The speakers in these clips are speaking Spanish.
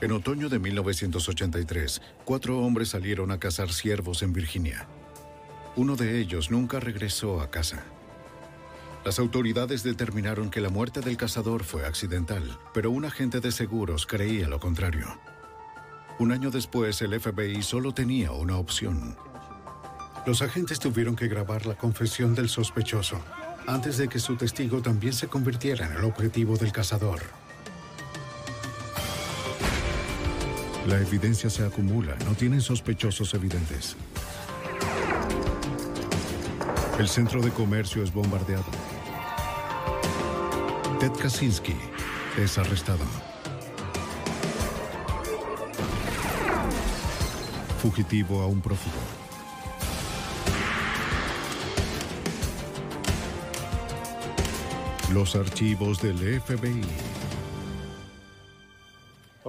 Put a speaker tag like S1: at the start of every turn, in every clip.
S1: En otoño de 1983, cuatro hombres salieron a cazar ciervos en Virginia. Uno de ellos nunca regresó a casa. Las autoridades determinaron que la muerte del cazador fue accidental, pero un agente de seguros creía lo contrario. Un año después, el FBI solo tenía una opción. Los agentes tuvieron que grabar la confesión del sospechoso antes de que su testigo también se convirtiera en el objetivo del cazador. La evidencia se acumula, no tienen sospechosos evidentes. El centro de comercio es bombardeado. Ted Kaczynski es arrestado. Fugitivo a un prófugo. Los archivos del FBI.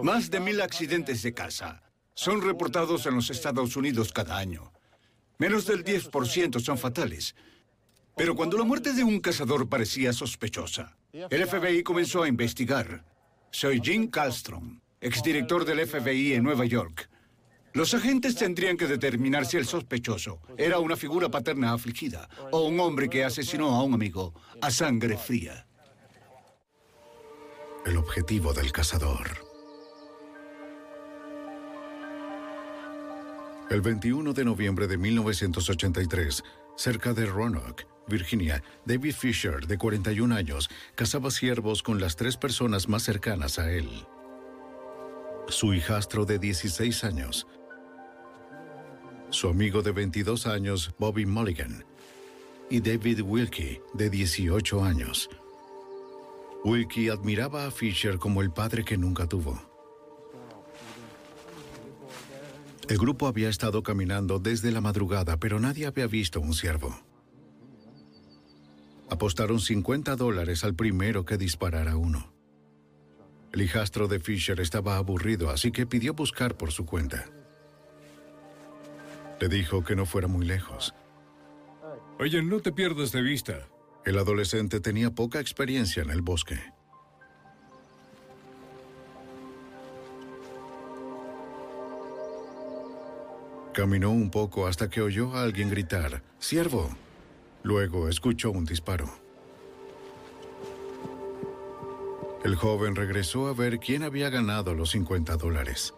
S2: Más de mil accidentes de casa son reportados en los Estados Unidos cada año. Menos del 10% son fatales. Pero cuando la muerte de un cazador parecía sospechosa, el FBI comenzó a investigar. Soy Jim Kallstrom, exdirector del FBI en Nueva York. Los agentes tendrían que determinar si el sospechoso era una figura paterna afligida o un hombre que asesinó a un amigo a sangre fría.
S1: El objetivo del cazador. El 21 de noviembre de 1983, cerca de Roanoke, Virginia, David Fisher, de 41 años, cazaba ciervos con las tres personas más cercanas a él. Su hijastro de 16 años, su amigo de 22 años, Bobby Mulligan, y David Wilkie, de 18 años. Wilkie admiraba a Fisher como el padre que nunca tuvo. El grupo había estado caminando desde la madrugada, pero nadie había visto un ciervo. Apostaron 50 dólares al primero que disparara uno. El hijastro de Fisher estaba aburrido, así que pidió buscar por su cuenta. Le dijo que no fuera muy lejos.
S3: Oye, no te pierdas de vista.
S1: El adolescente tenía poca experiencia en el bosque. Caminó un poco hasta que oyó a alguien gritar, ¡Siervo! Luego escuchó un disparo. El joven regresó a ver quién había ganado los 50 dólares.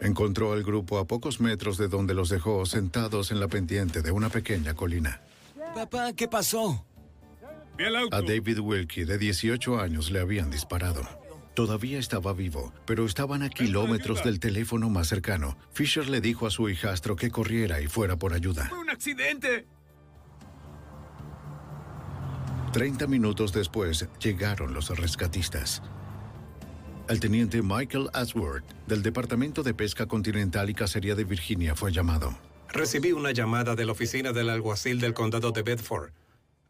S1: Encontró al grupo a pocos metros de donde los dejó sentados en la pendiente de una pequeña colina.
S4: Papá, ¿qué pasó?
S1: A David Wilkie, de 18 años, le habían disparado. Todavía estaba vivo, pero estaban a kilómetros del teléfono más cercano. Fisher le dijo a su hijastro que corriera y fuera por ayuda.
S3: ¡Fue un accidente!
S1: Treinta minutos después llegaron los rescatistas. El teniente Michael Ashworth, del Departamento de Pesca Continental y Cacería de Virginia, fue llamado.
S5: Recibí una llamada de la oficina del alguacil del condado de Bedford.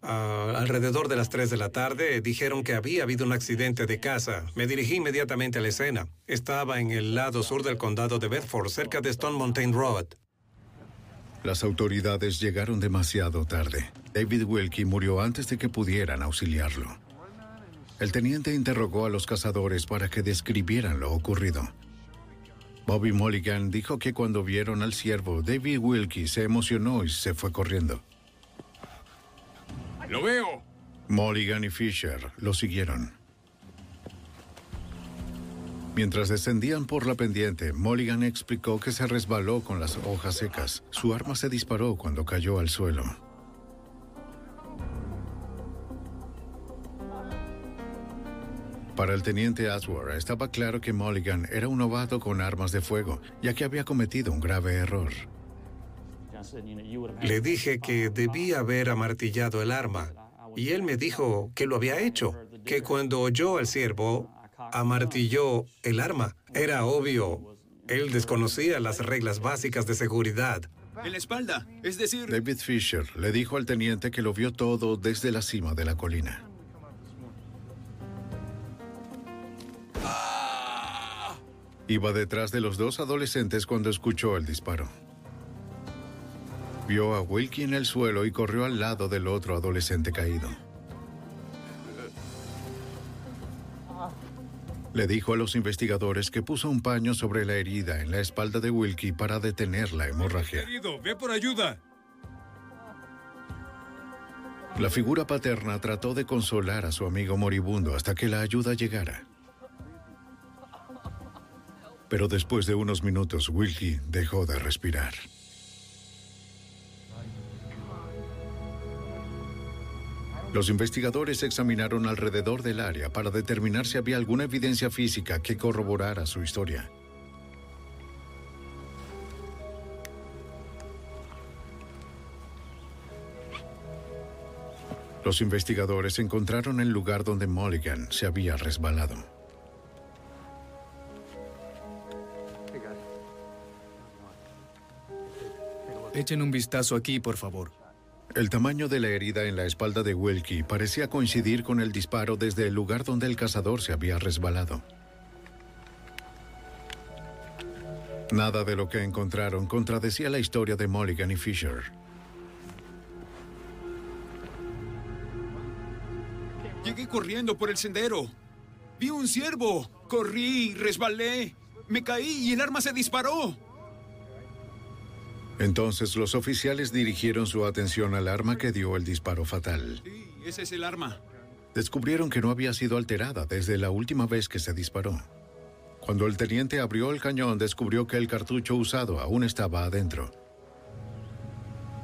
S5: Ah, alrededor de las 3 de la tarde dijeron que había habido un accidente de caza. Me dirigí inmediatamente a la escena. Estaba en el lado sur del condado de Bedford, cerca de Stone Mountain Road.
S1: Las autoridades llegaron demasiado tarde. David Wilkie murió antes de que pudieran auxiliarlo. El teniente interrogó a los cazadores para que describieran lo ocurrido. Bobby Mulligan dijo que cuando vieron al ciervo, David Wilkie se emocionó y se fue corriendo.
S3: ¡Lo veo!
S1: Mulligan y Fisher lo siguieron. Mientras descendían por la pendiente, Mulligan explicó que se resbaló con las hojas secas. Su arma se disparó cuando cayó al suelo. Para el teniente Aswar estaba claro que Mulligan era un novato con armas de fuego, ya que había cometido un grave error.
S6: Le dije que debía haber amartillado el arma y él me dijo que lo había hecho, que cuando oyó al siervo, amartilló el arma. Era obvio. Él desconocía las reglas básicas de seguridad.
S7: En la espalda, es decir...
S1: David Fisher le dijo al teniente que lo vio todo desde la cima de la colina. Iba detrás de los dos adolescentes cuando escuchó el disparo. Vio a Wilkie en el suelo y corrió al lado del otro adolescente caído. Le dijo a los investigadores que puso un paño sobre la herida en la espalda de Wilkie para detener la hemorragia.
S3: Querido, ve por ayuda.
S1: La figura paterna trató de consolar a su amigo moribundo hasta que la ayuda llegara. Pero después de unos minutos, Wilkie dejó de respirar. Los investigadores examinaron alrededor del área para determinar si había alguna evidencia física que corroborara su historia. Los investigadores encontraron el lugar donde Mulligan se había resbalado.
S7: Echen un vistazo aquí, por favor.
S1: El tamaño de la herida en la espalda de Wilkie parecía coincidir con el disparo desde el lugar donde el cazador se había resbalado. Nada de lo que encontraron contradecía la historia de Mulligan y Fisher.
S7: Llegué corriendo por el sendero. Vi un ciervo. Corrí, resbalé. Me caí y el arma se disparó.
S1: Entonces los oficiales dirigieron su atención al arma que dio el disparo fatal.
S7: Sí, ese es el arma.
S1: Descubrieron que no había sido alterada desde la última vez que se disparó. Cuando el teniente abrió el cañón, descubrió que el cartucho usado aún estaba adentro.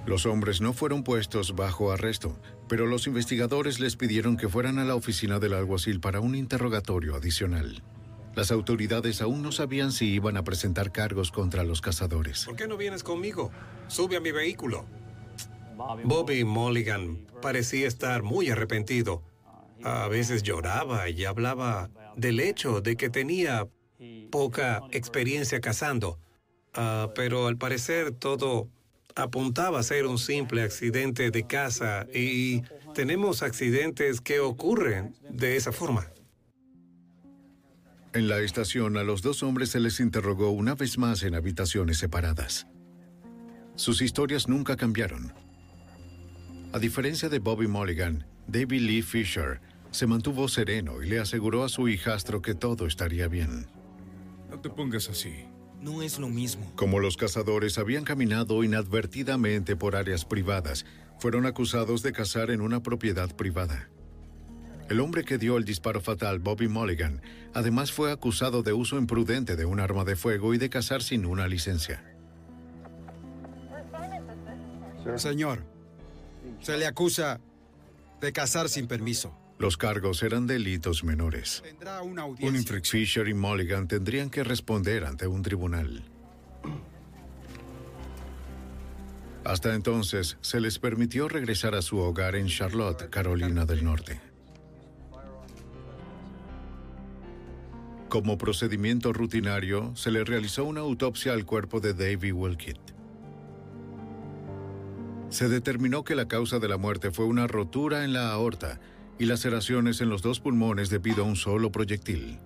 S1: Los hombres no fueron puestos bajo arresto, pero los investigadores les pidieron que fueran a la oficina del alguacil para un interrogatorio adicional. Las autoridades aún no sabían si iban a presentar cargos contra los cazadores.
S6: ¿Por qué no vienes conmigo? Sube a mi vehículo. Bobby Mulligan parecía estar muy arrepentido. A veces lloraba y hablaba del hecho de que tenía poca experiencia cazando. Ah, pero al parecer todo apuntaba a ser un simple accidente de caza y tenemos accidentes que ocurren de esa forma.
S1: En la estación a los dos hombres se les interrogó una vez más en habitaciones separadas. Sus historias nunca cambiaron. A diferencia de Bobby Mulligan, David Lee Fisher se mantuvo sereno y le aseguró a su hijastro que todo estaría bien.
S3: No te pongas así.
S8: No es lo mismo.
S1: Como los cazadores habían caminado inadvertidamente por áreas privadas, fueron acusados de cazar en una propiedad privada. El hombre que dio el disparo fatal, Bobby Mulligan, además fue acusado de uso imprudente de un arma de fuego y de cazar sin una licencia.
S9: Señor, se le acusa de cazar sin permiso.
S1: Los cargos eran delitos menores.
S9: Tendrá una
S1: Un infracción. Fisher y Mulligan tendrían que responder ante un tribunal. Hasta entonces, se les permitió regresar a su hogar en Charlotte, Carolina del Norte. Como procedimiento rutinario, se le realizó una autopsia al cuerpo de Davy Wilkett. Se determinó que la causa de la muerte fue una rotura en la aorta y laceraciones en los dos pulmones debido a un solo proyectil.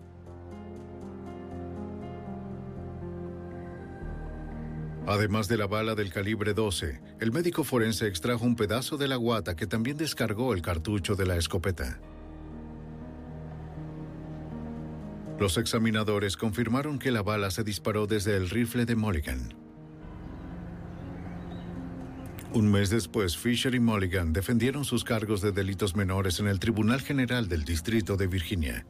S1: Además de la bala del calibre 12, el médico forense extrajo un pedazo de la guata que también descargó el cartucho de la escopeta. Los examinadores confirmaron que la bala se disparó desde el rifle de Mulligan. Un mes después, Fisher y Mulligan defendieron sus cargos de delitos menores en el Tribunal General del Distrito de Virginia.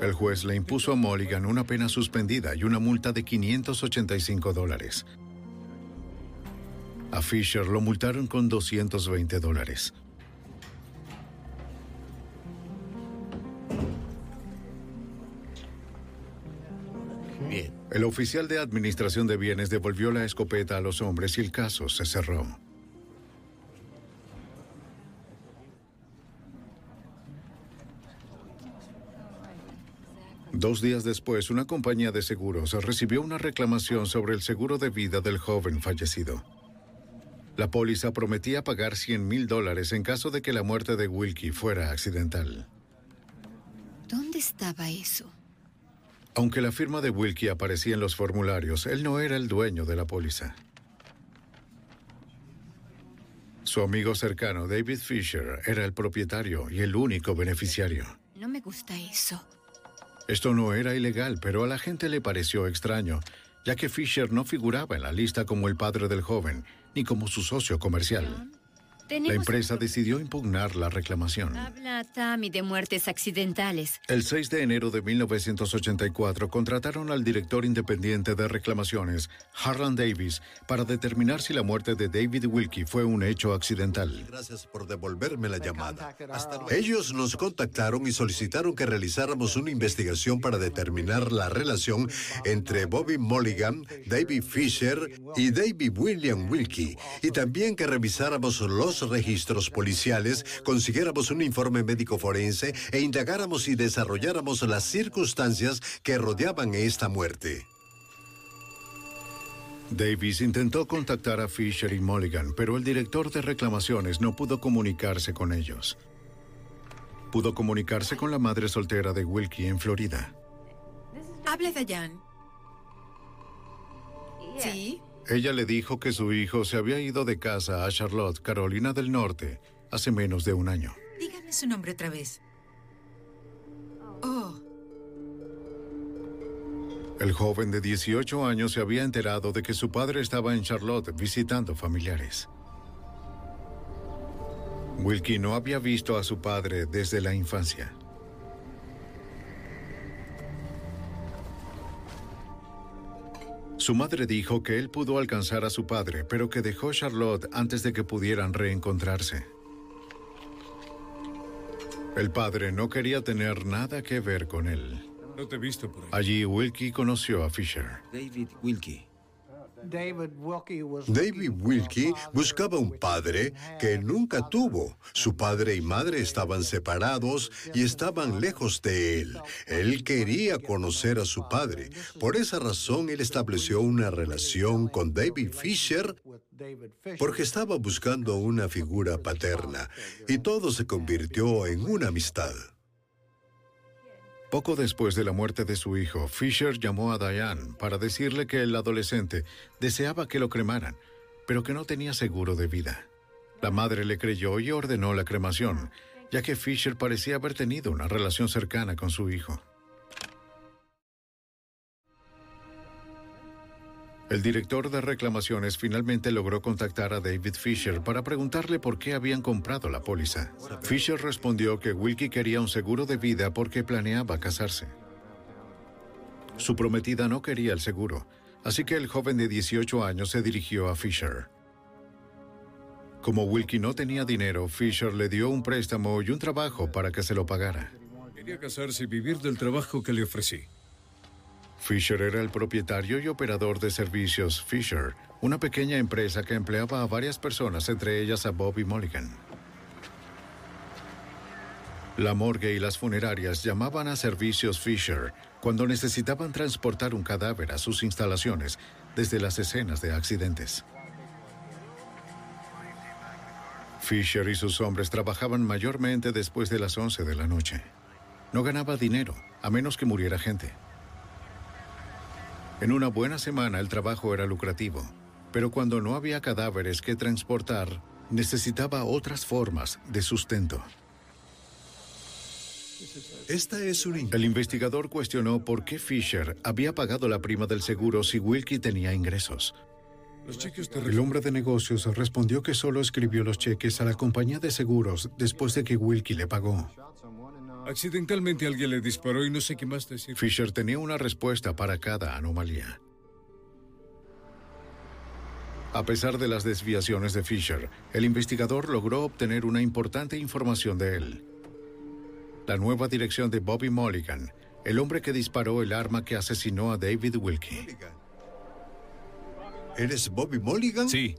S1: El juez le impuso a Mulligan una pena suspendida y una multa de 585 dólares. A Fisher lo multaron con 220 dólares. El oficial de administración de bienes devolvió la escopeta a los hombres y el caso se cerró. Dos días después, una compañía de seguros recibió una reclamación sobre el seguro de vida del joven fallecido. La póliza prometía pagar 100 mil dólares en caso de que la muerte de Wilkie fuera accidental.
S10: ¿Dónde estaba eso?
S1: Aunque la firma de Wilkie aparecía en los formularios, él no era el dueño de la póliza. Su amigo cercano, David Fisher, era el propietario y el único beneficiario.
S10: No me gusta eso.
S1: Esto no era ilegal, pero a la gente le pareció extraño, ya que Fisher no figuraba en la lista como el padre del joven, ni como su socio comercial. La empresa decidió impugnar la reclamación.
S10: Habla Tammy de muertes accidentales.
S1: El 6 de enero de 1984 contrataron al director independiente de reclamaciones, Harlan Davis, para determinar si la muerte de David Wilkie fue un hecho accidental.
S11: Gracias por devolverme la llamada. Ellos nos contactaron y solicitaron que realizáramos una investigación para determinar la relación entre Bobby Mulligan, David Fisher y David William Wilkie, y también que revisáramos los registros policiales, consiguiéramos un informe médico forense e indagáramos y desarrolláramos las circunstancias que rodeaban esta muerte.
S1: Davis intentó contactar a Fisher y Mulligan, pero el director de reclamaciones no pudo comunicarse con ellos. Pudo comunicarse con la madre soltera de Wilkie en Florida.
S12: Hable Dayan. ¿Sí?
S1: Ella le dijo que su hijo se había ido de casa a Charlotte, Carolina del Norte, hace menos de un año.
S12: Dígame su nombre otra vez. Oh,
S1: El joven de 18 años se había enterado de que su padre estaba en Charlotte visitando familiares. Wilkie no había visto a su padre desde la infancia. Su madre dijo que él pudo alcanzar a su padre, pero que dejó Charlotte antes de que pudieran reencontrarse. El padre no quería tener nada que ver con él.
S3: No te he visto por ahí.
S1: Allí Wilkie conoció a Fisher.
S13: David Wilkie.
S11: David Wilkie buscaba un padre que nunca tuvo. Su padre y madre estaban separados y estaban lejos de él. Él quería conocer a su padre. Por esa razón, él estableció una relación con David Fisher porque estaba buscando una figura paterna y todo se convirtió en una amistad.
S1: Poco después de la muerte de su hijo, Fisher llamó a Diane para decirle que el adolescente deseaba que lo cremaran, pero que no tenía seguro de vida. La madre le creyó y ordenó la cremación, ya que Fisher parecía haber tenido una relación cercana con su hijo. El director de reclamaciones finalmente logró contactar a David Fisher para preguntarle por qué habían comprado la póliza. Fisher respondió que Wilkie quería un seguro de vida porque planeaba casarse. Su prometida no quería el seguro, así que el joven de 18 años se dirigió a Fisher. Como Wilkie no tenía dinero, Fisher le dio un préstamo y un trabajo para que se lo pagara.
S3: Quería casarse y vivir del trabajo que le ofrecí.
S1: Fisher era el propietario y operador de servicios Fisher, una pequeña empresa que empleaba a varias personas, entre ellas a Bobby Mulligan. La morgue y las funerarias llamaban a servicios Fisher cuando necesitaban transportar un cadáver a sus instalaciones desde las escenas de accidentes. Fisher y sus hombres trabajaban mayormente después de las 11 de la noche. No ganaba dinero, a menos que muriera gente. En una buena semana el trabajo era lucrativo, pero cuando no había cadáveres que transportar, necesitaba otras formas de sustento.
S11: Esta es una...
S1: El investigador cuestionó por qué Fisher había pagado la prima del seguro si Wilkie tenía ingresos. El hombre de negocios respondió que solo escribió los cheques a la compañía de seguros después de que Wilkie le pagó.
S3: Accidentalmente alguien le disparó y no sé qué más decir.
S1: Fisher tenía una respuesta para cada anomalía. A pesar de las desviaciones de Fisher, el investigador logró obtener una importante información de él. La nueva dirección de Bobby Mulligan, el hombre que disparó el arma que asesinó a David Wilkie.
S14: ¿Eres Bobby Mulligan?
S15: Sí.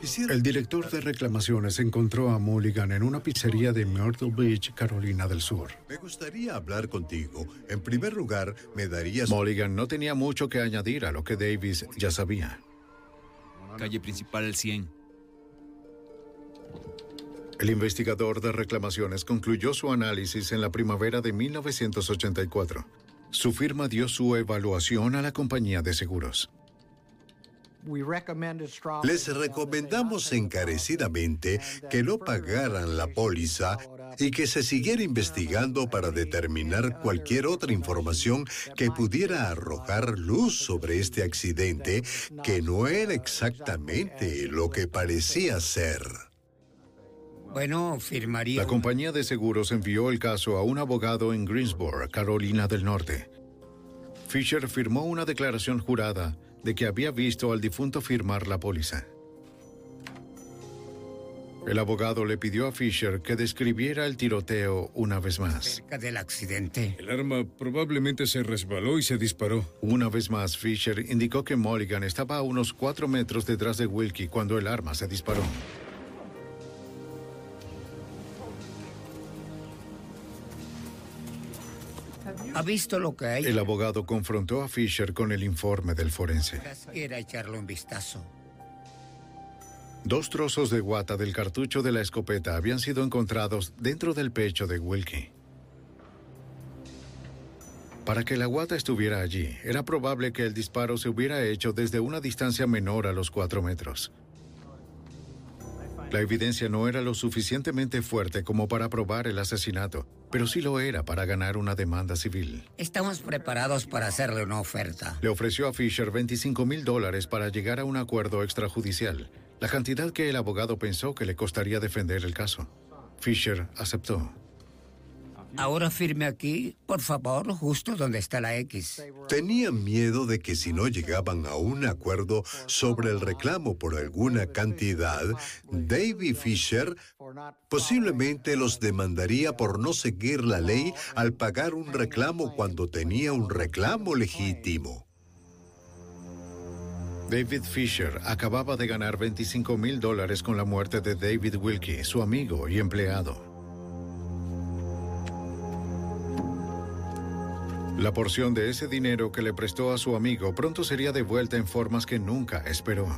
S1: El director de reclamaciones encontró a Mulligan en una pizzería de Myrtle Beach, Carolina del Sur.
S14: Me gustaría hablar contigo. En primer lugar, me darías...
S1: Mulligan no tenía mucho que añadir a lo que Davis ya sabía.
S15: Calle principal el 100.
S1: El investigador de reclamaciones concluyó su análisis en la primavera de 1984. Su firma dio su evaluación a la compañía de seguros.
S14: Les recomendamos encarecidamente que no pagaran la póliza y que se siguiera investigando para determinar cualquier otra información que pudiera arrojar luz sobre este accidente que no era exactamente lo que parecía ser.
S16: Bueno, firmaría.
S1: La compañía de seguros envió el caso a un abogado en Greensboro, Carolina del Norte. Fisher firmó una declaración jurada de que había visto al difunto firmar la póliza. El abogado le pidió a Fisher que describiera el tiroteo una vez más.
S16: Cerca del accidente.
S3: El arma probablemente se resbaló y se disparó.
S1: Una vez más, Fisher indicó que Mulligan estaba a unos cuatro metros detrás de Wilkie cuando el arma se disparó.
S16: ¿Ha visto lo que hay?
S1: El abogado confrontó a Fisher con el informe del forense.
S16: Quiera echarle un vistazo.
S1: Dos trozos de guata del cartucho de la escopeta habían sido encontrados dentro del pecho de Wilkie. Para que la guata estuviera allí, era probable que el disparo se hubiera hecho desde una distancia menor a los cuatro metros. La evidencia no era lo suficientemente fuerte como para probar el asesinato, pero sí lo era para ganar una demanda civil.
S16: Estamos preparados para hacerle una oferta.
S1: Le ofreció a Fisher 25 mil dólares para llegar a un acuerdo extrajudicial, la cantidad que el abogado pensó que le costaría defender el caso. Fisher aceptó.
S16: Ahora firme aquí, por favor, justo donde está la X.
S14: Tenían miedo de que si no llegaban a un acuerdo sobre el reclamo por alguna cantidad, David Fisher posiblemente los demandaría por no seguir la ley al pagar un reclamo cuando tenía un reclamo legítimo.
S1: David Fisher acababa de ganar 25 mil dólares con la muerte de David Wilkie, su amigo y empleado. La porción de ese dinero que le prestó a su amigo pronto sería devuelta en formas que nunca esperó.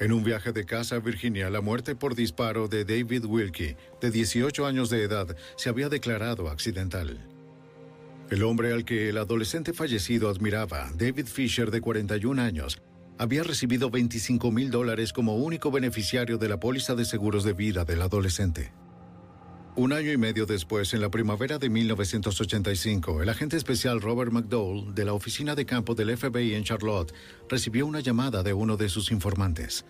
S1: En un viaje de casa a Virginia, la muerte por disparo de David Wilkie, de 18 años de edad, se había declarado accidental. El hombre al que el adolescente fallecido admiraba, David Fisher, de 41 años, había recibido 25 mil dólares como único beneficiario de la póliza de seguros de vida del adolescente. Un año y medio después, en la primavera de 1985, el agente especial Robert McDowell de la oficina de campo del FBI en Charlotte recibió una llamada de uno de sus informantes.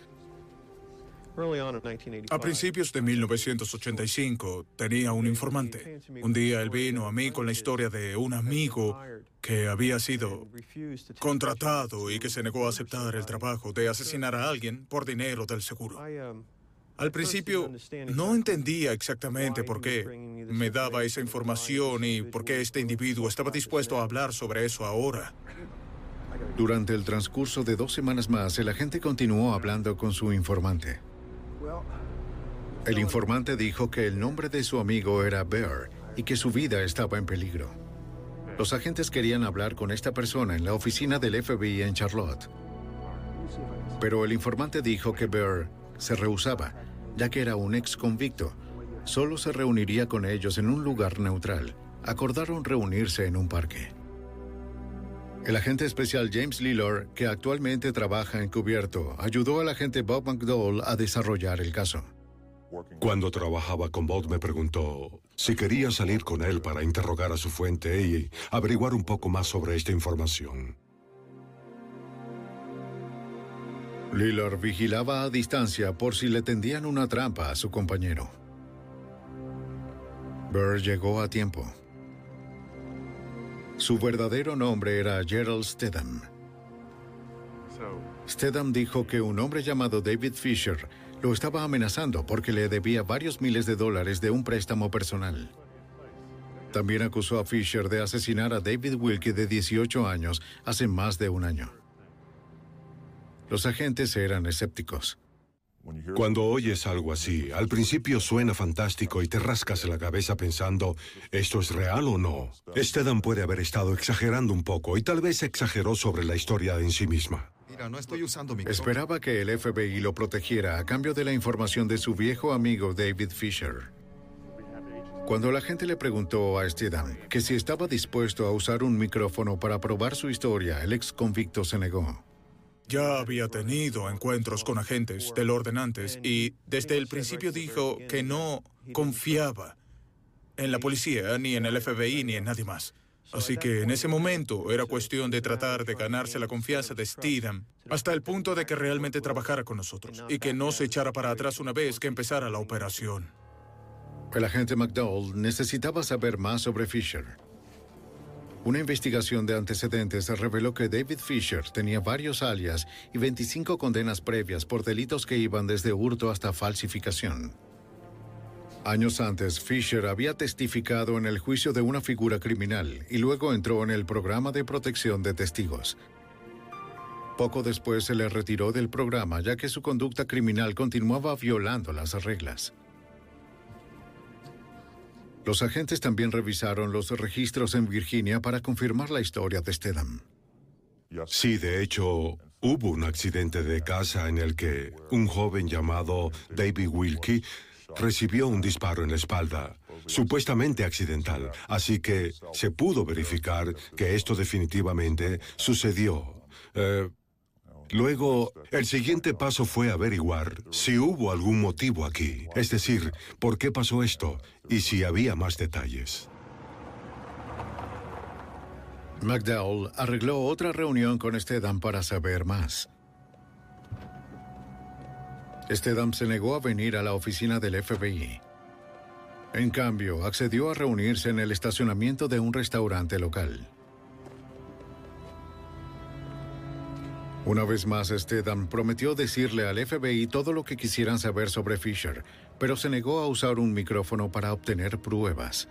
S17: A principios de 1985 tenía un informante. Un día él vino a mí con la historia de un amigo que había sido contratado y que se negó a aceptar el trabajo de asesinar a alguien por dinero del seguro. Al principio no entendía exactamente por qué me daba esa información y por qué este individuo estaba dispuesto a hablar sobre eso ahora.
S1: Durante el transcurso de dos semanas más, el agente continuó hablando con su informante. El informante dijo que el nombre de su amigo era Bear y que su vida estaba en peligro. Los agentes querían hablar con esta persona en la oficina del FBI en Charlotte. Pero el informante dijo que Bear se rehusaba ya que era un ex convicto. Solo se reuniría con ellos en un lugar neutral. Acordaron reunirse en un parque. El agente especial James Lillard, que actualmente trabaja encubierto, ayudó al agente Bob McDowell a desarrollar el caso.
S11: Cuando trabajaba con Bolt me preguntó si quería salir con él para interrogar a su fuente y averiguar un poco más sobre esta información.
S1: Lillard vigilaba a distancia por si le tendían una trampa a su compañero. Burr llegó a tiempo. Su verdadero nombre era Gerald Stedham. Stedham dijo que un hombre llamado David Fisher lo estaba amenazando porque le debía varios miles de dólares de un préstamo personal. También acusó a Fisher de asesinar a David Wilkie de 18 años hace más de un año. Los agentes eran escépticos.
S11: Cuando oyes algo así, al principio suena fantástico y te rascas la cabeza pensando, ¿esto es real o no? Estedan puede haber estado exagerando un poco y tal vez exageró sobre la historia en sí misma.
S9: Mira, no estoy usando mi...
S1: Esperaba que el FBI lo protegiera a cambio de la información de su viejo amigo David Fisher. Cuando la gente le preguntó a Stedham que si estaba dispuesto a usar un micrófono para probar su historia, el ex convicto se negó.
S17: Ya había tenido encuentros con agentes del orden antes y desde el principio dijo que no confiaba en la policía, ni en el FBI, ni en nadie más. Así que en ese momento era cuestión de tratar de ganarse la confianza de Steedham hasta el punto de que realmente trabajara con nosotros y que no se echara para atrás una vez que empezara la operación.
S1: El agente McDowell necesitaba saber más sobre Fisher. Una investigación de antecedentes reveló que David Fisher tenía varios alias y 25 condenas previas por delitos que iban desde hurto hasta falsificación. Años antes, Fisher había testificado en el juicio de una figura criminal y luego entró en el programa de protección de testigos. Poco después se le retiró del programa ya que su conducta criminal continuaba violando las reglas. Los agentes también revisaron los registros en Virginia para confirmar la historia de Stedham.
S11: Sí, de hecho, hubo un accidente de casa en el que un joven llamado David Wilkie recibió un disparo en la espalda, supuestamente accidental, así que se pudo verificar que esto definitivamente sucedió. Eh, Luego, el siguiente paso fue averiguar si hubo algún motivo aquí, es decir, por qué pasó esto y si había más detalles.
S1: McDowell arregló otra reunión con Stedham para saber más. Stedham se negó a venir a la oficina del FBI. En cambio, accedió a reunirse en el estacionamiento de un restaurante local. Una vez más, Stedham prometió decirle al FBI todo lo que quisieran saber sobre Fisher, pero se negó a usar un micrófono para obtener pruebas.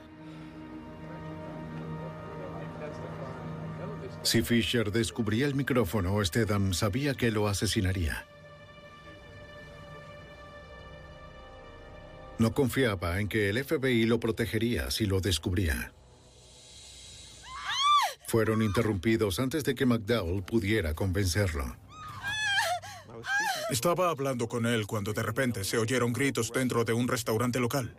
S1: Si Fisher descubría el micrófono, Stedham sabía que lo asesinaría. No confiaba en que el FBI lo protegería si lo descubría. Fueron interrumpidos antes de que McDowell pudiera convencerlo.
S17: Estaba hablando con él cuando de repente se oyeron gritos dentro de un restaurante local.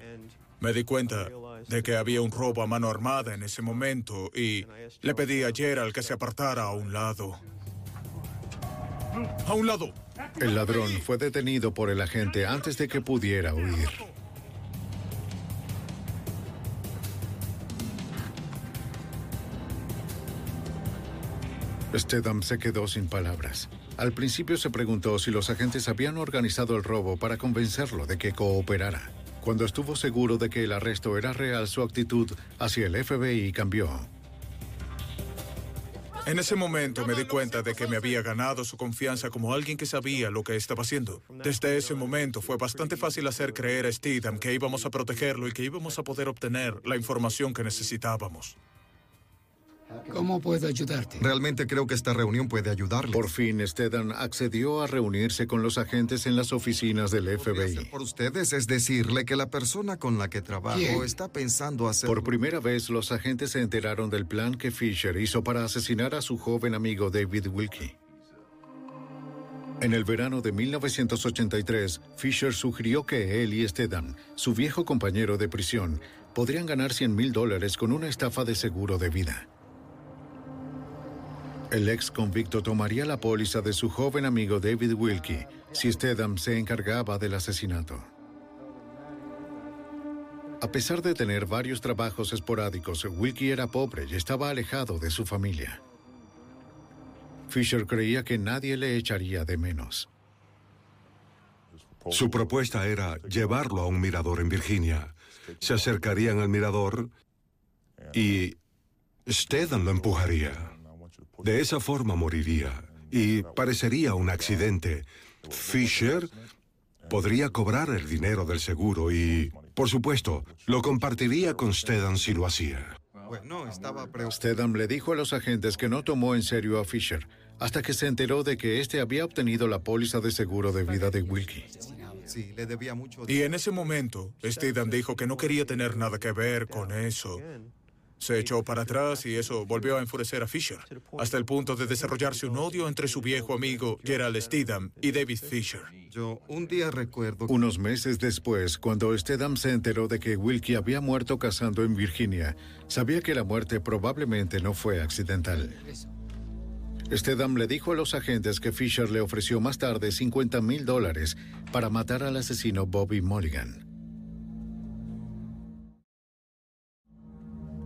S17: Me di cuenta de que había un robo a mano armada en ese momento y le pedí a Gerald que se apartara a un lado. ¡A un lado!
S1: El ladrón fue detenido por el agente antes de que pudiera huir. Stedham se quedó sin palabras. Al principio se preguntó si los agentes habían organizado el robo para convencerlo de que cooperara. Cuando estuvo seguro de que el arresto era real, su actitud hacia el FBI cambió.
S17: En ese momento me di cuenta de que me había ganado su confianza como alguien que sabía lo que estaba haciendo. Desde ese momento fue bastante fácil hacer creer a Stedham que íbamos a protegerlo y que íbamos a poder obtener la información que necesitábamos.
S18: ¿Cómo puedo ayudarte?
S9: Realmente creo que esta reunión puede ayudarle.
S1: Por fin, Stedham accedió a reunirse con los agentes en las oficinas del FBI.
S9: Por ustedes es decirle que la persona con la que trabajo
S18: ¿Quién?
S9: está pensando hacer...
S1: Por primera vez, los agentes se enteraron del plan que Fisher hizo para asesinar a su joven amigo David Wilkie. En el verano de 1983, Fisher sugirió que él y Stedham, su viejo compañero de prisión, podrían ganar 100 mil dólares con una estafa de seguro de vida. El ex convicto tomaría la póliza de su joven amigo David Wilkie si Stedham se encargaba del asesinato. A pesar de tener varios trabajos esporádicos, Wilkie era pobre y estaba alejado de su familia. Fisher creía que nadie le echaría de menos.
S11: Su propuesta era llevarlo a un mirador en Virginia. Se acercarían al mirador y Stedham lo empujaría. De esa forma moriría y parecería un accidente. Fisher podría cobrar el dinero del seguro y, por supuesto, lo compartiría con Stedham si lo hacía.
S9: Bueno, estaba
S1: Stedham le dijo a los agentes que no tomó en serio a Fisher hasta que se enteró de que éste había obtenido la póliza de seguro de vida de Wilkie.
S9: Sí, le debía mucho.
S17: Y en ese momento, Stedham dijo que no quería tener nada que ver con eso. Se echó para atrás y eso volvió a enfurecer a Fisher, hasta el punto de desarrollarse un odio entre su viejo amigo Gerald Stedham y David Fisher.
S9: Yo un día recuerdo...
S1: Unos meses después, cuando Stedham se enteró de que Wilkie había muerto cazando en Virginia, sabía que la muerte probablemente no fue accidental. Stedham le dijo a los agentes que Fisher le ofreció más tarde 50 mil dólares para matar al asesino Bobby Mulligan.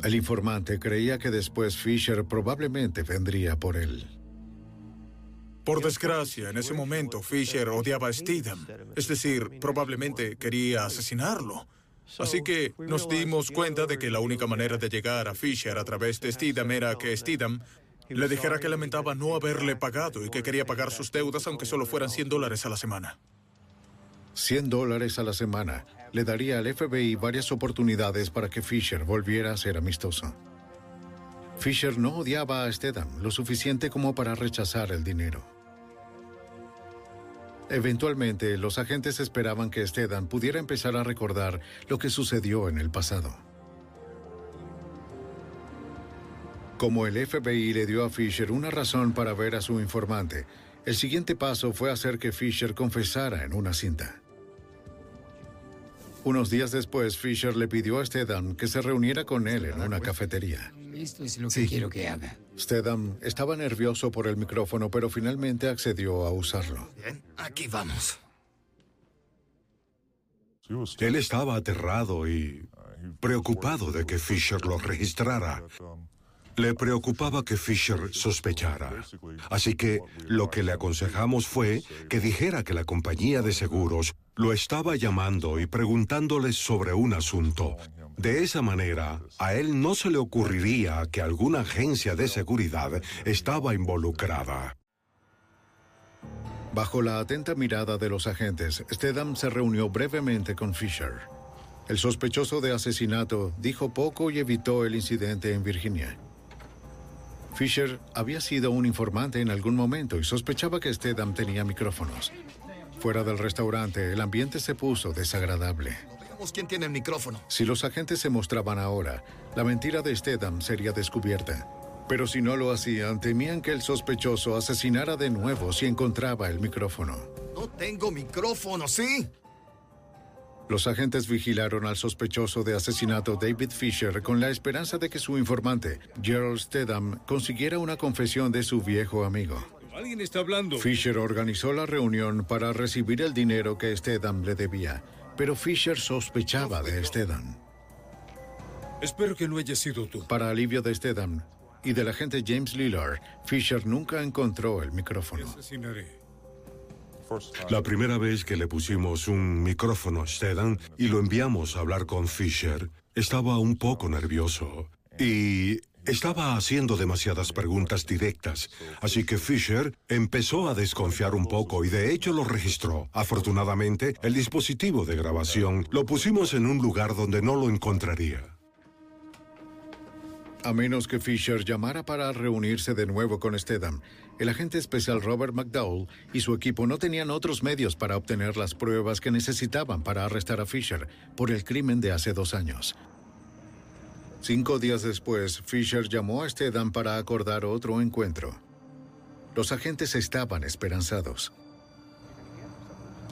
S1: El informante creía que después Fisher probablemente vendría por él.
S17: Por desgracia, en ese momento Fisher odiaba a Stedham, es decir, probablemente quería asesinarlo. Así que nos dimos cuenta de que la única manera de llegar a Fisher a través de Stedham era que Stedham le dijera que lamentaba no haberle pagado y que quería pagar sus deudas aunque solo fueran 100 dólares a la semana.
S1: 100 dólares a la semana le daría al FBI varias oportunidades para que Fisher volviera a ser amistoso. Fisher no odiaba a Stedham lo suficiente como para rechazar el dinero. Eventualmente, los agentes esperaban que Stedham pudiera empezar a recordar lo que sucedió en el pasado. Como el FBI le dio a Fisher una razón para ver a su informante, el siguiente paso fue hacer que Fisher confesara en una cinta. Unos días después, Fisher le pidió a Stedham que se reuniera con él en una cafetería.
S18: Esto es lo que quiero que haga.
S1: Stedham estaba nervioso por el micrófono, pero finalmente accedió a usarlo.
S9: Bien, aquí vamos.
S11: Él estaba aterrado y preocupado de que Fisher lo registrara. Le preocupaba que Fisher sospechara. Así que lo que le aconsejamos fue que dijera que la compañía de seguros lo estaba llamando y preguntándole sobre un asunto. De esa manera, a él no se le ocurriría que alguna agencia de seguridad estaba involucrada.
S1: Bajo la atenta mirada de los agentes, Stedham se reunió brevemente con Fisher. El sospechoso de asesinato dijo poco y evitó el incidente en Virginia. Fisher había sido un informante en algún momento y sospechaba que Stedham tenía micrófonos. Fuera del restaurante, el ambiente se puso desagradable.
S9: Veamos quién tiene el micrófono.
S1: Si los agentes se mostraban ahora, la mentira de Stedham sería descubierta. Pero si no lo hacían, temían que el sospechoso asesinara de nuevo si encontraba el micrófono.
S9: No tengo micrófono, ¿sí?
S1: Los agentes vigilaron al sospechoso de asesinato David Fisher con la esperanza de que su informante, Gerald Stedham, consiguiera una confesión de su viejo amigo.
S3: Alguien está hablando.
S1: Fisher organizó la reunión para recibir el dinero que Stedham le debía, pero Fisher sospechaba de Stedham.
S3: Espero que no haya sido tú.
S1: Para alivio de Stedham y del agente James Lillard, Fisher nunca encontró el micrófono.
S11: La primera vez que le pusimos un micrófono a Stedham y lo enviamos a hablar con Fisher, estaba un poco nervioso y estaba haciendo demasiadas preguntas directas, así que Fisher empezó a desconfiar un poco y de hecho lo registró. Afortunadamente, el dispositivo de grabación lo pusimos en un lugar donde no lo encontraría.
S1: A menos que Fisher llamara para reunirse de nuevo con Stedham, el agente especial Robert McDowell y su equipo no tenían otros medios para obtener las pruebas que necesitaban para arrestar a Fisher por el crimen de hace dos años. Cinco días después, Fisher llamó a Stedham para acordar otro encuentro. Los agentes estaban esperanzados.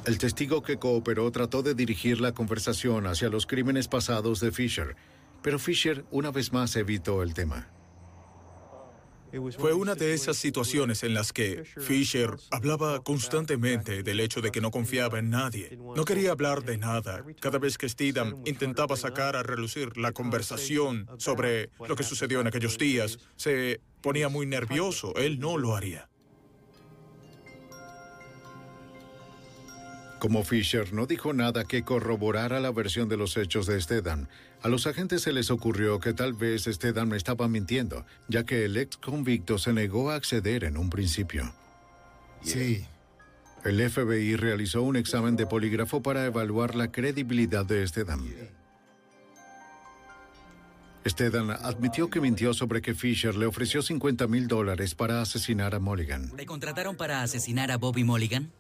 S1: El testigo que cooperó trató de dirigir la conversación hacia los crímenes pasados de Fisher, pero Fisher una vez más evitó el tema.
S17: Fue una de esas situaciones en las que Fisher hablaba constantemente del hecho de que no confiaba en nadie. No quería hablar de nada. Cada vez que Steedham intentaba sacar a relucir la conversación sobre lo que sucedió en aquellos días, se ponía muy nervioso. Él no lo haría.
S1: Como Fisher no dijo nada que corroborara la versión de los hechos de Stedham, a los agentes se les ocurrió que tal vez Stedham estaba mintiendo, ya que el ex convicto se negó a acceder en un principio.
S9: Sí.
S1: El FBI realizó un examen de polígrafo para evaluar la credibilidad de Stedham. Stedham admitió que mintió sobre que Fisher le ofreció 50 mil dólares para asesinar a Mulligan.
S19: ¿Te contrataron para asesinar a Bobby Mulligan?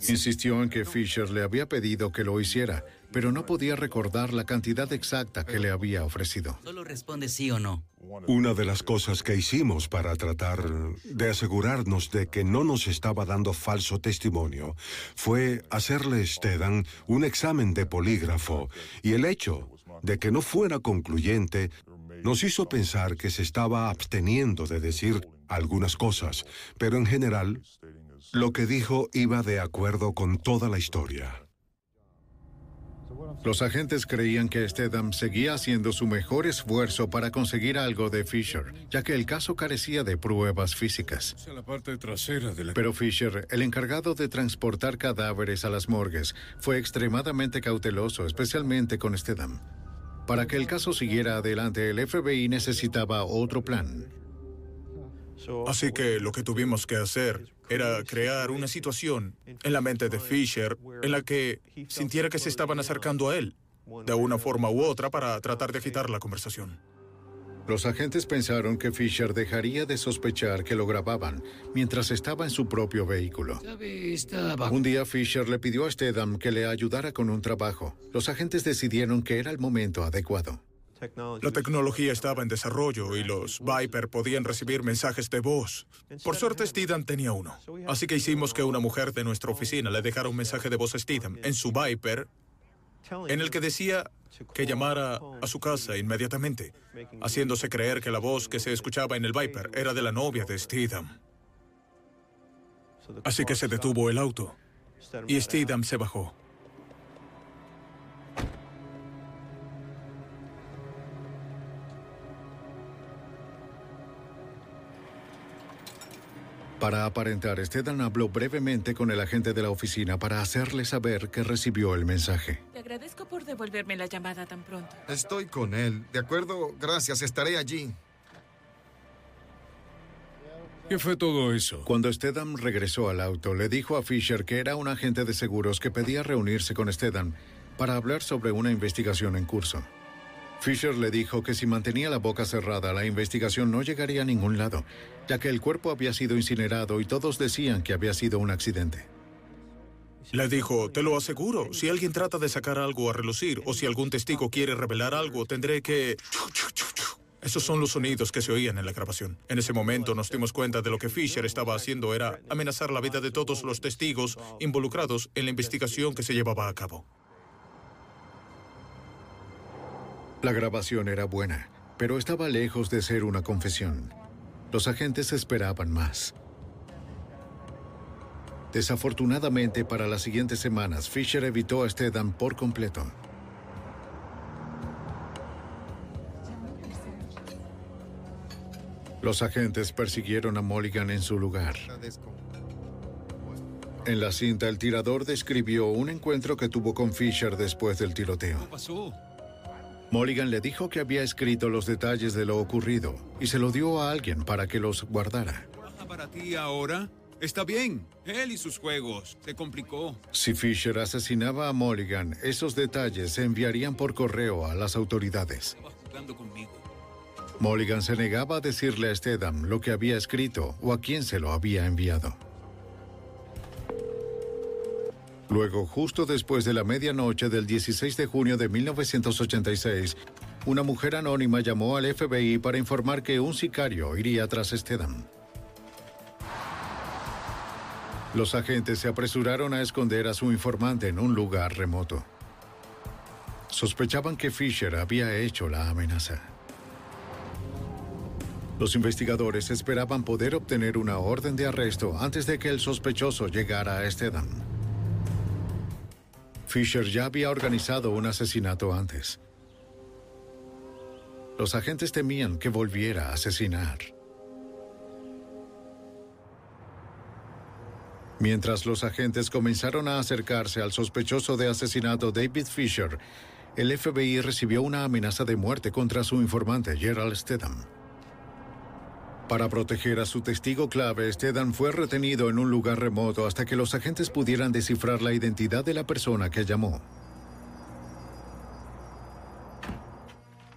S1: Insistió en que Fisher le había pedido que lo hiciera, pero no podía recordar la cantidad exacta que le había ofrecido.
S19: Solo responde sí o no.
S11: Una de las cosas que hicimos para tratar de asegurarnos de que no nos estaba dando falso testimonio fue hacerle a Stedan un examen de polígrafo y el hecho de que no fuera concluyente nos hizo pensar que se estaba absteniendo de decir algunas cosas, pero en general lo que dijo iba de acuerdo con toda la historia.
S1: Los agentes creían que Stedham seguía haciendo su mejor esfuerzo para conseguir algo de Fisher, ya que el caso carecía de pruebas físicas. Pero Fisher, el encargado de transportar cadáveres a las morgues, fue extremadamente cauteloso, especialmente con Stedham. Para que el caso siguiera adelante, el FBI necesitaba otro plan.
S17: Así que lo que tuvimos que hacer era crear una situación en la mente de Fisher en la que sintiera que se estaban acercando a él, de una forma u otra, para tratar de agitar la conversación.
S1: Los agentes pensaron que Fisher dejaría de sospechar que lo grababan mientras estaba en su propio vehículo. Un día Fisher le pidió a Stedham que le ayudara con un trabajo. Los agentes decidieron que era el momento adecuado.
S17: La tecnología estaba en desarrollo y los Viper podían recibir mensajes de voz. Por suerte, Steedham tenía uno. Así que hicimos que una mujer de nuestra oficina le dejara un mensaje de voz a Steedham en su Viper en el que decía que llamara a su casa inmediatamente, haciéndose creer que la voz que se escuchaba en el Viper era de la novia de Steedham. Así que se detuvo el auto y Steedham se bajó.
S1: Para aparentar, Stedan habló brevemente con el agente de la oficina para hacerle saber que recibió el mensaje.
S12: Te agradezco por devolverme la llamada tan pronto.
S9: Estoy con él. De acuerdo, gracias, estaré allí.
S3: ¿Qué fue todo eso?
S1: Cuando Stedham regresó al auto, le dijo a Fisher que era un agente de seguros que pedía reunirse con Stedham para hablar sobre una investigación en curso. Fisher le dijo que si mantenía la boca cerrada, la investigación no llegaría a ningún lado, ya que el cuerpo había sido incinerado y todos decían que había sido un accidente.
S17: Le dijo, te lo aseguro, si alguien trata de sacar algo a relucir o si algún testigo quiere revelar algo, tendré que... Esos son los sonidos que se oían en la grabación. En ese momento nos dimos cuenta de lo que Fisher estaba haciendo era amenazar la vida de todos los testigos involucrados en la investigación que se llevaba a cabo.
S1: La grabación era buena, pero estaba lejos de ser una confesión. Los agentes esperaban más. Desafortunadamente, para las siguientes semanas, Fisher evitó a Stedham por completo. Los agentes persiguieron a Mulligan en su lugar. En la cinta, el tirador describió un encuentro que tuvo con Fisher después del tiroteo.
S15: ¿Qué pasó?
S1: Mulligan le dijo que había escrito los detalles de lo ocurrido y se lo dio a alguien para que los guardara.
S15: ¿Trabaja para ti ahora? Está bien. Él y sus juegos. Se complicó.
S1: Si Fisher asesinaba a Mulligan, esos detalles se enviarían por correo a las autoridades.
S15: Estaba jugando conmigo.
S1: Mulligan se negaba a decirle a Stedham lo que había escrito o a quién se lo había enviado. Luego, justo después de la medianoche del 16 de junio de 1986, una mujer anónima llamó al FBI para informar que un sicario iría tras Stedham. Los agentes se apresuraron a esconder a su informante en un lugar remoto. Sospechaban que Fisher había hecho la amenaza. Los investigadores esperaban poder obtener una orden de arresto antes de que el sospechoso llegara a Stedham. Fisher ya había organizado un asesinato antes. Los agentes temían que volviera a asesinar. Mientras los agentes comenzaron a acercarse al sospechoso de asesinato David Fisher, el FBI recibió una amenaza de muerte contra su informante Gerald Stedham. Para proteger a su testigo clave, Stedham fue retenido en un lugar remoto hasta que los agentes pudieran descifrar la identidad de la persona que llamó.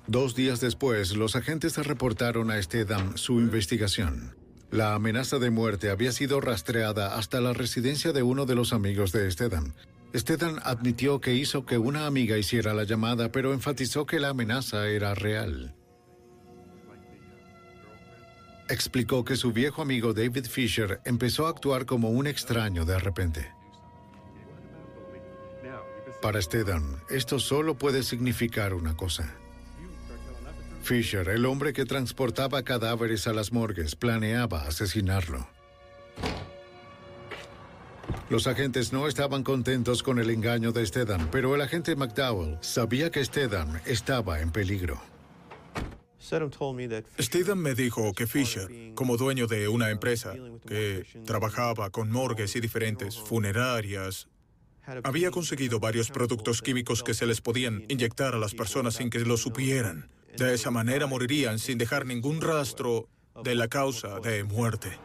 S1: Dos días después, los agentes reportaron a Stedham su investigación. La amenaza de muerte había sido rastreada hasta la residencia de uno de los amigos de Stedham. Stedham admitió que hizo que una amiga hiciera la llamada, pero enfatizó que la amenaza era real. Explicó que su viejo amigo David Fisher empezó a actuar como un extraño de repente. Para Stedham, esto solo puede significar una cosa. Fisher, el hombre que transportaba cadáveres a las morgues, planeaba asesinarlo. Los agentes no estaban contentos con el engaño de Stedham, pero el agente McDowell sabía que Stedham estaba en peligro.
S17: Stedham me dijo que Fisher, como dueño de una empresa que trabajaba con morgues y diferentes funerarias, había conseguido varios productos químicos que se les podían inyectar a las personas sin que lo supieran. De esa manera morirían sin dejar ningún rastro de la causa de muerte.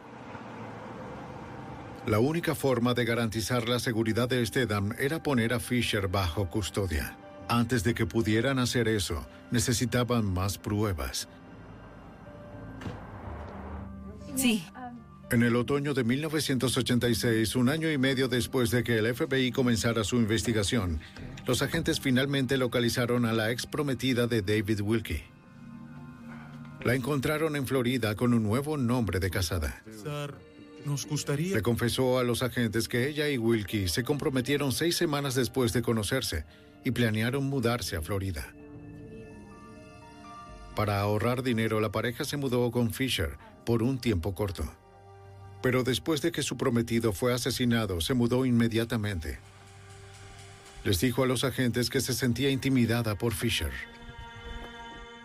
S1: La única forma de garantizar la seguridad de Stedham era poner a Fisher bajo custodia. Antes de que pudieran hacer eso, necesitaban más pruebas.
S20: Sí.
S1: En el otoño de 1986, un año y medio después de que el FBI comenzara su investigación, los agentes finalmente localizaron a la ex prometida de David Wilkie. La encontraron en Florida con un nuevo nombre de casada.
S17: Nos gustaría...
S1: Le confesó a los agentes que ella y Wilkie se comprometieron seis semanas después de conocerse y planearon mudarse a Florida. Para ahorrar dinero, la pareja se mudó con Fisher por un tiempo corto. Pero después de que su prometido fue asesinado, se mudó inmediatamente. Les dijo a los agentes que se sentía intimidada por Fisher.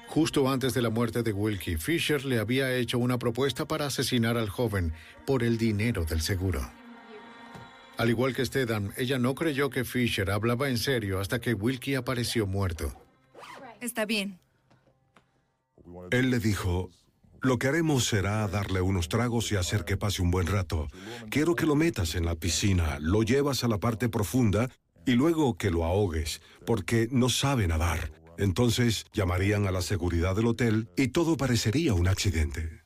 S1: Justo antes de la muerte de Wilkie, Fisher le había hecho una propuesta para asesinar al joven por el dinero del seguro. Al igual que Stedham, ella no creyó que Fisher hablaba en serio hasta que Wilkie apareció muerto.
S20: Está bien.
S11: Él le dijo, lo que haremos será darle unos tragos y hacer que pase un buen rato. Quiero que lo metas en la piscina, lo llevas a la parte profunda y luego que lo ahogues, porque no sabe nadar. Entonces llamarían a la seguridad del hotel y todo parecería un accidente.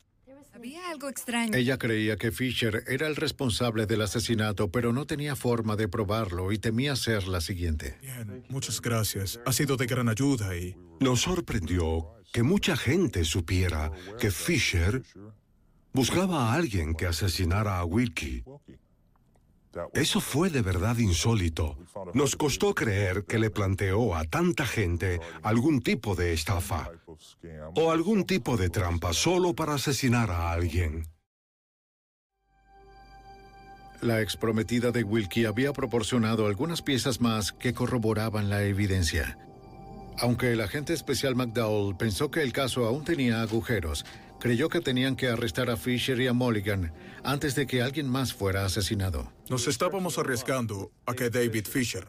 S20: Había algo extraño.
S1: Ella creía que Fisher era el responsable del asesinato, pero no tenía forma de probarlo y temía ser la siguiente.
S17: Bien, muchas gracias. Ha sido de gran ayuda y...
S11: Nos sorprendió que mucha gente supiera que Fisher buscaba a alguien que asesinara a Wilkie. Eso fue de verdad insólito. Nos costó creer que le planteó a tanta gente algún tipo de estafa o algún tipo de trampa solo para asesinar a alguien.
S1: La exprometida de Wilkie había proporcionado algunas piezas más que corroboraban la evidencia. Aunque el agente especial McDowell pensó que el caso aún tenía agujeros, creyó que tenían que arrestar a Fisher y a Mulligan antes de que alguien más fuera asesinado.
S17: Nos estábamos arriesgando a que David Fisher,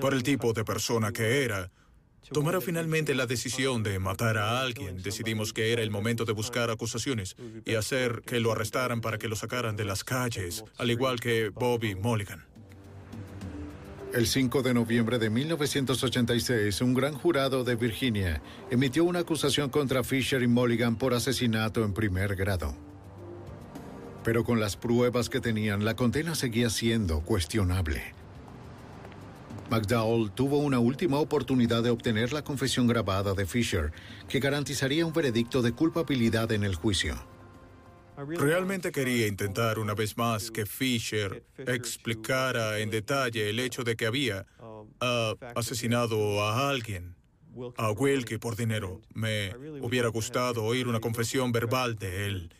S17: por el tipo de persona que era, tomara finalmente la decisión de matar a alguien. Decidimos que era el momento de buscar acusaciones y hacer que lo arrestaran para que lo sacaran de las calles, al igual que Bobby Mulligan.
S1: El 5 de noviembre de 1986, un gran jurado de Virginia emitió una acusación contra Fisher y Mulligan por asesinato en primer grado. Pero con las pruebas que tenían, la condena seguía siendo cuestionable. McDowell tuvo una última oportunidad de obtener la confesión grabada de Fisher, que garantizaría un veredicto de culpabilidad en el juicio.
S17: Realmente quería intentar una vez más que Fisher explicara en detalle el hecho de que había ah, asesinado a alguien. a Wilkie por dinero. Me hubiera gustado oír una confesión verbal de él.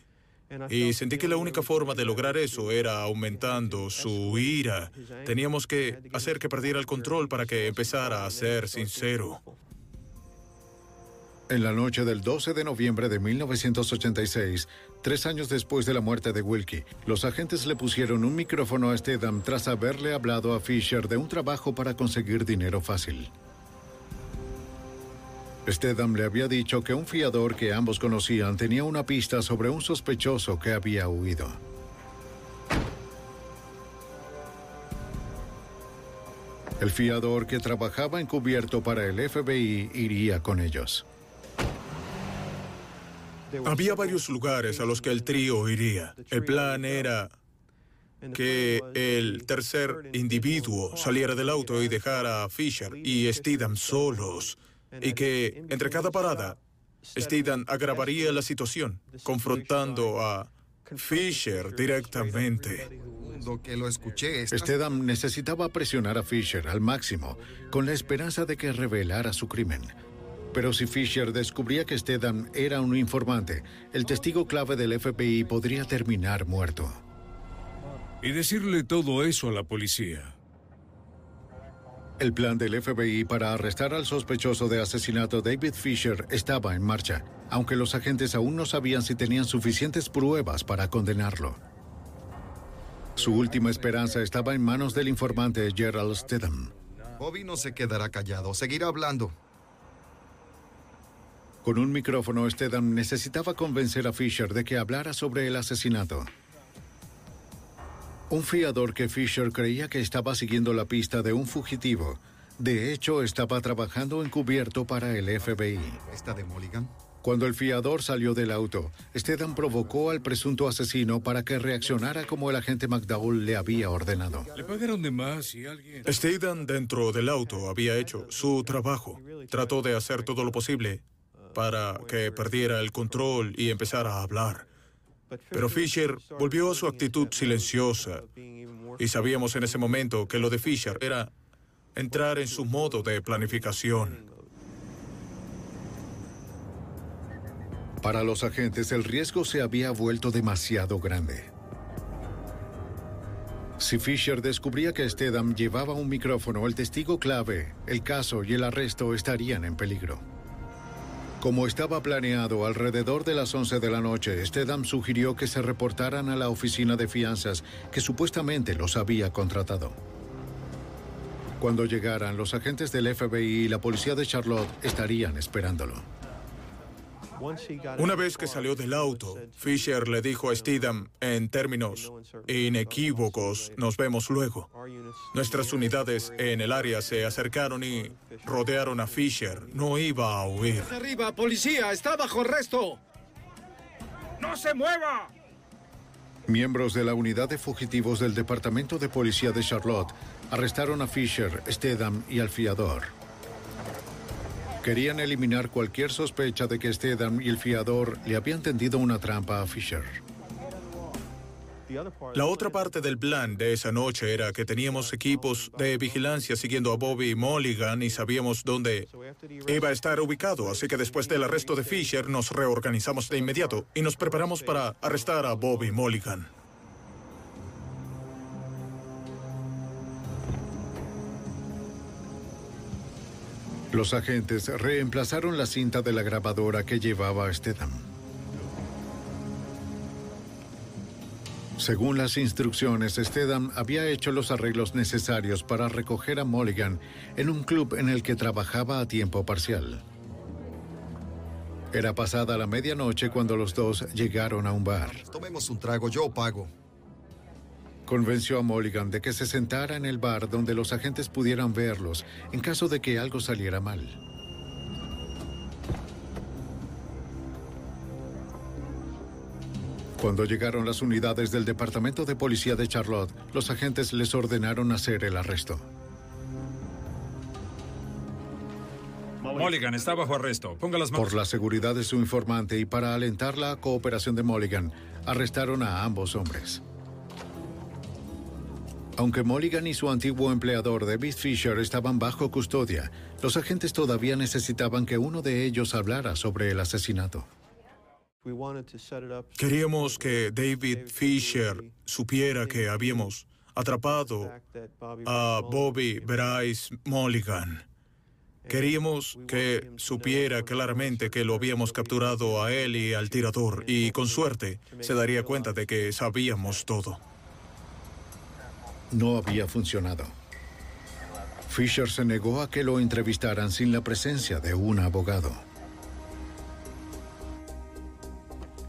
S17: Y sentí que la única forma de lograr eso era aumentando su ira. Teníamos que hacer que perdiera el control para que empezara a ser sincero.
S1: En la noche del 12 de noviembre de 1986, tres años después de la muerte de Wilkie, los agentes le pusieron un micrófono a Stedham tras haberle hablado a Fisher de un trabajo para conseguir dinero fácil. Stedham le había dicho que un fiador que ambos conocían tenía una pista sobre un sospechoso que había huido. El fiador que trabajaba encubierto para el FBI iría con ellos.
S17: Había varios lugares a los que el trío iría. El plan era que el tercer individuo saliera del auto y dejara a Fisher y Steedham solos. Y que entre cada parada, Steedham agravaría la situación, confrontando a Fisher directamente.
S9: que lo escuché.
S1: Steedham necesitaba presionar a Fisher al máximo, con la esperanza de que revelara su crimen. Pero si Fisher descubría que Stedham era un informante, el testigo clave del FBI podría terminar muerto.
S3: Y decirle todo eso a la policía.
S1: El plan del FBI para arrestar al sospechoso de asesinato David Fisher estaba en marcha, aunque los agentes aún no sabían si tenían suficientes pruebas para condenarlo. Su última esperanza estaba en manos del informante Gerald Stedham.
S9: Bobby no se quedará callado, seguirá hablando.
S1: Con un micrófono, Stedham necesitaba convencer a Fisher de que hablara sobre el asesinato. Un fiador que Fisher creía que estaba siguiendo la pista de un fugitivo. De hecho, estaba trabajando encubierto para el FBI.
S9: ¿Esta de Mulligan?
S1: Cuando el fiador salió del auto, Stedham provocó al presunto asesino para que reaccionara como el agente McDowell le había ordenado.
S3: Le pagaron de más y alguien...
S17: Stedham dentro del auto había hecho su trabajo. Trató de hacer todo lo posible para que perdiera el control y empezara a hablar. Pero Fisher volvió a su actitud silenciosa y sabíamos en ese momento que lo de Fisher era entrar en su modo de planificación.
S1: Para los agentes el riesgo se había vuelto demasiado grande. Si Fisher descubría que Stedham llevaba un micrófono, el testigo clave, el caso y el arresto estarían en peligro. Como estaba planeado, alrededor de las 11 de la noche, Stedham sugirió que se reportaran a la oficina de fianzas que supuestamente los había contratado. Cuando llegaran, los agentes del FBI y la policía de Charlotte estarían esperándolo.
S17: Una vez que salió del auto, Fisher le dijo a Steedham en términos inequívocos, nos vemos luego. Nuestras unidades en el área se acercaron y rodearon a Fisher. No iba a huir.
S21: ¡Arriba, policía! ¡Está bajo arresto! ¡No se mueva!
S1: Miembros de la unidad de fugitivos del Departamento de Policía de Charlotte arrestaron a Fisher, Stedham y al fiador. Querían eliminar cualquier sospecha de que Stedham y el fiador le habían tendido una trampa a Fisher.
S17: La otra parte del plan de esa noche era que teníamos equipos de vigilancia siguiendo a Bobby Mulligan y sabíamos dónde iba a estar ubicado, así que después del arresto de Fisher nos reorganizamos de inmediato y nos preparamos para arrestar a Bobby Mulligan.
S1: Los agentes reemplazaron la cinta de la grabadora que llevaba Stedham. Según las instrucciones, Stedham había hecho los arreglos necesarios para recoger a Mulligan en un club en el que trabajaba a tiempo parcial. Era pasada la medianoche cuando los dos llegaron a un bar.
S9: Tomemos un trago, yo pago.
S1: Convenció a Mulligan de que se sentara en el bar donde los agentes pudieran verlos en caso de que algo saliera mal. Cuando llegaron las unidades del Departamento de Policía de Charlotte, los agentes les ordenaron hacer el arresto.
S22: Mulligan está bajo arresto. Ponga las manos.
S1: Por la seguridad de su informante y para alentar la cooperación de Mulligan, arrestaron a ambos hombres. Aunque Mulligan y su antiguo empleador David Fisher estaban bajo custodia, los agentes todavía necesitaban que uno de ellos hablara sobre el asesinato.
S17: Queríamos que David Fisher supiera que habíamos atrapado a Bobby Bryce Mulligan. Queríamos que supiera claramente que lo habíamos capturado a él y al tirador y con suerte se daría cuenta de que sabíamos todo.
S1: No había funcionado. Fisher se negó a que lo entrevistaran sin la presencia de un abogado.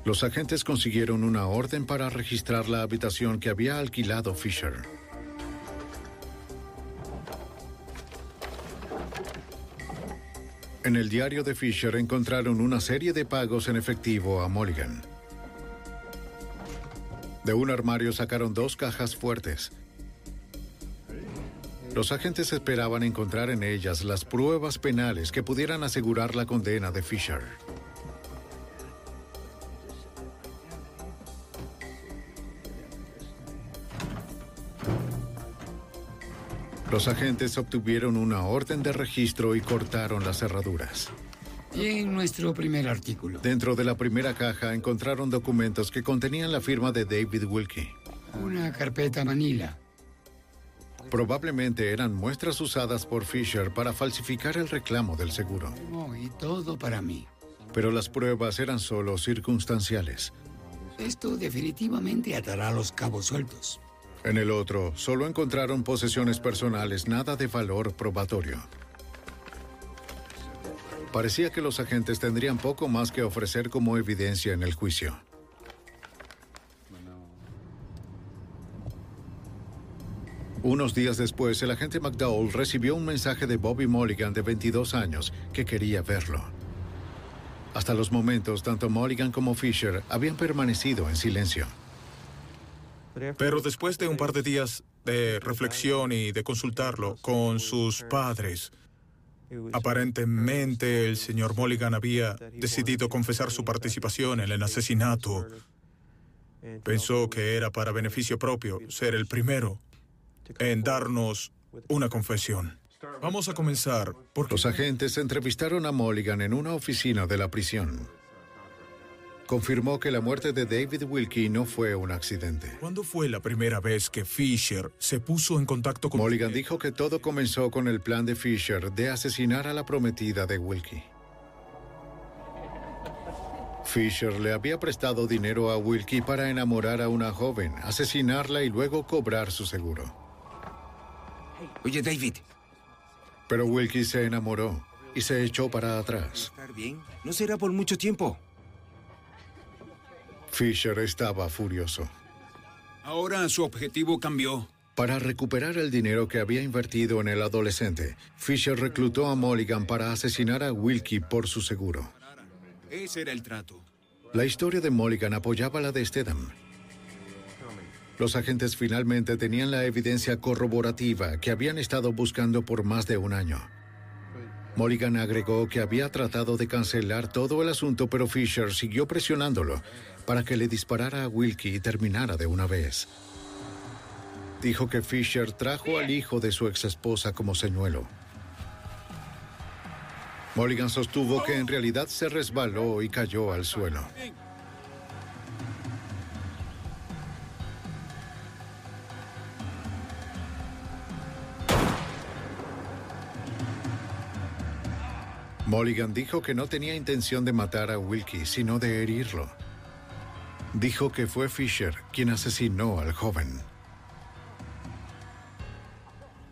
S1: Los agentes consiguieron una orden para registrar la habitación que había alquilado Fisher. En el diario de Fisher encontraron una serie de pagos en efectivo a Mulligan. De un armario sacaron dos cajas fuertes. Los agentes esperaban encontrar en ellas las pruebas penales que pudieran asegurar la condena de Fisher. Los agentes obtuvieron una orden de registro y cortaron las cerraduras.
S18: Y en nuestro primer artículo.
S1: Dentro de la primera caja encontraron documentos que contenían la firma de David Wilkie.
S18: Una carpeta Manila.
S1: Probablemente eran muestras usadas por Fisher para falsificar el reclamo del seguro.
S18: Y todo para mí.
S1: Pero las pruebas eran solo circunstanciales.
S18: Esto definitivamente atará los cabos sueltos.
S1: En el otro, solo encontraron posesiones personales, nada de valor probatorio. Parecía que los agentes tendrían poco más que ofrecer como evidencia en el juicio. Unos días después, el agente McDowell recibió un mensaje de Bobby Mulligan de 22 años que quería verlo. Hasta los momentos, tanto Mulligan como Fisher habían permanecido en silencio.
S17: Pero después de un par de días de reflexión y de consultarlo con sus padres, aparentemente el señor Mulligan había decidido confesar su participación en el asesinato. Pensó que era para beneficio propio ser el primero en darnos una confesión. Vamos a comenzar porque...
S1: Los agentes entrevistaron a Mulligan en una oficina de la prisión. Confirmó que la muerte de David Wilkie no fue un accidente.
S17: ¿Cuándo fue la primera vez que Fisher se puso en contacto con
S1: Mulligan dijo que todo comenzó con el plan de Fisher de asesinar a la prometida de Wilkie. Fisher le había prestado dinero a Wilkie para enamorar a una joven, asesinarla y luego cobrar su seguro.
S23: Oye, David.
S1: Pero Wilkie se enamoró y se echó para atrás.
S23: Estar bien. No será por mucho tiempo.
S1: Fisher estaba furioso.
S15: Ahora su objetivo cambió.
S1: Para recuperar el dinero que había invertido en el adolescente, Fisher reclutó a Mulligan para asesinar a Wilkie por su seguro.
S15: Ese era el trato.
S1: La historia de Mulligan apoyaba la de Stedham. Los agentes finalmente tenían la evidencia corroborativa que habían estado buscando por más de un año. Mulligan agregó que había tratado de cancelar todo el asunto, pero Fisher siguió presionándolo para que le disparara a Wilkie y terminara de una vez. Dijo que Fisher trajo al hijo de su exesposa como señuelo. Mulligan sostuvo que en realidad se resbaló y cayó al suelo. Mulligan dijo que no tenía intención de matar a Wilkie, sino de herirlo. Dijo que fue Fisher quien asesinó al joven.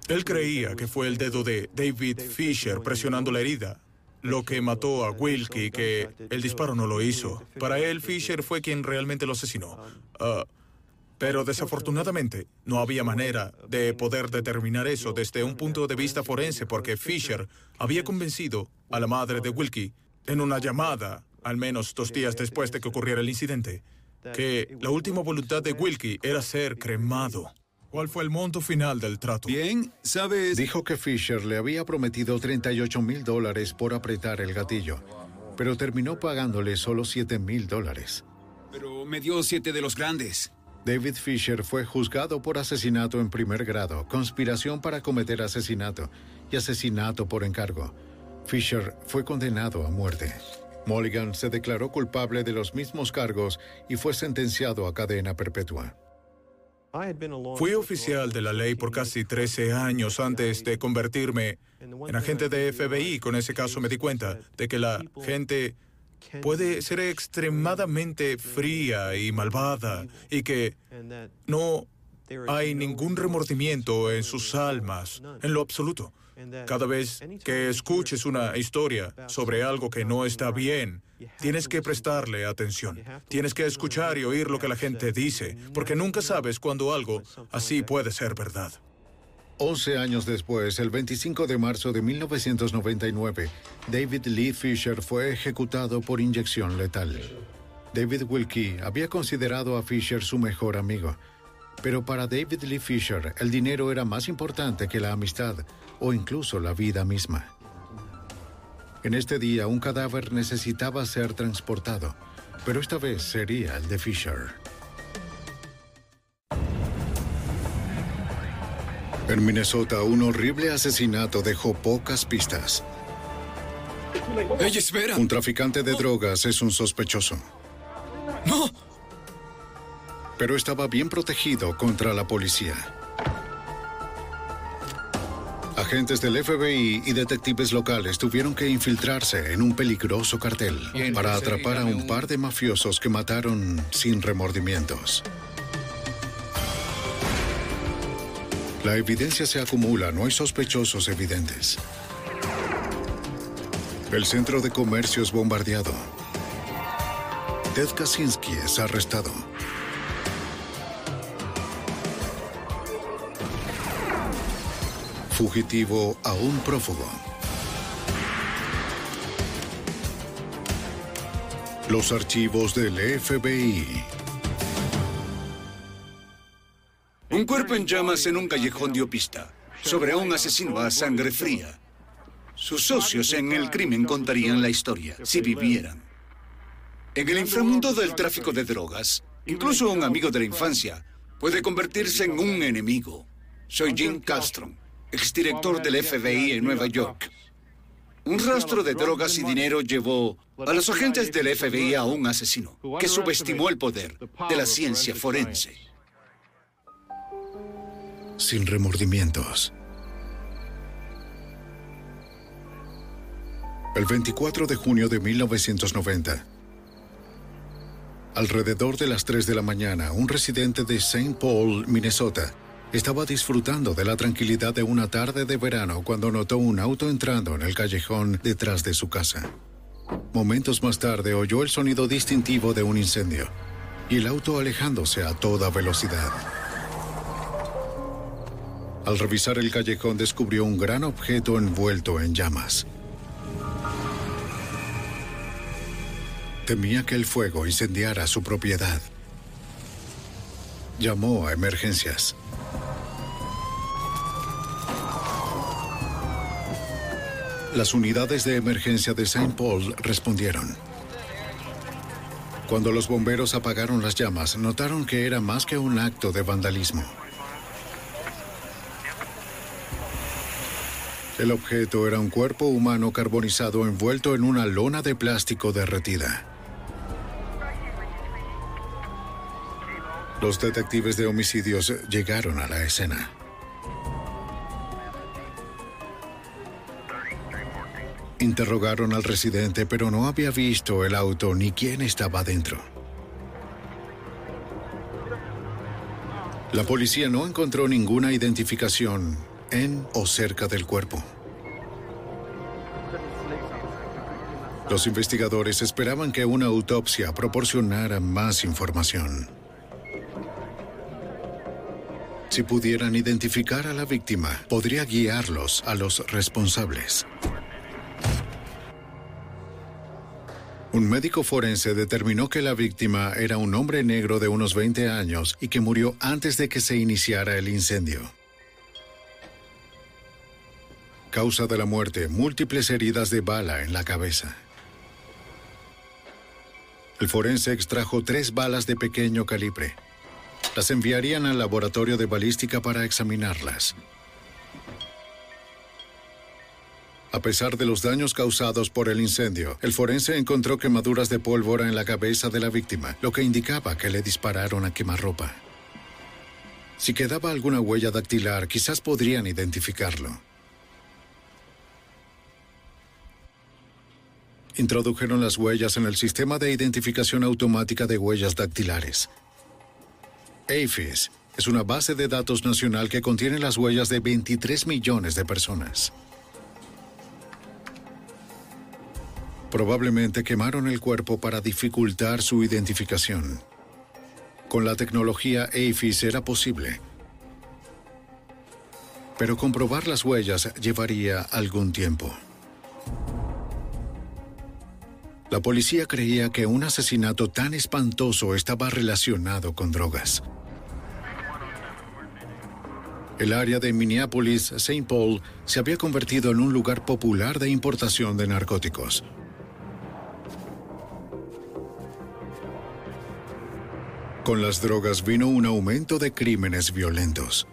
S17: Él creía que fue el dedo de David Fisher presionando la herida, lo que mató a Wilkie, que el disparo no lo hizo. Para él, Fisher fue quien realmente lo asesinó. Ah, pero desafortunadamente no había manera de poder determinar eso desde un punto de vista forense porque Fisher había convencido a la madre de Wilkie en una llamada, al menos dos días después de que ocurriera el incidente, que la última voluntad de Wilkie era ser cremado. ¿Cuál fue el monto final del trato?
S15: Bien, ¿sabes?
S1: Dijo que Fisher le había prometido 38 mil dólares por apretar el gatillo, pero terminó pagándole solo 7 mil dólares.
S15: Pero me dio siete de los grandes.
S1: David Fisher fue juzgado por asesinato en primer grado, conspiración para cometer asesinato y asesinato por encargo. Fisher fue condenado a muerte. Mulligan se declaró culpable de los mismos cargos y fue sentenciado a cadena perpetua.
S17: Fui oficial de la ley por casi 13 años antes de convertirme en agente de FBI. Con ese caso me di cuenta de que la gente puede ser extremadamente fría y malvada y que no hay ningún remordimiento en sus almas, en lo absoluto. Cada vez que escuches una historia sobre algo que no está bien, tienes que prestarle atención. Tienes que escuchar y oír lo que la gente dice, porque nunca sabes cuándo algo así puede ser verdad.
S1: 11 años después, el 25 de marzo de 1999, David Lee Fisher fue ejecutado por inyección letal. David Wilkie había considerado a Fisher su mejor amigo, pero para David Lee Fisher el dinero era más importante que la amistad o incluso la vida misma. En este día un cadáver necesitaba ser transportado, pero esta vez sería el de Fisher. En Minnesota, un horrible asesinato dejó pocas pistas.
S15: ¡Ey, espera!
S1: Un traficante de drogas es un sospechoso.
S15: ¡No!
S1: Pero estaba bien protegido contra la policía. Agentes del FBI y detectives locales tuvieron que infiltrarse en un peligroso cartel para atrapar a un par de mafiosos que mataron sin remordimientos. La evidencia se acumula, no hay sospechosos evidentes. El centro de comercio es bombardeado. Ted Kaczynski es arrestado. Fugitivo a un prófugo. Los archivos del FBI.
S2: Un cuerpo en llamas en un callejón dio pista sobre un asesino a sangre fría. Sus socios en el crimen contarían la historia, si vivieran. En el inframundo del tráfico de drogas, incluso un amigo de la infancia puede convertirse en un enemigo. Soy Jim Castron, exdirector del FBI en Nueva York. Un rastro de drogas y dinero llevó a los agentes del FBI a un asesino que subestimó el poder de la ciencia forense
S1: sin remordimientos. El 24 de junio de 1990, alrededor de las 3 de la mañana, un residente de St. Paul, Minnesota, estaba disfrutando de la tranquilidad de una tarde de verano cuando notó un auto entrando en el callejón detrás de su casa. Momentos más tarde oyó el sonido distintivo de un incendio y el auto alejándose a toda velocidad. Al revisar el callejón descubrió un gran objeto envuelto en llamas. Temía que el fuego incendiara su propiedad. Llamó a emergencias. Las unidades de emergencia de St. Paul respondieron. Cuando los bomberos apagaron las llamas, notaron que era más que un acto de vandalismo. El objeto era un cuerpo humano carbonizado envuelto en una lona de plástico derretida. Los detectives de homicidios llegaron a la escena. Interrogaron al residente, pero no había visto el auto ni quién estaba dentro. La policía no encontró ninguna identificación en o cerca del cuerpo. Los investigadores esperaban que una autopsia proporcionara más información. Si pudieran identificar a la víctima, podría guiarlos a los responsables. Un médico forense determinó que la víctima era un hombre negro de unos 20 años y que murió antes de que se iniciara el incendio. Causa de la muerte, múltiples heridas de bala en la cabeza. El forense extrajo tres balas de pequeño calibre. Las enviarían al laboratorio de balística para examinarlas. A pesar de los daños causados por el incendio, el forense encontró quemaduras de pólvora en la cabeza de la víctima, lo que indicaba que le dispararon a quemarropa. Si quedaba alguna huella dactilar, quizás podrían identificarlo. Introdujeron las huellas en el sistema de identificación automática de huellas dactilares. AFIS es una base de datos nacional que contiene las huellas de 23 millones de personas. Probablemente quemaron el cuerpo para dificultar su identificación. Con la tecnología AFIS era posible. Pero comprobar las huellas llevaría algún tiempo. La policía creía que un asesinato tan espantoso estaba relacionado con drogas. El área de Minneapolis-St. Paul se había convertido en un lugar popular de importación de narcóticos. Con las drogas vino un aumento de crímenes violentos.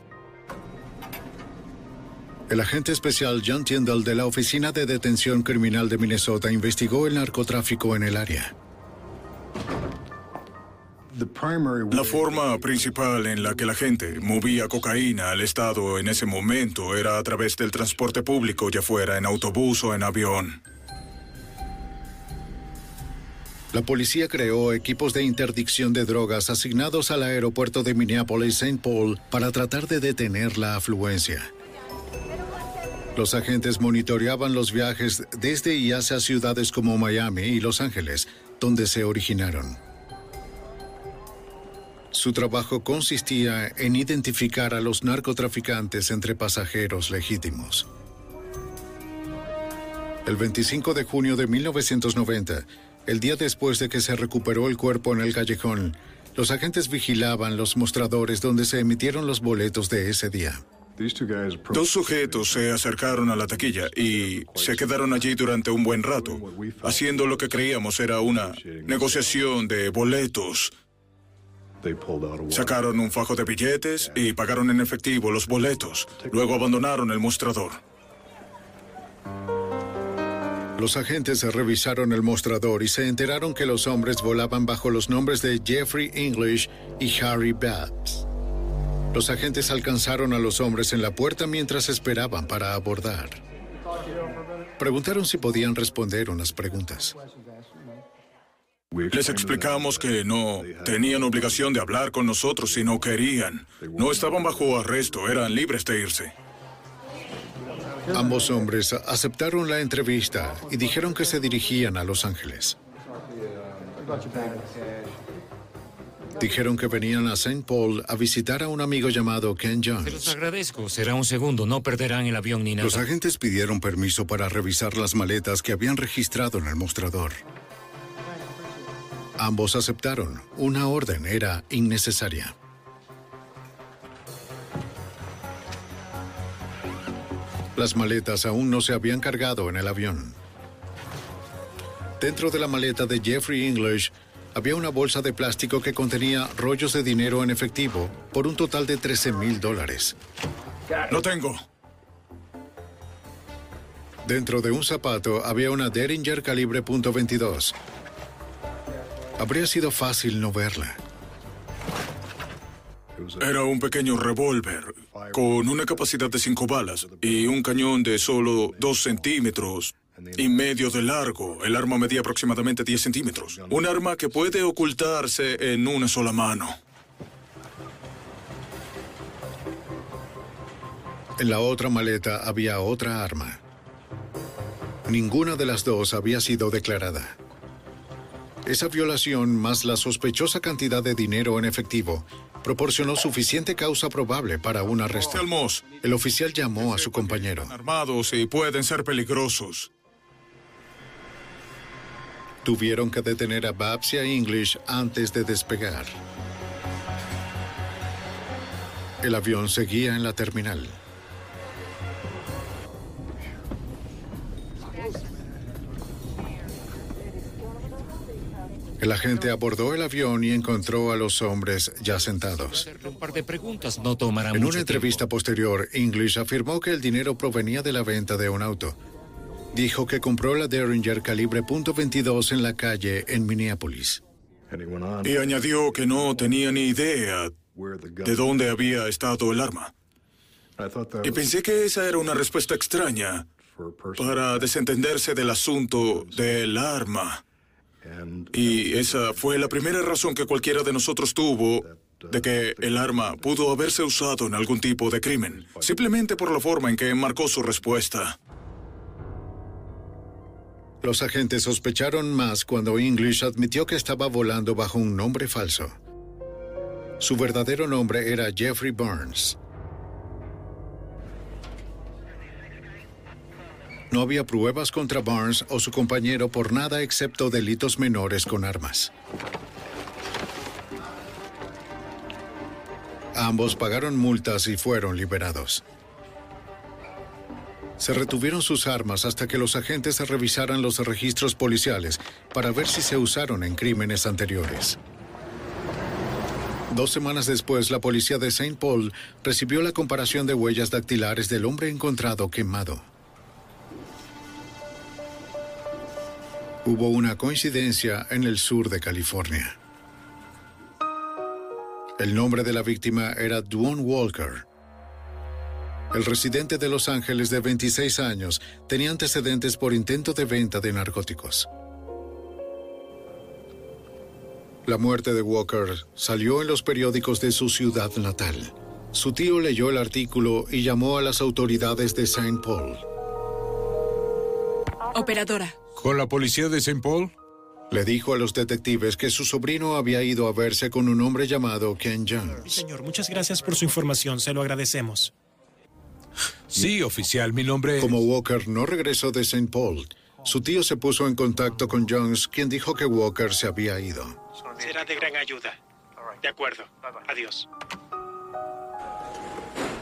S1: El agente especial John Tyndall de la Oficina de Detención Criminal de Minnesota investigó el narcotráfico en el área.
S17: La forma principal en la que la gente movía cocaína al estado en ese momento era a través del transporte público, ya fuera en autobús o en avión.
S1: La policía creó equipos de interdicción de drogas asignados al aeropuerto de Minneapolis-St. Paul para tratar de detener la afluencia. Los agentes monitoreaban los viajes desde y hacia ciudades como Miami y Los Ángeles, donde se originaron. Su trabajo consistía en identificar a los narcotraficantes entre pasajeros legítimos. El 25 de junio de 1990, el día después de que se recuperó el cuerpo en el callejón, los agentes vigilaban los mostradores donde se emitieron los boletos de ese día.
S17: Dos sujetos se acercaron a la taquilla y se quedaron allí durante un buen rato, haciendo lo que creíamos era una negociación de boletos. Sacaron un fajo de billetes y pagaron en efectivo los boletos. Luego abandonaron el mostrador.
S1: Los agentes revisaron el mostrador y se enteraron que los hombres volaban bajo los nombres de Jeffrey English y Harry Babs. Los agentes alcanzaron a los hombres en la puerta mientras esperaban para abordar. Preguntaron si podían responder unas preguntas.
S17: Les explicamos que no tenían obligación de hablar con nosotros si no querían. No estaban bajo arresto, eran libres de irse.
S1: Ambos hombres aceptaron la entrevista y dijeron que se dirigían a Los Ángeles. Dijeron que venían a St. Paul a visitar a un amigo llamado Ken
S24: Se los
S1: Jones.
S24: agradezco. Será un segundo. No perderán el avión ni nada.
S1: Los agentes pidieron permiso para revisar las maletas que habían registrado en el mostrador. Ambos aceptaron. Una orden era innecesaria. Las maletas aún no se habían cargado en el avión. Dentro de la maleta de Jeffrey English había una bolsa de plástico que contenía rollos de dinero en efectivo por un total de 13 mil dólares.
S17: Lo tengo.
S1: Dentro de un zapato había una Derringer calibre .22. Habría sido fácil no verla.
S17: Era un pequeño revólver con una capacidad de cinco balas y un cañón de solo dos centímetros y medio de largo. El arma medía aproximadamente 10 centímetros. Un arma que puede ocultarse en una sola mano.
S1: En la otra maleta había otra arma. Ninguna de las dos había sido declarada. Esa violación, más la sospechosa cantidad de dinero en efectivo, proporcionó suficiente causa probable para un arresto.
S17: Almos.
S1: El oficial llamó a su compañero.
S17: Armados y pueden ser peligrosos.
S1: Tuvieron que detener a Babs y a English antes de despegar. El avión seguía en la terminal. El agente abordó el avión y encontró a los hombres ya sentados.
S24: Un par de preguntas no tomarán
S1: En una entrevista posterior, English afirmó que el dinero provenía de la venta de un auto. Dijo que compró la Derringer calibre .22 en la calle en Minneapolis.
S17: Y añadió que no tenía ni idea de dónde había estado el arma. Y pensé que esa era una respuesta extraña para desentenderse del asunto del arma. Y esa fue la primera razón que cualquiera de nosotros tuvo de que el arma pudo haberse usado en algún tipo de crimen, simplemente por la forma en que enmarcó su respuesta.
S1: Los agentes sospecharon más cuando English admitió que estaba volando bajo un nombre falso. Su verdadero nombre era Jeffrey Burns. No había pruebas contra Barnes o su compañero por nada excepto delitos menores con armas. Ambos pagaron multas y fueron liberados. Se retuvieron sus armas hasta que los agentes revisaran los registros policiales para ver si se usaron en crímenes anteriores. Dos semanas después, la policía de St. Paul recibió la comparación de huellas dactilares del hombre encontrado quemado. Hubo una coincidencia en el sur de California. El nombre de la víctima era Duane Walker. El residente de Los Ángeles de 26 años tenía antecedentes por intento de venta de narcóticos. La muerte de Walker salió en los periódicos de su ciudad natal. Su tío leyó el artículo y llamó a las autoridades de St. Paul.
S12: Operadora.
S3: ¿Con la policía de St. Paul?
S1: Le dijo a los detectives que su sobrino había ido a verse con un hombre llamado Ken Jones.
S25: Señor, muchas gracias por su información, se lo agradecemos.
S3: Sí, oficial, mi nombre es...
S1: Como Walker no regresó de St. Paul, su tío se puso en contacto con Jones, quien dijo que Walker se había ido.
S25: Será de gran ayuda. De acuerdo. Adiós.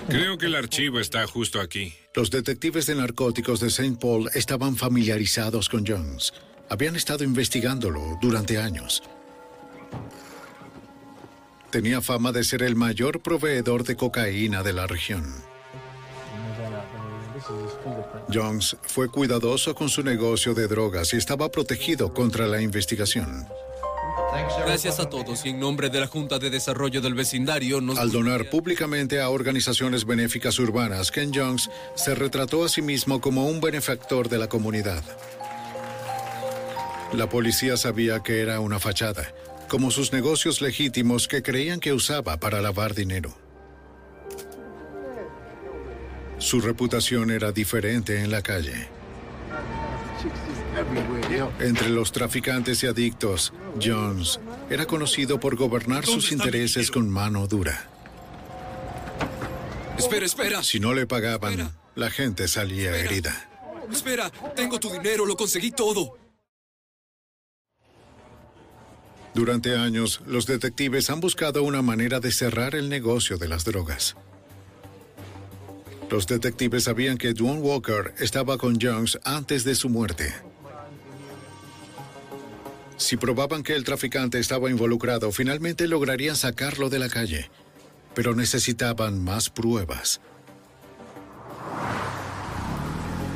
S26: Creo que el archivo está justo aquí.
S1: Los detectives de narcóticos de St. Paul estaban familiarizados con Jones. Habían estado investigándolo durante años. Tenía fama de ser el mayor proveedor de cocaína de la región. Jones fue cuidadoso con su negocio de drogas y estaba protegido contra la investigación.
S7: Gracias a todos y en nombre de la Junta de Desarrollo del Vecindario nos...
S1: Al donar públicamente a organizaciones benéficas urbanas, Ken Jones se retrató a sí mismo como un benefactor de la comunidad. La policía sabía que era una fachada, como sus negocios legítimos que creían que usaba para lavar dinero. Su reputación era diferente en la calle. Entre los traficantes y adictos, Jones era conocido por gobernar sus intereses con mano dura.
S7: Espera, espera.
S1: Si no le pagaban, la gente salía herida.
S7: Espera, tengo tu dinero, lo conseguí todo.
S1: Durante años, los detectives han buscado una manera de cerrar el negocio de las drogas. Los detectives sabían que Duane Walker estaba con Jones antes de su muerte. Si probaban que el traficante estaba involucrado, finalmente lograrían sacarlo de la calle, pero necesitaban más pruebas.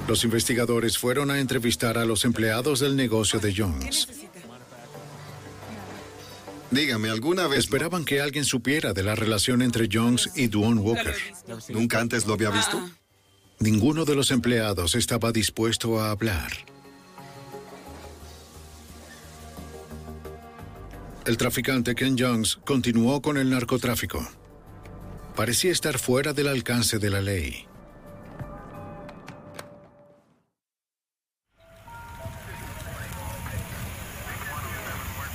S1: Los investigadores fueron a entrevistar a los empleados del negocio de Jones.
S9: Dígame, ¿alguna vez...
S1: Esperaban que alguien supiera de la relación entre Jones y Duane Walker.
S9: ¿Nunca antes lo había visto?
S1: Ninguno de los empleados estaba dispuesto a hablar. El traficante Ken Jones continuó con el narcotráfico. Parecía estar fuera del alcance de la ley.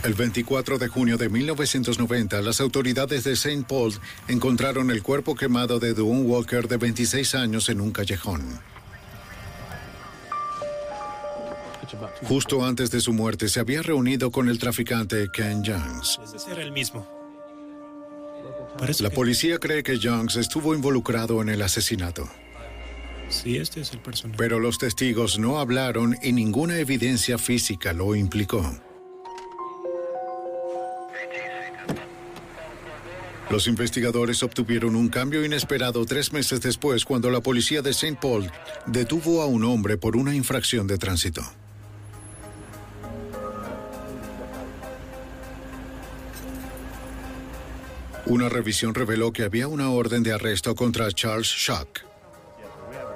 S1: El 24 de junio de 1990, las autoridades de St. Paul encontraron el cuerpo quemado de Duane Walker de 26 años en un callejón. Justo antes de su muerte se había reunido con el traficante Ken.
S25: Ese era el mismo.
S1: La policía cree que Jones estuvo involucrado en el asesinato.
S25: Sí, este es el personaje.
S1: Pero los testigos no hablaron y ninguna evidencia física lo implicó. Los investigadores obtuvieron un cambio inesperado tres meses después cuando la policía de St. Paul detuvo a un hombre por una infracción de tránsito. Una revisión reveló que había una orden de arresto contra Charles Shock.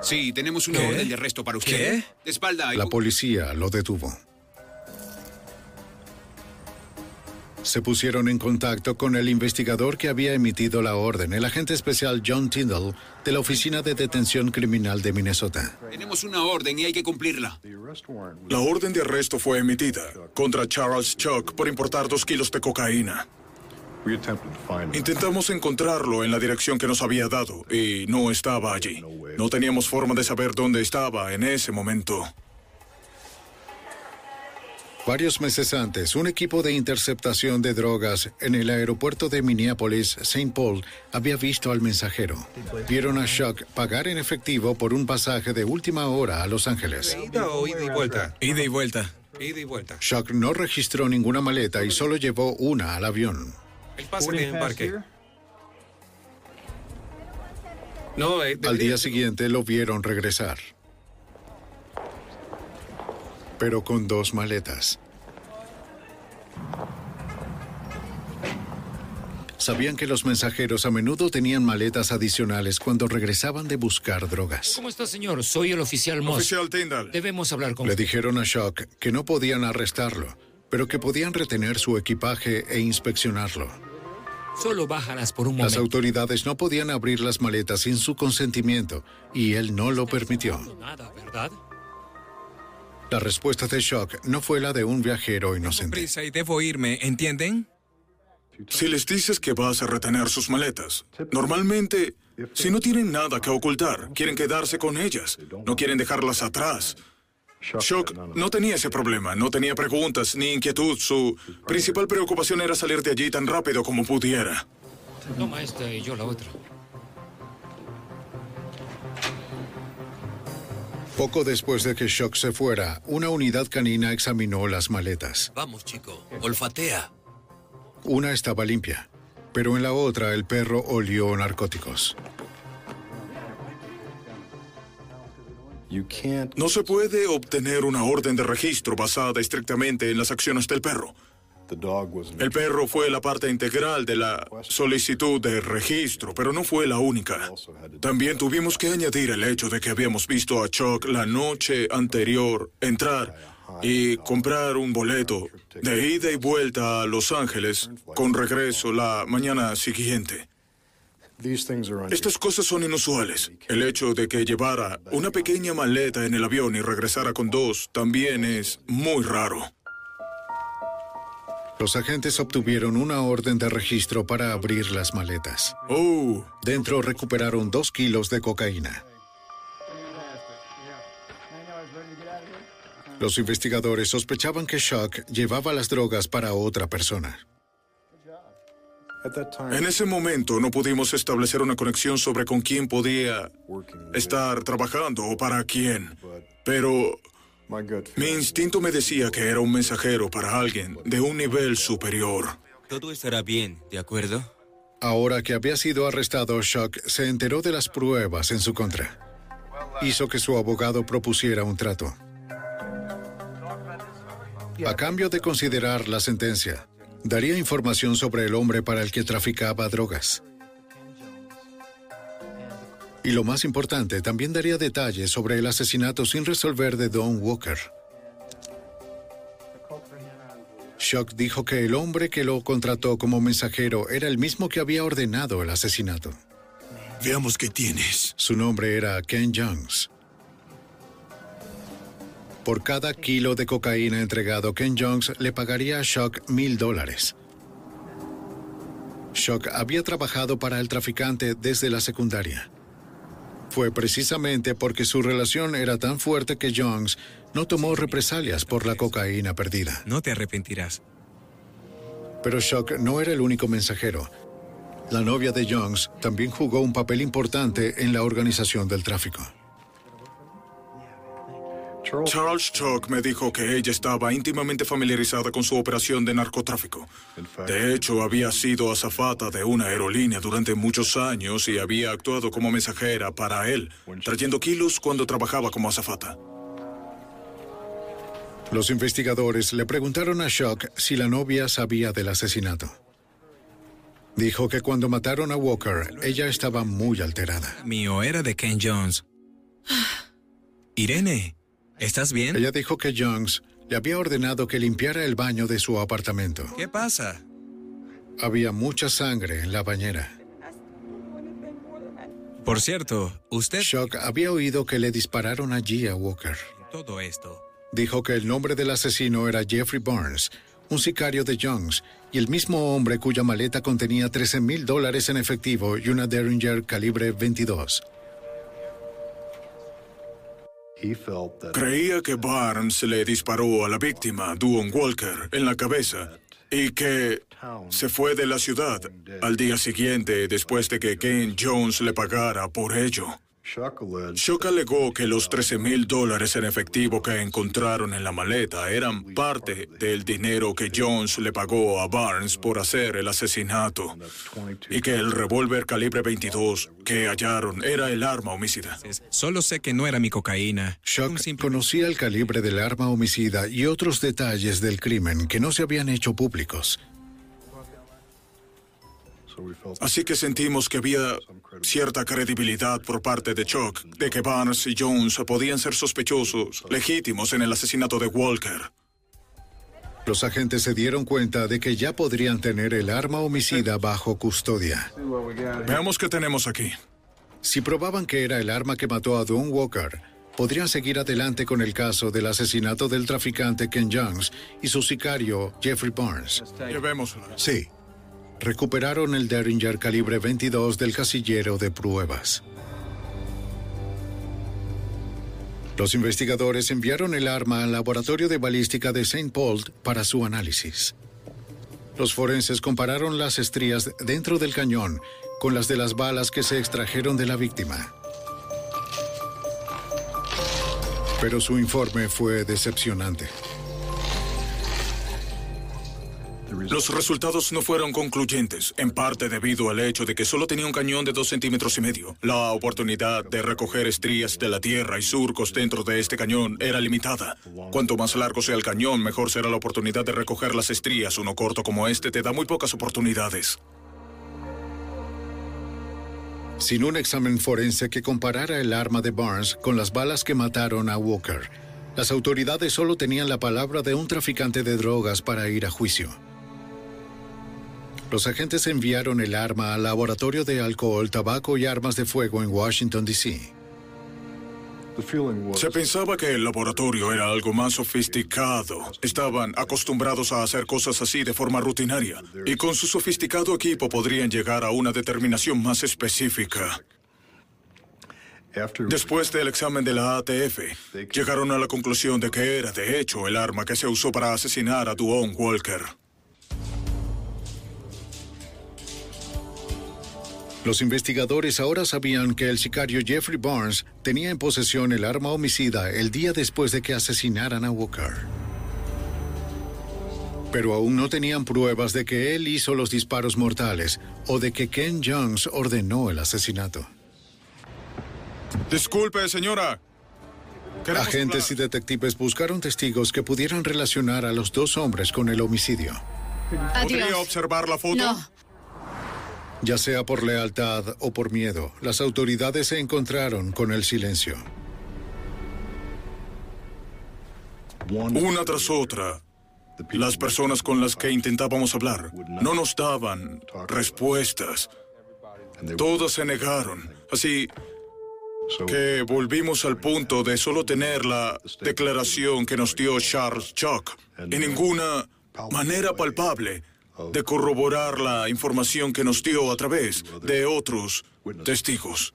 S15: Sí, tenemos una
S1: ¿Qué?
S15: orden de arresto para usted.
S1: ¿Qué?
S15: De espalda. hay-
S1: La policía lo detuvo. Se pusieron en contacto con el investigador que había emitido la orden, el agente especial John Tyndall, de la Oficina de Detención Criminal de Minnesota.
S15: Tenemos una orden y hay que cumplirla.
S17: La orden de arresto fue emitida contra Charles Chuck por importar dos kilos de cocaína. Intentamos encontrarlo en la dirección que nos había dado y no estaba allí. No teníamos forma de saber dónde estaba en ese momento.
S1: Varios meses antes, un equipo de interceptación de drogas en el aeropuerto de Minneapolis, St. Paul, había visto al mensajero. Vieron a Shock pagar en efectivo por un pasaje de última hora a Los Ángeles.
S23: ¿Ida o ida y vuelta?
S7: Ida y vuelta.
S23: Ida y vuelta.
S1: Shock no registró ninguna maleta y solo llevó una al avión.
S23: El pase de embarque. No, eh,
S1: Al día siguiente lo vieron regresar. Pero con dos maletas. Sabían que los mensajeros a menudo tenían maletas adicionales cuando regresaban de buscar drogas.
S24: ¿Cómo está, señor? Soy el oficial Moss.
S17: Oficial Tyndall.
S24: Debemos hablar con
S1: Le dijeron a Shock que no podían arrestarlo, pero que podían retener su equipaje e inspeccionarlo.
S24: Solo bájalas por un
S1: Las
S24: momento.
S1: autoridades no podían abrir las maletas sin su consentimiento y él no lo permitió.
S24: Nada, ¿verdad?
S1: La respuesta de Shock no fue la de un viajero inocente.
S22: Prisa y debo irme, ¿entienden?
S17: Si les dices que vas a retener sus maletas, normalmente, si no tienen nada que ocultar, quieren quedarse con ellas, no quieren dejarlas atrás. Shock no tenía ese problema, no tenía preguntas ni inquietud. Su principal preocupación era salir de allí tan rápido como pudiera.
S24: Toma esta y yo la otra.
S1: Poco después de que Shock se fuera, una unidad canina examinó las maletas.
S27: Vamos, chico, olfatea.
S1: Una estaba limpia, pero en la otra el perro olió narcóticos.
S17: No se puede obtener una orden de registro basada estrictamente en las acciones del perro. El perro fue la parte integral de la solicitud de registro, pero no fue la única. También tuvimos que añadir el hecho de que habíamos visto a Chuck la noche anterior entrar y comprar un boleto de ida y vuelta a Los Ángeles con regreso la mañana siguiente. Estas cosas son inusuales. El hecho de que llevara una pequeña maleta en el avión y regresara con dos también es muy raro.
S1: Los agentes obtuvieron una orden de registro para abrir las maletas.
S17: Oh.
S1: Dentro recuperaron dos kilos de cocaína. Los investigadores sospechaban que Shock llevaba las drogas para otra persona.
S17: En ese momento no pudimos establecer una conexión sobre con quién podía estar trabajando o para quién. Pero mi instinto me decía que era un mensajero para alguien de un nivel superior.
S27: Todo estará bien, ¿de acuerdo?
S1: Ahora que había sido arrestado, Shock se enteró de las pruebas en su contra. Hizo que su abogado propusiera un trato. A cambio de considerar la sentencia, daría información sobre el hombre para el que traficaba drogas. Y lo más importante, también daría detalles sobre el asesinato sin resolver de Don Walker. Shock dijo que el hombre que lo contrató como mensajero era el mismo que había ordenado el asesinato.
S17: Veamos qué tienes.
S1: Su nombre era Ken Jones. Por cada kilo de cocaína entregado, Ken Jones le pagaría a Shock mil dólares. Shock había trabajado para el traficante desde la secundaria. Fue precisamente porque su relación era tan fuerte que Jones no tomó represalias por la cocaína perdida.
S22: No te arrepentirás.
S1: Pero Shock no era el único mensajero. La novia de Jones también jugó un papel importante en la organización del tráfico.
S17: Charles Chuck me dijo que ella estaba íntimamente familiarizada con su operación de narcotráfico. De hecho, había sido azafata de una aerolínea durante muchos años y había actuado como mensajera para él, trayendo kilos cuando trabajaba como azafata.
S1: Los investigadores le preguntaron a Shock si la novia sabía del asesinato. Dijo que cuando mataron a Walker, ella estaba muy alterada.
S22: Mío era de Ken Jones. Irene, ¿estás bien?
S1: Ella dijo que Jones le había ordenado que limpiara el baño de su apartamento.
S22: ¿Qué pasa?
S1: Había mucha sangre en la bañera.
S22: Por cierto, usted...
S1: Shock había oído que le dispararon allí a Walker.
S22: Todo esto.
S1: Dijo que el nombre del asesino era Jeffrey Burns, un sicario de Jones, y el mismo hombre cuya maleta contenía 13 mil dólares en efectivo y una Derringer calibre 22.
S17: Creía que Barnes le disparó a la víctima, Duon Walker, en la cabeza y que se fue de la ciudad al día siguiente después de que Ken Jones le pagara por ello. Shock alegó que los 13 mil dólares en efectivo que encontraron en la maleta eran parte del dinero que Jones le pagó a Barnes por hacer el asesinato y que el revólver calibre 22 que hallaron era el arma homicida.
S22: Solo sé que no era mi cocaína.
S1: Shock conocía el calibre del arma homicida y otros detalles del crimen que no se habían hecho públicos.
S17: Así que sentimos que había cierta credibilidad por parte de Chuck de que Barnes y Jones podían ser sospechosos legítimos en el asesinato de Walker.
S1: Los agentes se dieron cuenta de que ya podrían tener el arma homicida bajo custodia.
S17: Veamos qué tenemos aquí.
S1: Si probaban que era el arma que mató a Don Walker, podrían seguir adelante con el caso del asesinato del traficante Ken Jones y su sicario Jeffrey Barnes. Sí. Recuperaron el Derringer calibre 22 del casillero de pruebas. Los investigadores enviaron el arma al laboratorio de balística de St. Paul para su análisis. Los forenses compararon las estrías dentro del cañón con las de las balas que se extrajeron de la víctima. Pero su informe fue decepcionante.
S17: Los resultados no fueron concluyentes, en parte debido al hecho de que solo tenía un cañón de dos centímetros y medio. La oportunidad de recoger estrías de la tierra y surcos dentro de este cañón era limitada. Cuanto más largo sea el cañón, mejor será la oportunidad de recoger las estrías. Uno corto como este te da muy pocas oportunidades.
S1: Sin un examen forense que comparara el arma de Barnes con las balas que mataron a Walker, las autoridades solo tenían la palabra de un traficante de drogas para ir a juicio. Los agentes enviaron el arma al laboratorio de alcohol, tabaco y armas de fuego en Washington, D.C.
S17: Se pensaba que el laboratorio era algo más sofisticado. Estaban acostumbrados a hacer cosas así de forma rutinaria. Y con su sofisticado equipo podrían llegar a una determinación más específica. Después del examen de la ATF, llegaron a la conclusión de que era, de hecho, el arma que se usó para asesinar a Duane Walker.
S1: Los investigadores ahora sabían que el sicario Jeffrey Barnes tenía en posesión el arma homicida el día después de que asesinaran a Walker. Pero aún no tenían pruebas de que él hizo los disparos mortales o de que Ken Jones ordenó el asesinato.
S17: Disculpe, señora. Queremos
S1: Agentes y detectives buscaron testigos que pudieran relacionar a los dos hombres con el homicidio.
S17: ¿Podría observar la foto?
S20: No.
S1: Ya sea por lealtad o por miedo, las autoridades se encontraron con el silencio.
S17: Una tras otra, las personas con las que intentábamos hablar no nos daban respuestas. Todas se negaron. Así que volvimos al punto de solo tener la declaración que nos dio Charles Chuck y ninguna manera palpable de corroborar la información que nos dio a través de otros testigos.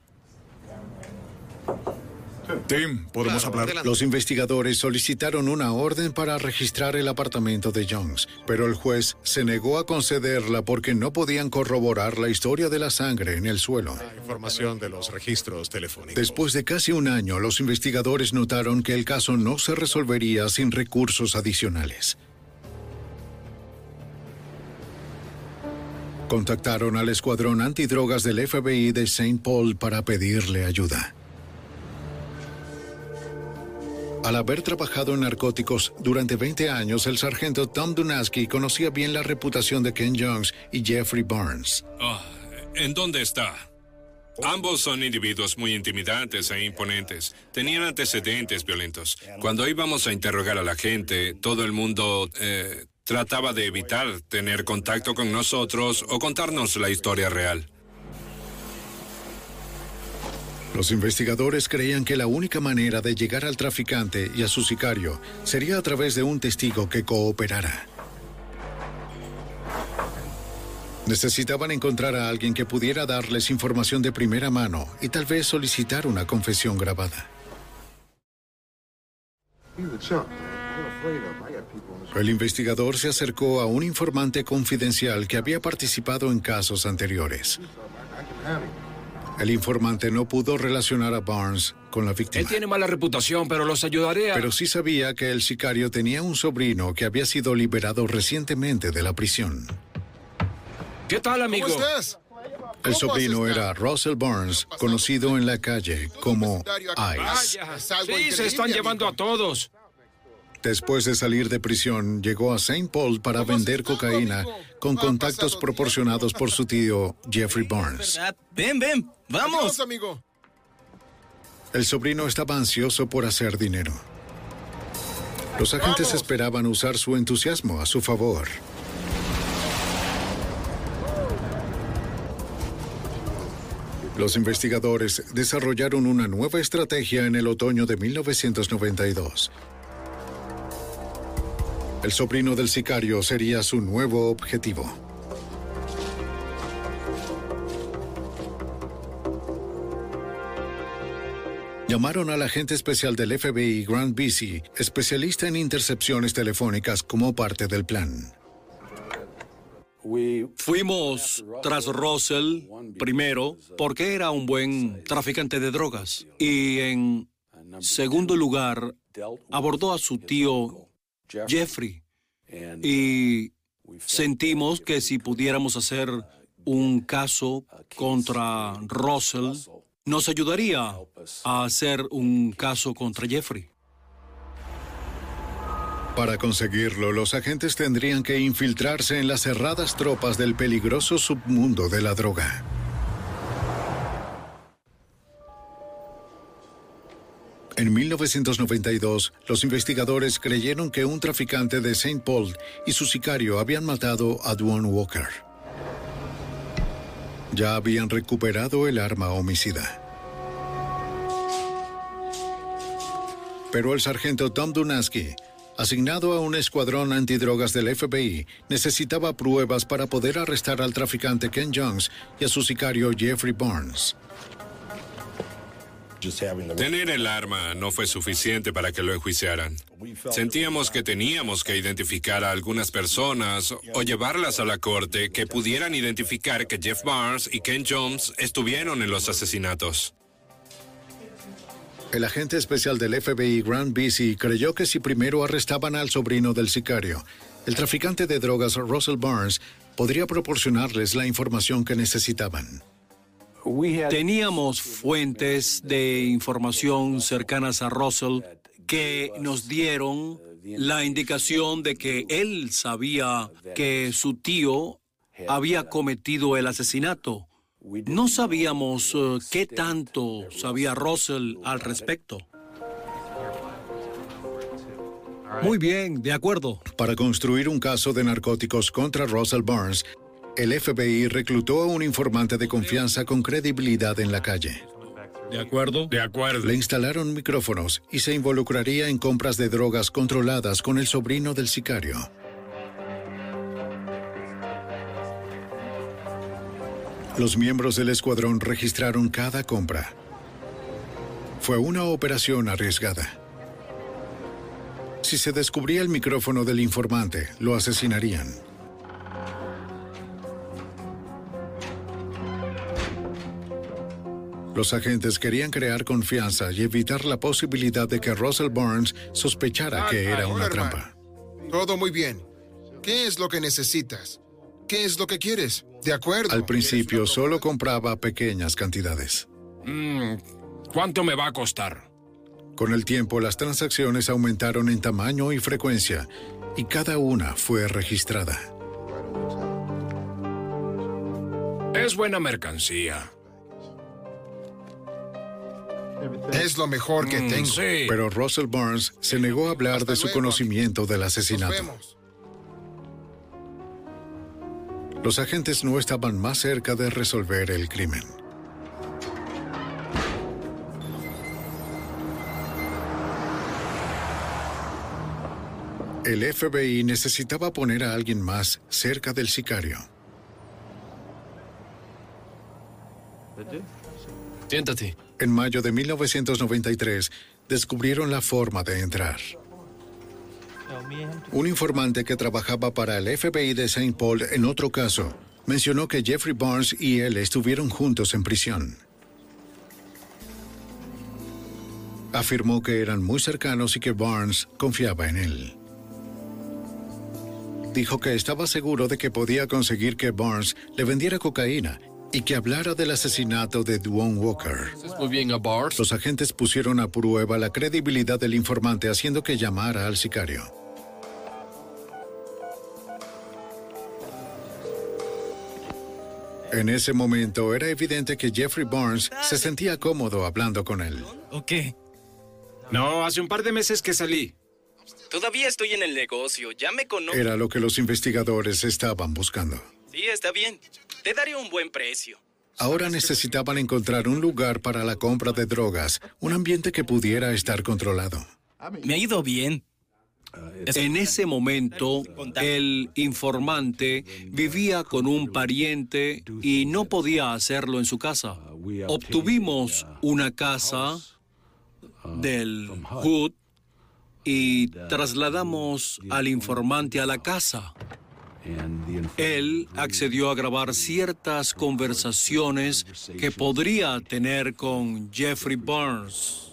S17: Tim, ¿podemos hablar?
S1: Los investigadores solicitaron una orden para registrar el apartamento de Jones, pero el juez se negó a concederla porque no podían corroborar la historia de la sangre en el suelo.
S28: Información de los registros telefónicos.
S1: Después de casi un año, los investigadores notaron que el caso no se resolvería sin recursos adicionales. Contactaron al escuadrón antidrogas del FBI de St. Paul para pedirle ayuda. Al haber trabajado en narcóticos durante 20 años, el sargento Tom Dunaski conocía bien la reputación de Ken Jones y Jeffrey Barnes.
S26: Ah, ¿En dónde está? Ambos son individuos muy intimidantes e imponentes. Tenían antecedentes violentos. Cuando íbamos a interrogar a la gente, todo el mundo eh, trataba de evitar tener contacto con nosotros o contarnos la historia real.
S1: Los investigadores creían que la única manera de llegar al traficante y a su sicario sería a través de un testigo que cooperara. Necesitaban encontrar a alguien que pudiera darles información de primera mano y tal vez solicitar una confesión grabada. El investigador se acercó a un informante confidencial que había participado en casos anteriores. El informante no pudo relacionar a Barnes con la víctima.
S21: Él tiene mala reputación, pero los ayudaré a...
S1: Pero sí sabía que el sicario tenía un sobrino que había sido liberado recientemente de la prisión.
S21: ¿Qué tal, amigo?
S9: ¿Cómo estás?
S1: El sobrino era Russell Barnes, conocido en la calle como Ice.
S21: Sí, se están llevando a todos.
S1: Después de salir de prisión, llegó a St. Paul para vender cocaína con contactos proporcionados por su tío Jeffrey Barnes.
S27: Ven, ven, vamos.
S9: amigo.
S1: El sobrino estaba ansioso por hacer dinero. Los agentes esperaban usar su entusiasmo a su favor. Los investigadores desarrollaron una nueva estrategia en el otoño de 1992. El sobrino del sicario sería su nuevo objetivo. Llamaron al agente especial del FBI, Grant Busey, especialista en intercepciones telefónicas, como parte del plan.
S29: Fuimos tras Russell primero porque era un buen traficante de drogas y en segundo lugar abordó a su tío Jeffrey y sentimos que si pudiéramos hacer un caso contra Russell nos ayudaría a hacer un caso contra Jeffrey.
S1: Para conseguirlo, los agentes tendrían que infiltrarse en las cerradas tropas del peligroso submundo de la droga. En 1992, los investigadores creyeron que un traficante de St. Paul y su sicario habían matado a Duane Walker. Ya habían recuperado el arma homicida. Pero el sargento Tom Dunaski asignado a un escuadrón antidrogas del FBI, necesitaba pruebas para poder arrestar al traficante Ken Jones y a su sicario Jeffrey Barnes.
S26: Tener el arma no fue suficiente para que lo enjuiciaran. Sentíamos que teníamos que identificar a algunas personas o llevarlas a la corte que pudieran identificar que Jeff Barnes y Ken Jones estuvieron en los asesinatos.
S1: El agente especial del FBI, Grant Busey, creyó que si primero arrestaban al sobrino del sicario, el traficante de drogas Russell Barnes podría proporcionarles la información que necesitaban.
S29: Teníamos fuentes de información cercanas a Russell que nos dieron la indicación de que él sabía que su tío había cometido el asesinato. No sabíamos uh, qué tanto sabía Russell al respecto. Muy bien, de acuerdo.
S1: Para construir un caso de narcóticos contra Russell Barnes, el FBI reclutó a un informante de confianza con credibilidad en la calle.
S29: ¿De acuerdo?
S26: De acuerdo.
S1: Le instalaron micrófonos y se involucraría en compras de drogas controladas con el sobrino del sicario. Los miembros del escuadrón registraron cada compra. Fue una operación arriesgada. Si se descubría el micrófono del informante, lo asesinarían. Los agentes querían crear confianza y evitar la posibilidad de que Russell Barnes sospechara que era una trampa.
S9: Todo muy bien. ¿Qué es lo que necesitas? ¿Qué es lo que quieres? De acuerdo.
S1: Al principio solo compraba pequeñas cantidades.
S30: Mm, ¿Cuánto me va a costar?
S1: Con el tiempo las transacciones aumentaron en tamaño y frecuencia y cada una fue registrada.
S30: Es buena mercancía.
S9: Es lo mejor que
S30: Mm,
S9: tengo.
S30: sí.
S1: Pero Russell Barnes se negó a hablar de su conocimiento del asesinato. Los agentes no estaban más cerca de resolver el crimen. El FBI necesitaba poner a alguien más cerca del sicario.
S7: Siéntate.
S1: En mayo de 1993, descubrieron la forma de entrar. Un informante que trabajaba para el FBI de St. Paul en otro caso mencionó que Jeffrey Barnes y él estuvieron juntos en prisión. Afirmó que eran muy cercanos y que Barnes confiaba en él. Dijo que estaba seguro de que podía conseguir que Barnes le vendiera cocaína y que hablara del asesinato de Duane Walker. Los agentes pusieron a prueba la credibilidad del informante haciendo que llamara al sicario. En ese momento era evidente que Jeffrey Barnes se sentía cómodo hablando con él.
S22: ¿O qué?
S23: No, hace un par de meses que salí.
S27: Todavía estoy en el negocio, ya me conozco.
S1: Era lo que los investigadores estaban buscando.
S27: Sí, está bien. Te daré un buen precio.
S1: Ahora necesitaban encontrar un lugar para la compra de drogas, un ambiente que pudiera estar controlado.
S27: Me ha ido bien.
S29: En ese momento, el informante vivía con un pariente y no podía hacerlo en su casa. Obtuvimos una casa del Hood y trasladamos al informante a la casa. Él accedió a grabar ciertas conversaciones que podría tener con Jeffrey Barnes.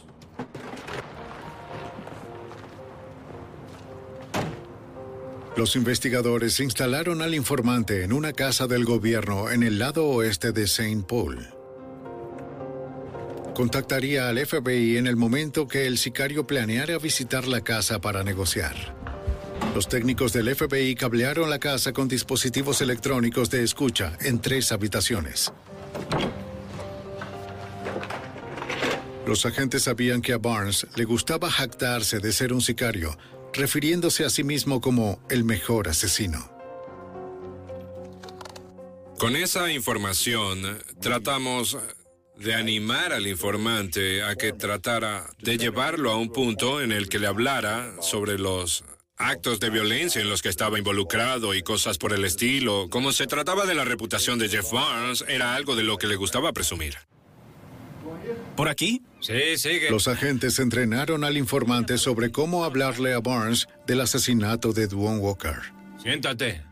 S1: Los investigadores instalaron al informante en una casa del gobierno en el lado oeste de St. Paul. Contactaría al FBI en el momento que el sicario planeara visitar la casa para negociar. Los técnicos del FBI cablearon la casa con dispositivos electrónicos de escucha en tres habitaciones. Los agentes sabían que a Barnes le gustaba jactarse de ser un sicario, refiriéndose a sí mismo como el mejor asesino.
S26: Con esa información tratamos de animar al informante a que tratara de llevarlo a un punto en el que le hablara sobre los actos de violencia en los que estaba involucrado y cosas por el estilo. Como se trataba de la reputación de Jeff Barnes, era algo de lo que le gustaba presumir.
S27: ¿Por aquí?
S23: Sí, sigue.
S1: Los agentes entrenaron al informante sobre cómo hablarle a Barnes del asesinato de Duane Walker.
S23: Siéntate.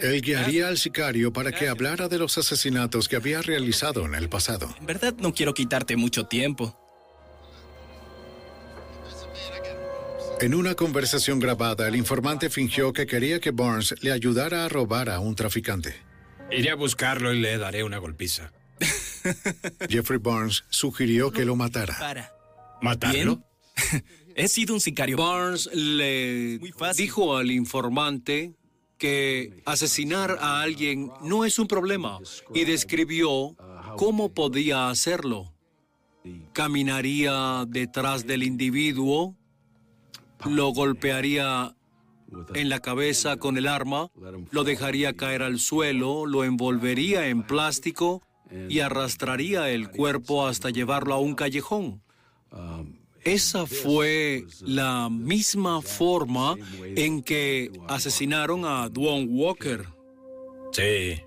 S1: Él guiaría al sicario para que hablara de los asesinatos que había realizado en el pasado.
S27: En verdad no quiero quitarte mucho tiempo.
S1: En una conversación grabada, el informante fingió que quería que Barnes le ayudara a robar a un traficante.
S23: Iré a buscarlo y le daré una golpiza.
S1: Jeffrey Barnes sugirió que lo matara.
S27: Para.
S23: ¿Matarlo?
S27: He sido un sicario.
S29: Barnes le dijo al informante que asesinar a alguien no es un problema y describió cómo podía hacerlo. Caminaría detrás del individuo, lo golpearía en la cabeza con el arma, lo dejaría caer al suelo, lo envolvería en plástico y arrastraría el cuerpo hasta llevarlo a un callejón. Esa fue la misma forma en que asesinaron a Duane Walker.
S23: Sí.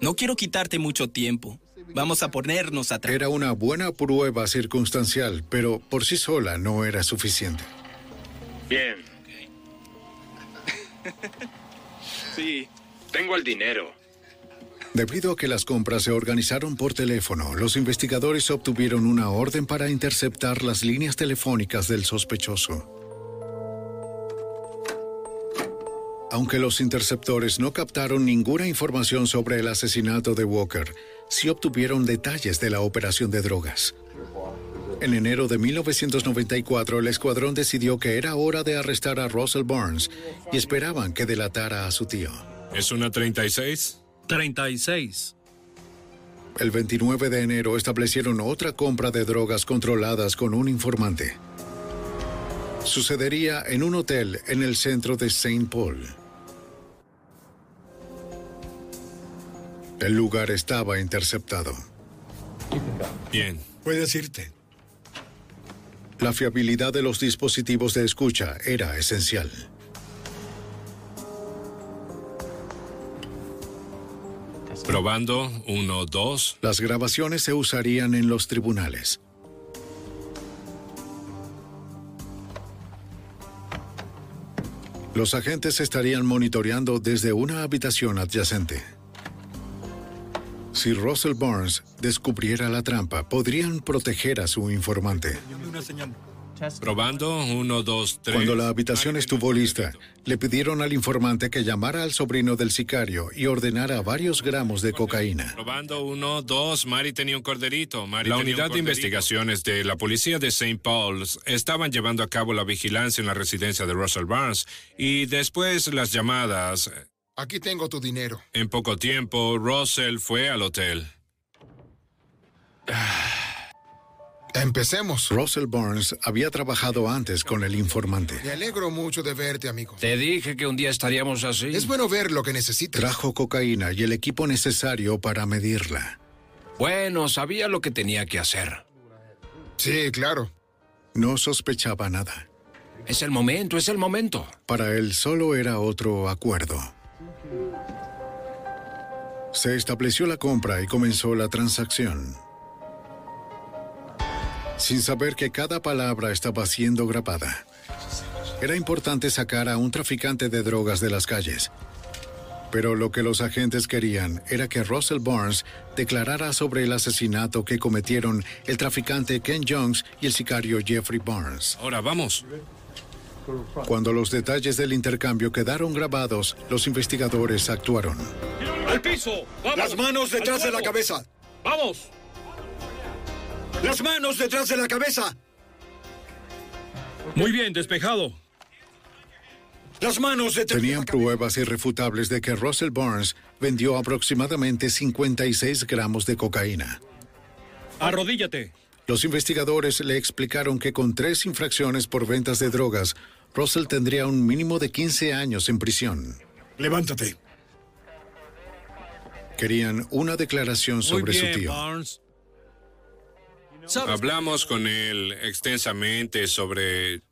S27: No quiero quitarte mucho tiempo. Vamos a ponernos atrás.
S1: Era una buena prueba circunstancial, pero por sí sola no era suficiente.
S30: Bien.
S27: Sí.
S30: Tengo el dinero.
S1: Debido a que las compras se organizaron por teléfono, los investigadores obtuvieron una orden para interceptar las líneas telefónicas del sospechoso. Aunque los interceptores no captaron ninguna información sobre el asesinato de Walker, sí obtuvieron detalles de la operación de drogas. En enero de 1994, el escuadrón decidió que era hora de arrestar a Russell Barnes y esperaban que delatara a su tío.
S26: ¿Es una 36?
S29: 36.
S1: El 29 de enero establecieron otra compra de drogas controladas con un informante. Sucedería en un hotel en el centro de St. Paul. El lugar estaba interceptado.
S26: Bien.
S21: Puedes irte.
S1: La fiabilidad de los dispositivos de escucha era esencial.
S26: Probando, uno, dos.
S1: Las grabaciones se usarían en los tribunales. Los agentes estarían monitoreando desde una habitación adyacente. Si Russell Barnes descubriera la trampa, podrían proteger a su informante.
S26: Probando, uno, dos, tres.
S1: Cuando la habitación estuvo lista, le pidieron al informante que llamara al sobrino del sicario y ordenara varios gramos de cocaína.
S26: Probando, uno, dos. Mari tenía un corderito. Mari
S30: La unidad de investigaciones de la policía de St. Paul's estaban llevando a cabo la vigilancia en la residencia de Russell Barnes y después las llamadas.
S9: Aquí tengo tu dinero.
S30: En poco tiempo, Russell fue al hotel.
S9: Empecemos.
S1: Russell Barnes había trabajado antes con el informante.
S9: Me alegro mucho de verte, amigo.
S30: Te dije que un día estaríamos así.
S9: Es bueno ver lo que necesitas.
S1: Trajo cocaína y el equipo necesario para medirla.
S30: Bueno, sabía lo que tenía que hacer.
S9: Sí, claro.
S1: No sospechaba nada.
S30: Es el momento, es el momento.
S1: Para él solo era otro acuerdo. Se estableció la compra y comenzó la transacción. Sin saber que cada palabra estaba siendo grabada. Era importante sacar a un traficante de drogas de las calles. Pero lo que los agentes querían era que Russell Barnes declarara sobre el asesinato que cometieron el traficante Ken Jones y el sicario Jeffrey Barnes.
S30: Ahora vamos.
S1: Cuando los detalles del intercambio quedaron grabados, los investigadores actuaron.
S21: ¡Al piso! ¡Vamos!
S31: Las manos detrás de la cabeza.
S21: ¡Vamos!
S31: Las manos detrás de la cabeza.
S21: Muy bien, despejado.
S31: Las manos detrás.
S1: Tenían pruebas irrefutables de que Russell Barnes vendió aproximadamente 56 gramos de cocaína.
S21: Arrodíllate.
S1: Los investigadores le explicaron que con tres infracciones por ventas de drogas, Russell tendría un mínimo de 15 años en prisión.
S21: Levántate.
S1: Querían una declaración sobre su tío.
S30: Barnes. Hablamos con él extensamente sobre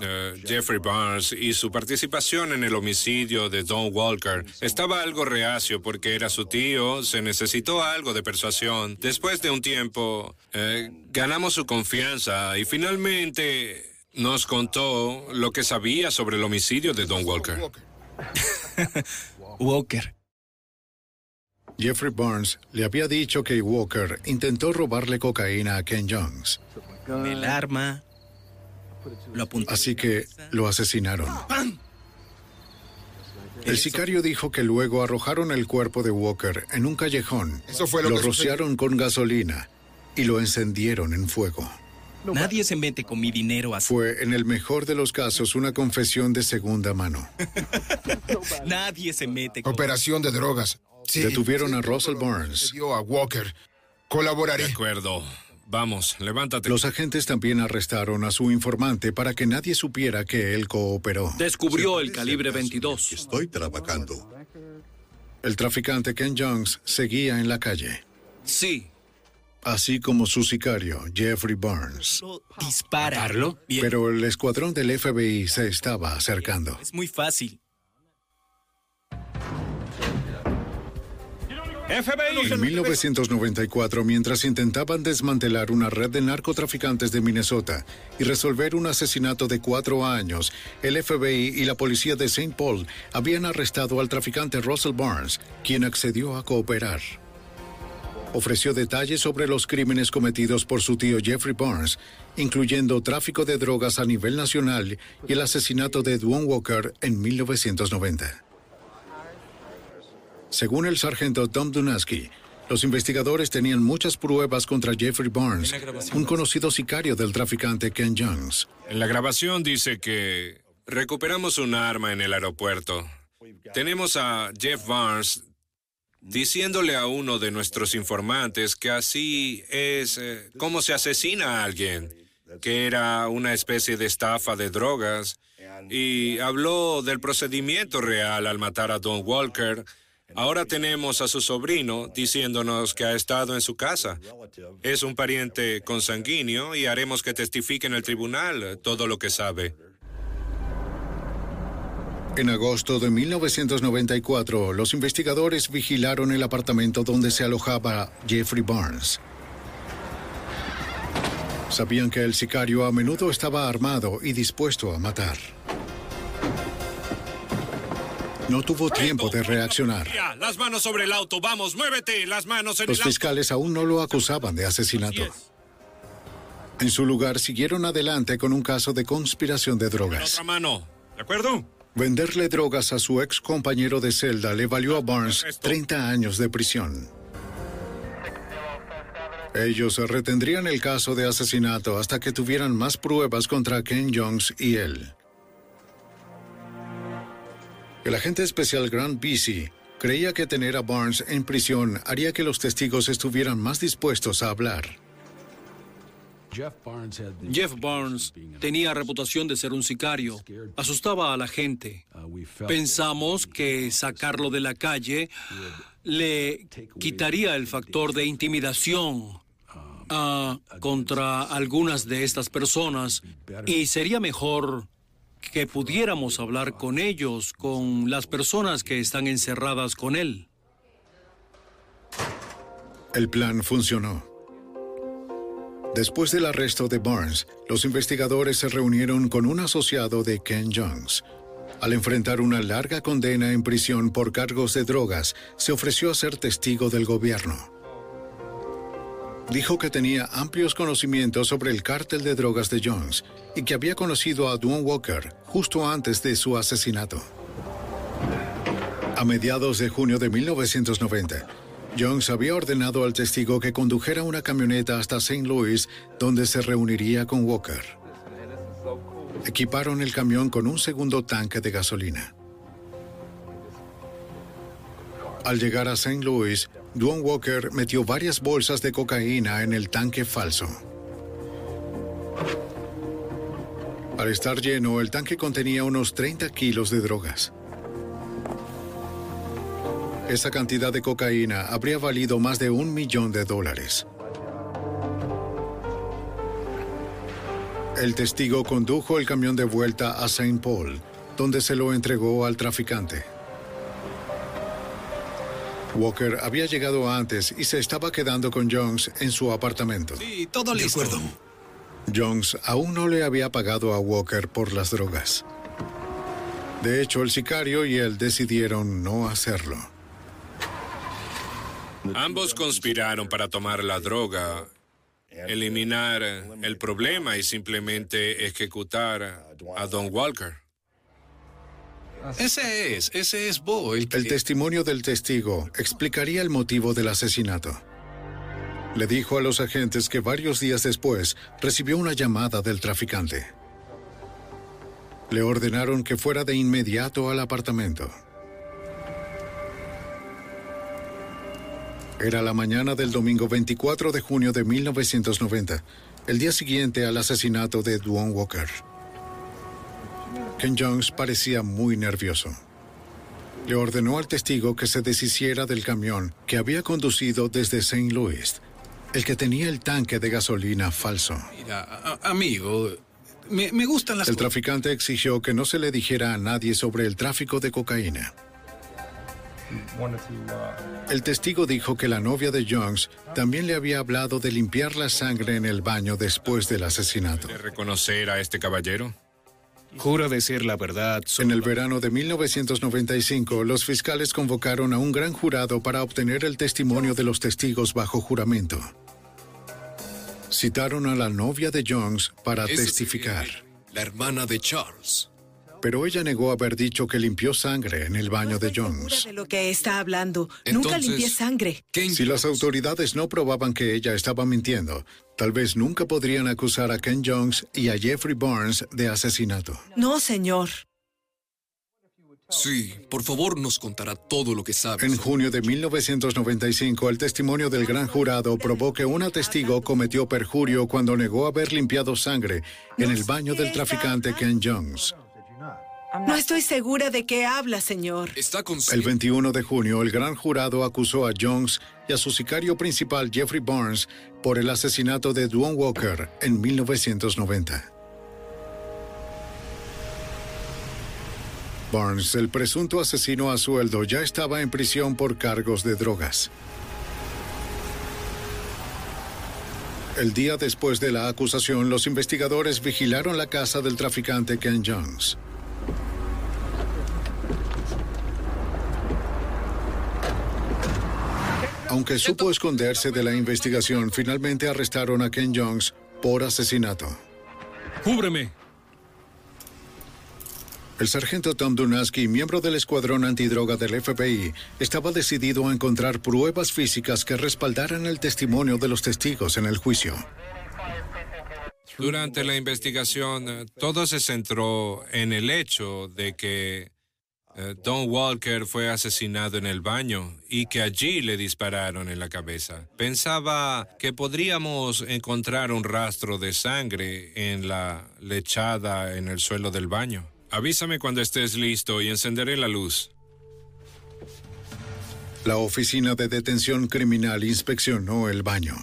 S30: eh, Jeffrey Barnes y su participación en el homicidio de Don Walker. Estaba algo reacio porque era su tío, se necesitó algo de persuasión. Después de un tiempo, eh, ganamos su confianza y finalmente nos contó lo que sabía sobre el homicidio de Don Walker.
S27: Walker.
S1: Jeffrey Barnes le había dicho que Walker intentó robarle cocaína a Ken Jones.
S27: El arma. Lo.
S1: Así que lo asesinaron. El sicario dijo que luego arrojaron el cuerpo de Walker en un callejón.
S9: Eso fue lo que
S1: rociaron con gasolina y lo encendieron en fuego.
S27: Nadie se mete con mi dinero así.
S1: Fue, en el mejor de los casos, una confesión de segunda mano.
S27: Nadie se mete con...
S9: Operación de drogas. Sí,
S1: Detuvieron a Russell
S9: lo
S1: Barnes.
S9: sucedió a Walker. Colaboraré.
S30: De acuerdo. Vamos, levántate.
S1: Los agentes también arrestaron a su informante para que nadie supiera que él cooperó.
S29: Descubrió el calibre 22.
S28: Estoy trabajando.
S1: El traficante Ken Jones seguía en la calle,
S29: Sí.
S1: así como su sicario, Jeffrey Barnes.
S27: Dispara.
S30: ¿Matarlo?
S27: Bien.
S1: Pero el escuadrón del FBI se estaba acercando.
S27: Es muy fácil.
S1: En 1994, mientras intentaban desmantelar una red de narcotraficantes de Minnesota y resolver un asesinato de cuatro años, el FBI y la policía de St. Paul habían arrestado al traficante Russell Barnes, quien accedió a cooperar. Ofreció detalles sobre los crímenes cometidos por su tío Jeffrey Barnes, incluyendo tráfico de drogas a nivel nacional y el asesinato de Dwayne Walker en 1990. Según el sargento Tom Dunaski, los investigadores tenían muchas pruebas contra Jeffrey Barnes, un conocido sicario del traficante Ken Jones.
S30: En la grabación dice que recuperamos un arma en el aeropuerto. Tenemos a Jeff Barnes diciéndole a uno de nuestros informantes que así es eh, como se asesina a alguien, que era una especie de estafa de drogas, y habló del procedimiento real al matar a Don Walker Ahora tenemos a su sobrino diciéndonos que ha estado en su casa. Es un pariente consanguíneo y haremos que testifique en el tribunal todo lo que sabe.
S1: En agosto de 1994, los investigadores vigilaron el apartamento donde se alojaba Jeffrey Barnes. Sabían que el sicario a menudo estaba armado y dispuesto a matar. No tuvo tiempo de reaccionar.
S30: Las manos sobre el auto, vamos, muévete, las manos en
S1: Los
S30: el auto.
S1: fiscales aún no lo acusaban de asesinato. En su lugar, siguieron adelante con un caso de conspiración de drogas.
S30: Otra mano, ¿de acuerdo?
S1: Venderle drogas a su ex compañero de celda le valió a Barnes 30 años de prisión. Ellos retendrían el caso de asesinato hasta que tuvieran más pruebas contra Ken Jones y él. El agente especial Grant Busey creía que tener a Barnes en prisión haría que los testigos estuvieran más dispuestos a hablar.
S29: Jeff Barnes tenía reputación de ser un sicario. Asustaba a la gente. Pensamos que sacarlo de la calle le quitaría el factor de intimidación ah, contra algunas de estas personas y sería mejor que pudiéramos hablar con ellos, con las personas que están encerradas con él.
S1: El plan funcionó. Después del arresto de Barnes, los investigadores se reunieron con un asociado de Ken Jones. Al enfrentar una larga condena en prisión por cargos de drogas, se ofreció a ser testigo del gobierno. Dijo que tenía amplios conocimientos sobre el cártel de drogas de Jones y que había conocido a Dwayne Walker justo antes de su asesinato. A mediados de junio de 1990, Jones había ordenado al testigo que condujera una camioneta hasta St. Louis, donde se reuniría con Walker. Equiparon el camión con un segundo tanque de gasolina. Al llegar a St. Louis, Dwayne Walker metió varias bolsas de cocaína en el tanque falso. Al estar lleno, el tanque contenía unos 30 kilos de drogas. Esa cantidad de cocaína habría valido más de un millón de dólares. El testigo condujo el camión de vuelta a St. Paul, donde se lo entregó al traficante. Walker había llegado antes y se estaba quedando con Jones en su apartamento.
S27: Sí, todo listo. De acuerdo.
S1: Jones aún no le había pagado a Walker por las drogas. De hecho, el sicario y él decidieron no hacerlo.
S30: Ambos conspiraron para tomar la droga, eliminar el problema y simplemente ejecutar a Don Walker.
S23: Ese es, ese es Bo. El, que...
S1: el testimonio del testigo explicaría el motivo del asesinato. Le dijo a los agentes que varios días después recibió una llamada del traficante. Le ordenaron que fuera de inmediato al apartamento. Era la mañana del domingo 24 de junio de 1990, el día siguiente al asesinato de Dwayne Walker. Ken Jones parecía muy nervioso. Le ordenó al testigo que se deshiciera del camión que había conducido desde St. Louis, el que tenía el tanque de gasolina falso.
S23: Mira, a- amigo, me, me gustan las
S1: El traficante exigió que no se le dijera a nadie sobre el tráfico de cocaína. El testigo dijo que la novia de Jones también le había hablado de limpiar la sangre en el baño después del asesinato.
S30: ¿De reconocer a este caballero?
S23: Jura decir la verdad.
S1: En el verano de 1995, los fiscales convocaron a un gran jurado para obtener el testimonio de los testigos bajo juramento. Citaron a la novia de Jones para testificar,
S7: La hermana de Charles.
S1: pero ella negó haber dicho que limpió sangre en el baño de Jones.
S32: de lo que está hablando. Nunca limpié sangre.
S1: Si las autoridades no probaban que ella estaba mintiendo, tal vez nunca podrían acusar a Ken Jones y a Jeffrey Barnes de asesinato.
S32: No, señor.
S7: Sí, por favor nos contará todo lo que sabe.
S1: En junio de 1995, el testimonio del gran jurado probó que una testigo cometió perjurio cuando negó haber limpiado sangre en el baño del traficante Ken Jones.
S32: No estoy segura de qué habla, señor.
S7: Está con
S1: El 21 de junio, el gran jurado acusó a Jones y a su sicario principal Jeffrey Barnes por el asesinato de Duane Walker en 1990. Barnes, el presunto asesino a sueldo, ya estaba en prisión por cargos de drogas. El día después de la acusación, los investigadores vigilaron la casa del traficante Ken Jones. Aunque supo esconderse de la investigación, finalmente arrestaron a Ken Jones por asesinato.
S7: ¡Cúbreme!
S1: El sargento Tom Dunaski, miembro del escuadrón antidroga del FBI, estaba decidido a encontrar pruebas físicas que respaldaran el testimonio de los testigos en el juicio.
S30: Durante la investigación, eh, todo se centró en el hecho de que eh, Don Walker fue asesinado en el baño y que allí le dispararon en la cabeza. Pensaba que podríamos encontrar un rastro de sangre en la lechada en el suelo del baño. Avísame cuando estés listo y encenderé la luz.
S1: La oficina de detención criminal inspeccionó el baño.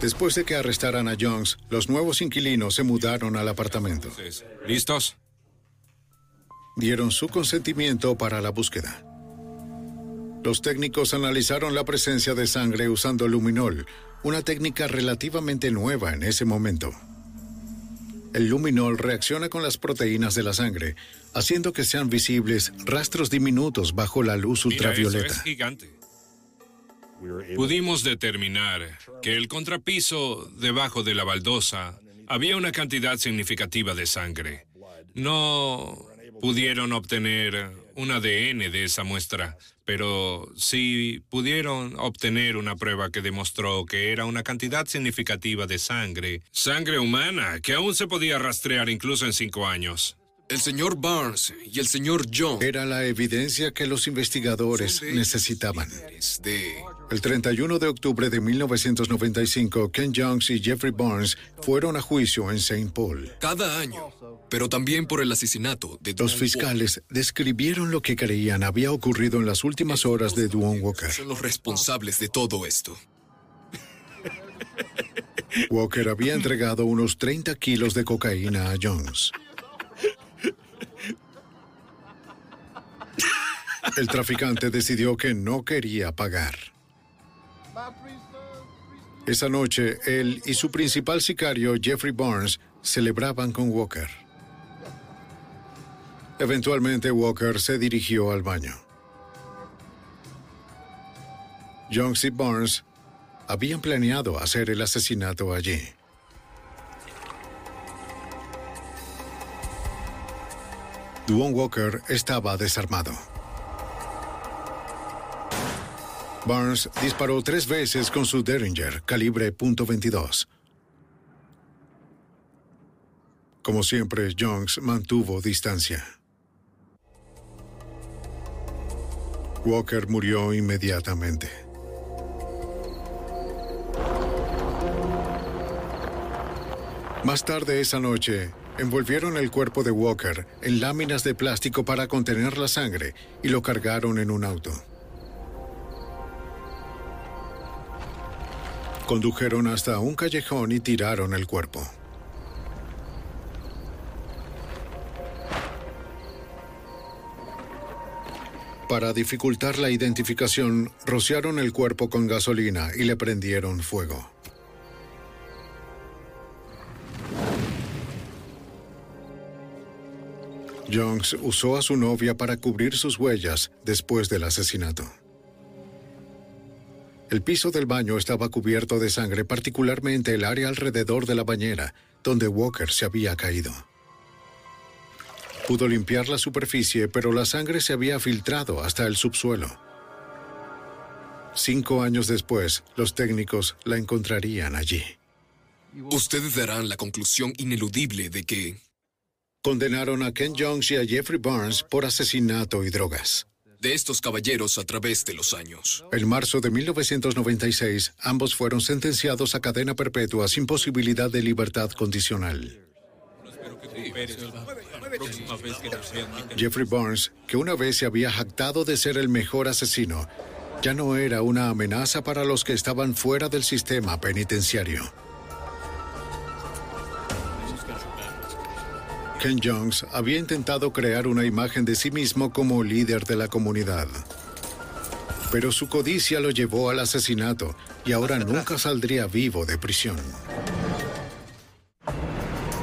S1: Después de que arrestaran a Jones, los nuevos inquilinos se mudaron al apartamento.
S30: ¿Listos?
S1: Dieron su consentimiento para la búsqueda. Los técnicos analizaron la presencia de sangre usando luminol, una técnica relativamente nueva en ese momento. El luminol reacciona con las proteínas de la sangre, haciendo que sean visibles rastros diminutos bajo la luz
S30: Mira, eso
S1: ultravioleta.
S30: es gigante. Pudimos determinar que el contrapiso debajo de la baldosa había una cantidad significativa de sangre. No pudieron obtener un ADN de esa muestra, pero sí pudieron obtener una prueba que demostró que era una cantidad significativa de sangre, sangre humana, que aún se podía rastrear incluso en cinco años.
S7: El señor Barnes y el señor John.
S1: Era la evidencia que los investigadores necesitaban.
S7: De...
S1: El 31 de octubre de 1995, Ken Jones y Jeffrey Barnes fueron a juicio en St. Paul.
S7: Cada año. Pero también por el asesinato de
S1: Los fiscales describieron lo que creían había ocurrido en las últimas horas de Duane Walker.
S7: Son los responsables de todo esto.
S1: Walker había entregado unos 30 kilos de cocaína a Jones. El traficante decidió que no quería pagar. Esa noche, él y su principal sicario, Jeffrey Barnes, celebraban con Walker. Eventualmente, Walker se dirigió al baño. Jones y Barnes habían planeado hacer el asesinato allí. Duane Walker estaba desarmado. Barnes disparó tres veces con su Derringer, calibre .22. Como siempre, Jones mantuvo distancia. Walker murió inmediatamente. Más tarde esa noche, envolvieron el cuerpo de Walker en láminas de plástico para contener la sangre y lo cargaron en un auto. Condujeron hasta un callejón y tiraron el cuerpo. para dificultar la identificación, rociaron el cuerpo con gasolina y le prendieron fuego. Jones usó a su novia para cubrir sus huellas después del asesinato. El piso del baño estaba cubierto de sangre, particularmente el área alrededor de la bañera, donde Walker se había caído. Pudo limpiar la superficie, pero la sangre se había filtrado hasta el subsuelo. Cinco años después, los técnicos la encontrarían allí.
S33: Ustedes darán la conclusión ineludible de que
S1: Condenaron a Ken Jones y a Jeffrey Barnes por asesinato y drogas.
S33: De estos caballeros a través de los años.
S1: En marzo de 1996, ambos fueron sentenciados a cadena perpetua sin posibilidad de libertad condicional. Jeffrey Barnes, que una vez se había jactado de ser el mejor asesino, ya no era una amenaza para los que estaban fuera del sistema penitenciario. Ken Jones había intentado crear una imagen de sí mismo como líder de la comunidad. Pero su codicia lo llevó al asesinato y ahora nunca saldría vivo de prisión.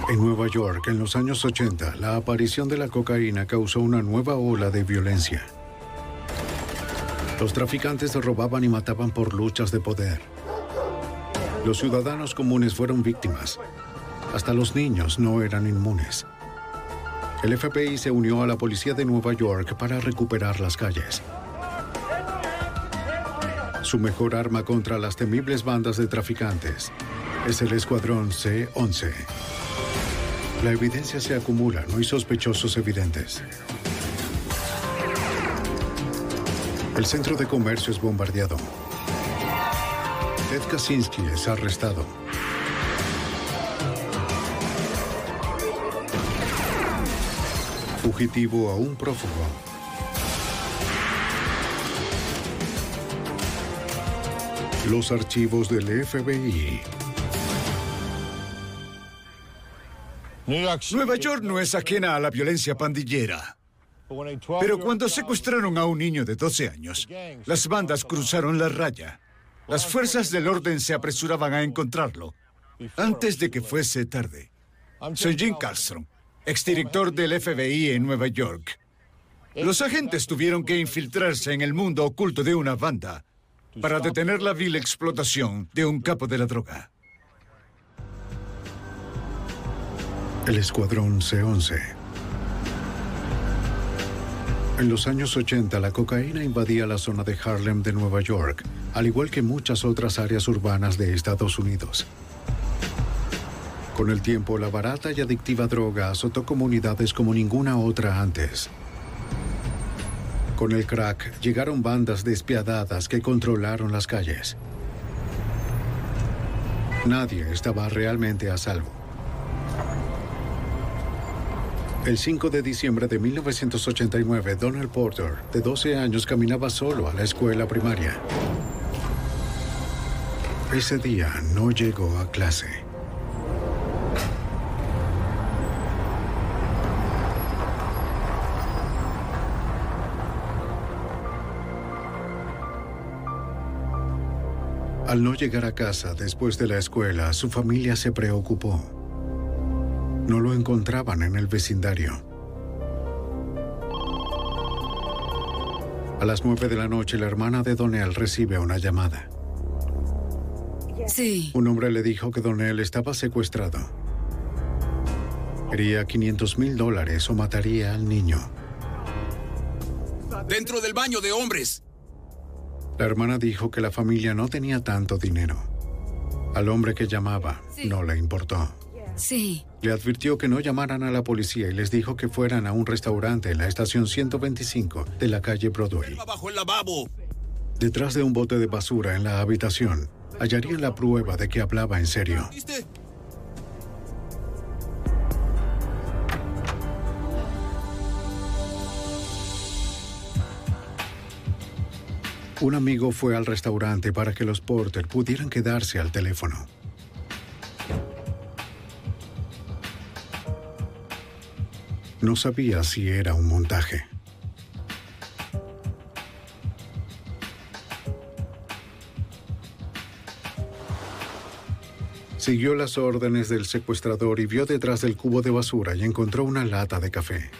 S1: En Nueva York, en los años 80, la aparición de la cocaína causó una nueva ola de violencia. Los traficantes robaban y mataban por luchas de poder. Los ciudadanos comunes fueron víctimas. Hasta los niños no eran inmunes. El FBI se unió a la policía de Nueva York para recuperar las calles. Su mejor arma contra las temibles bandas de traficantes es el Escuadrón C-11. La evidencia se acumula, no hay sospechosos evidentes. El centro de comercio es bombardeado. Ted Kaczynski es arrestado. Fugitivo a un prófugo. Los archivos del FBI.
S21: Nueva York no es ajena a la violencia pandillera. Pero cuando secuestraron a un niño de 12 años, las bandas cruzaron la raya. Las fuerzas del orden se apresuraban a encontrarlo antes de que fuese tarde. Soy Jim Carlstrom, exdirector del FBI en Nueva York. Los agentes tuvieron que infiltrarse en el mundo oculto de una banda para detener la vil explotación de un capo de la droga.
S1: El Escuadrón C-11. En los años 80, la cocaína invadía la zona de Harlem de Nueva York, al igual que muchas otras áreas urbanas de Estados Unidos. Con el tiempo, la barata y adictiva droga azotó comunidades como ninguna otra antes. Con el crack llegaron bandas despiadadas que controlaron las calles. Nadie estaba realmente a salvo. El 5 de diciembre de 1989, Donald Porter, de 12 años, caminaba solo a la escuela primaria. Ese día no llegó a clase. Al no llegar a casa después de la escuela, su familia se preocupó. No lo encontraban en el vecindario. A las nueve de la noche, la hermana de Donnell recibe una llamada.
S20: Sí.
S1: Un hombre le dijo que Donnell estaba secuestrado. Quería 500 mil dólares o mataría al niño.
S33: Dentro del baño de hombres.
S1: La hermana dijo que la familia no tenía tanto dinero. Al hombre que llamaba no le importó.
S20: Sí.
S1: Le advirtió que no llamaran a la policía y les dijo que fueran a un restaurante en la estación 125 de la calle Broadway.
S33: Bajo el lavabo.
S1: Detrás de un bote de basura en la habitación, hallarían la prueba de que hablaba en serio.
S33: ¿Viste?
S1: Un amigo fue al restaurante para que los Porter pudieran quedarse al teléfono. No sabía si era un montaje. Siguió las órdenes del secuestrador y vio detrás del cubo de basura y encontró una lata de café.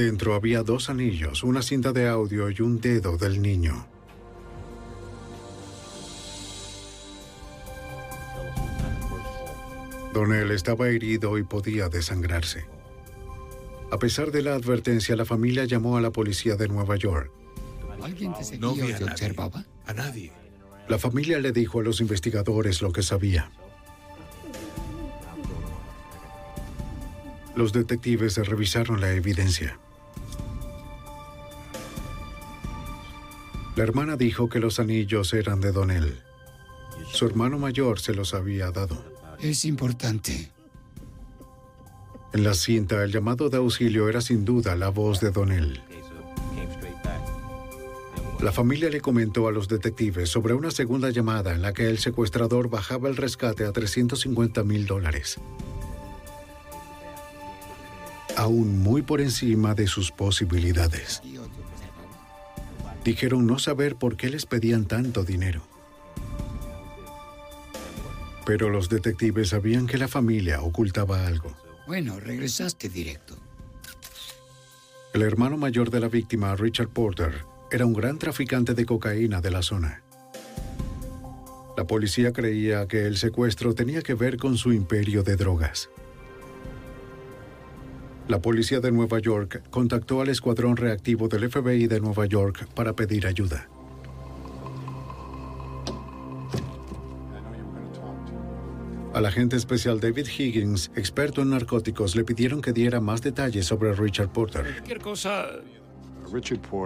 S1: Dentro había dos anillos, una cinta de audio y un dedo del niño. Donnell estaba herido y podía desangrarse. A pesar de la advertencia, la familia llamó a la policía de Nueva York.
S24: ¿Alguien te seguía
S28: No vi
S24: o
S28: a nadie.
S24: observaba?
S28: A nadie.
S1: La familia le dijo a los investigadores lo que sabía. Los detectives revisaron la evidencia. La hermana dijo que los anillos eran de Donnell. Su hermano mayor se los había dado.
S24: Es importante.
S1: En la cinta, el llamado de auxilio era sin duda la voz de Donnell. La familia le comentó a los detectives sobre una segunda llamada en la que el secuestrador bajaba el rescate a 350 mil dólares. Aún muy por encima de sus posibilidades. Dijeron no saber por qué les pedían tanto dinero. Pero los detectives sabían que la familia ocultaba algo.
S24: Bueno, regresaste directo.
S1: El hermano mayor de la víctima, Richard Porter, era un gran traficante de cocaína de la zona. La policía creía que el secuestro tenía que ver con su imperio de drogas. La policía de Nueva York contactó al escuadrón reactivo del FBI de Nueva York para pedir ayuda. Al agente especial David Higgins, experto en narcóticos, le pidieron que diera más detalles sobre Richard Porter.
S24: Cualquier cosa...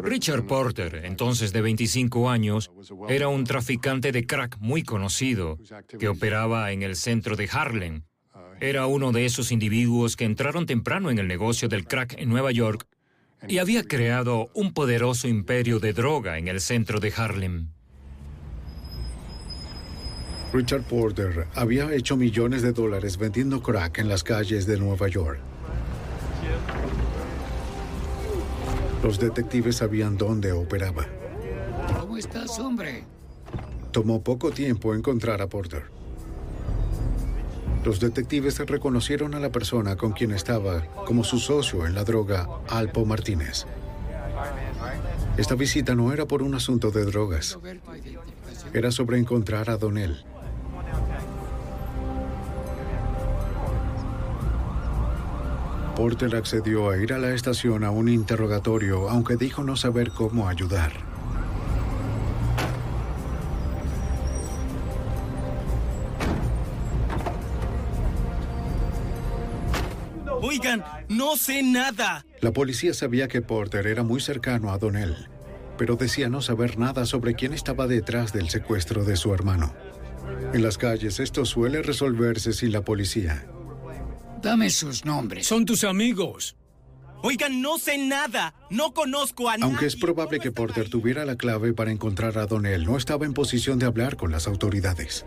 S24: Richard Porter, entonces de 25 años, era un traficante de crack muy conocido que operaba en el centro de Harlem. Era uno de esos individuos que entraron temprano en el negocio del crack en Nueva York y había creado un poderoso imperio de droga en el centro de Harlem.
S1: Richard Porter había hecho millones de dólares vendiendo crack en las calles de Nueva York. Los detectives sabían dónde operaba.
S24: ¿Cómo estás, hombre?
S1: Tomó poco tiempo encontrar a Porter. Los detectives reconocieron a la persona con quien estaba como su socio en la droga, Alpo Martínez. Esta visita no era por un asunto de drogas. Era sobre encontrar a Donnell. Porter accedió a ir a la estación a un interrogatorio, aunque dijo no saber cómo ayudar.
S27: Oigan, no sé nada.
S1: La policía sabía que Porter era muy cercano a Donnell, pero decía no saber nada sobre quién estaba detrás del secuestro de su hermano. En las calles esto suele resolverse sin la policía.
S24: Dame sus nombres.
S7: Son tus amigos.
S27: Oigan, no sé nada. No conozco a nadie.
S1: Aunque es probable que Porter tuviera la clave para encontrar a Donnell, no estaba en posición de hablar con las autoridades.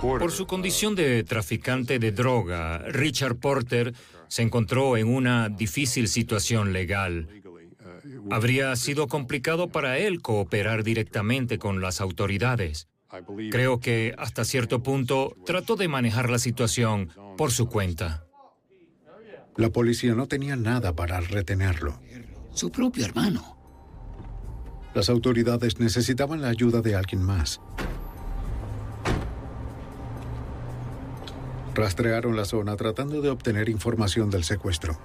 S24: Por su condición de traficante de droga, Richard Porter se encontró en una difícil situación legal. Habría sido complicado para él cooperar directamente con las autoridades. Creo que hasta cierto punto trató de manejar la situación por su cuenta.
S1: La policía no tenía nada para retenerlo.
S24: Su propio hermano.
S1: Las autoridades necesitaban la ayuda de alguien más. Rastrearon la zona tratando de obtener información del secuestro.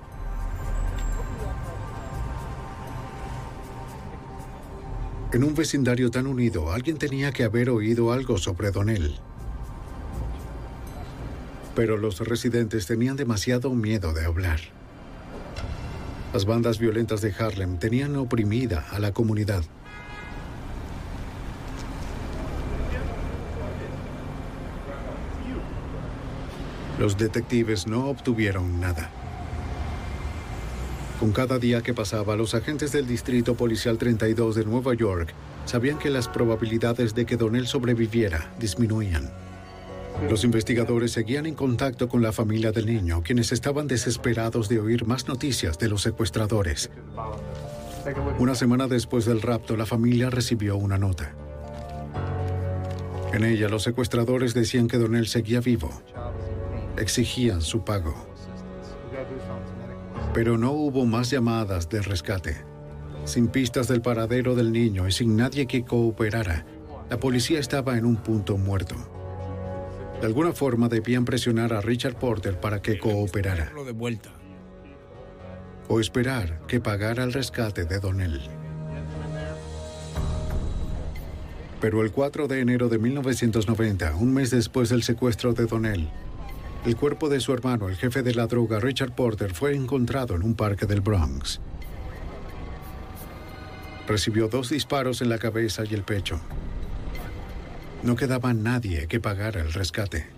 S1: En un vecindario tan unido, alguien tenía que haber oído algo sobre Donnell. Pero los residentes tenían demasiado miedo de hablar. Las bandas violentas de Harlem tenían oprimida a la comunidad. Los detectives no obtuvieron nada. Con cada día que pasaba, los agentes del Distrito Policial 32 de Nueva York sabían que las probabilidades de que Donnell sobreviviera disminuían. Los investigadores seguían en contacto con la familia del niño, quienes estaban desesperados de oír más noticias de los secuestradores. Una semana después del rapto, la familia recibió una nota. En ella, los secuestradores decían que Donnell seguía vivo. Exigían su pago. Pero no hubo más llamadas de rescate. Sin pistas del paradero del niño y sin nadie que cooperara, la policía estaba en un punto muerto. De alguna forma debían presionar a Richard Porter para que cooperara. O esperar que pagara el rescate de Donnell. Pero el 4 de enero de 1990, un mes después del secuestro de Donnell, el cuerpo de su hermano, el jefe de la droga, Richard Porter, fue encontrado en un parque del Bronx. Recibió dos disparos en la cabeza y el pecho. No quedaba nadie que pagara el rescate.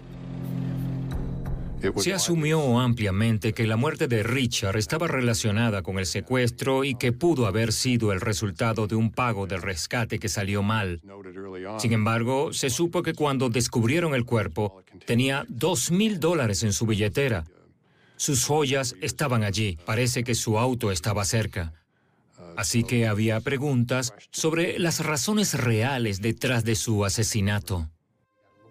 S24: Se asumió ampliamente que la muerte de Richard estaba relacionada con el secuestro y que pudo haber sido el resultado de un pago del rescate que salió mal. Sin embargo, se supo que cuando descubrieron el cuerpo, tenía dos mil dólares en su billetera. Sus joyas estaban allí. Parece que su auto estaba cerca. Así que había preguntas sobre las razones reales detrás de su asesinato.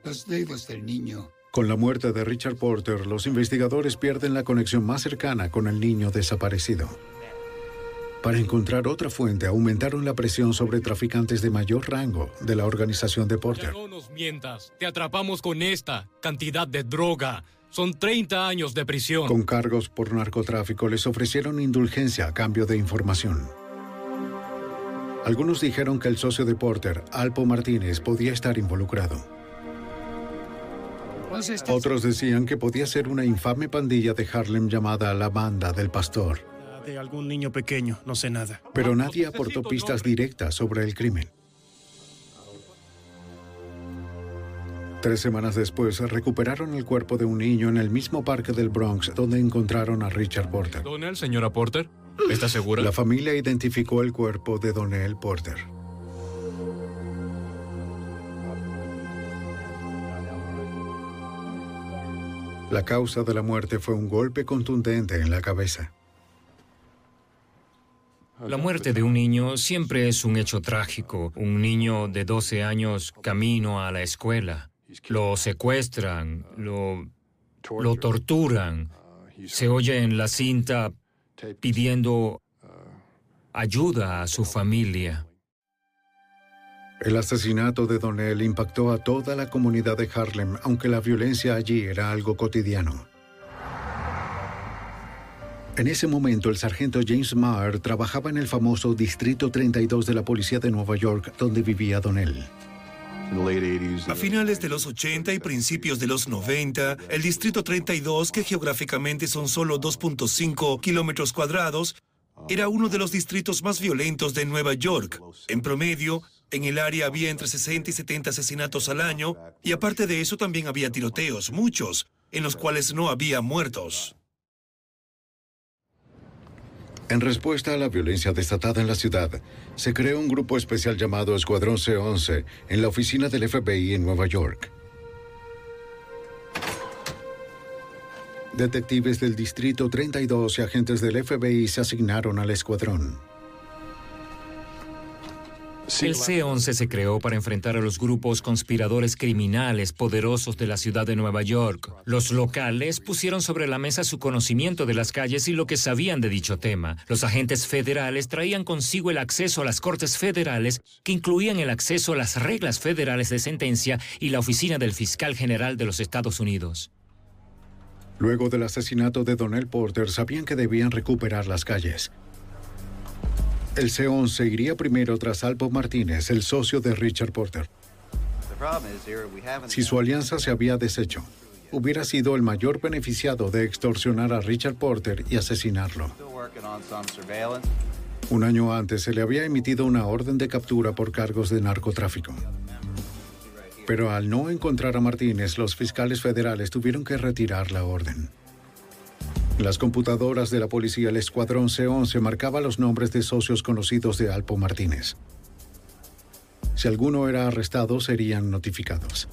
S21: Las deudas del niño.
S1: Con la muerte de Richard Porter, los investigadores pierden la conexión más cercana con el niño desaparecido. Para encontrar otra fuente, aumentaron la presión sobre traficantes de mayor rango de la organización de Porter.
S7: No nos mientas. Te atrapamos con esta cantidad de droga. Son 30 años de prisión.
S1: Con cargos por narcotráfico les ofrecieron indulgencia a cambio de información. Algunos dijeron que el socio de Porter, Alpo Martínez, podía estar involucrado. Otros decían que podía ser una infame pandilla de Harlem llamada la Banda del Pastor.
S34: De algún niño pequeño, no sé nada.
S1: Pero nadie aportó pistas directas sobre el crimen. Tres semanas después, recuperaron el cuerpo de un niño en el mismo parque del Bronx donde encontraron a Richard Porter.
S7: ¿Donel, señora Porter? ¿Está segura?
S1: La familia identificó el cuerpo de Donnell Porter. La causa de la muerte fue un golpe contundente en la cabeza.
S24: La muerte de un niño siempre es un hecho trágico. Un niño de 12 años camino a la escuela. Lo secuestran, lo, lo torturan. Se oye en la cinta pidiendo ayuda a su familia.
S1: El asesinato de Donnell impactó a toda la comunidad de Harlem, aunque la violencia allí era algo cotidiano. En ese momento, el sargento James Marr trabajaba en el famoso Distrito 32 de la Policía de Nueva York, donde vivía Donnell.
S35: A finales de los 80 y principios de los 90, el Distrito 32, que geográficamente son solo 2.5 kilómetros cuadrados, era uno de los distritos más violentos de Nueva York. En promedio, en el área había entre 60 y 70 asesinatos al año, y aparte de eso también había tiroteos, muchos, en los cuales no había muertos.
S1: En respuesta a la violencia desatada en la ciudad, se creó un grupo especial llamado Escuadrón C-11 en la oficina del FBI en Nueva York. Detectives del Distrito 32 y agentes del FBI se asignaron al escuadrón.
S24: El C-11 se creó para enfrentar a los grupos conspiradores criminales poderosos de la ciudad de Nueva York. Los locales pusieron sobre la mesa su conocimiento de las calles y lo que sabían de dicho tema. Los agentes federales traían consigo el acceso a las cortes federales, que incluían el acceso a las reglas federales de sentencia y la oficina del fiscal general de los Estados Unidos.
S1: Luego del asesinato de Donnell Porter, sabían que debían recuperar las calles. El C-11 iría primero tras Alpo Martínez, el socio de Richard Porter. Si su alianza se había deshecho, hubiera sido el mayor beneficiado de extorsionar a Richard Porter y asesinarlo. Un año antes se le había emitido una orden de captura por cargos de narcotráfico. Pero al no encontrar a Martínez, los fiscales federales tuvieron que retirar la orden. Las computadoras de la policía El Escuadrón C11 marcaba los nombres de socios conocidos de Alpo Martínez. Si alguno era arrestado, serían notificados.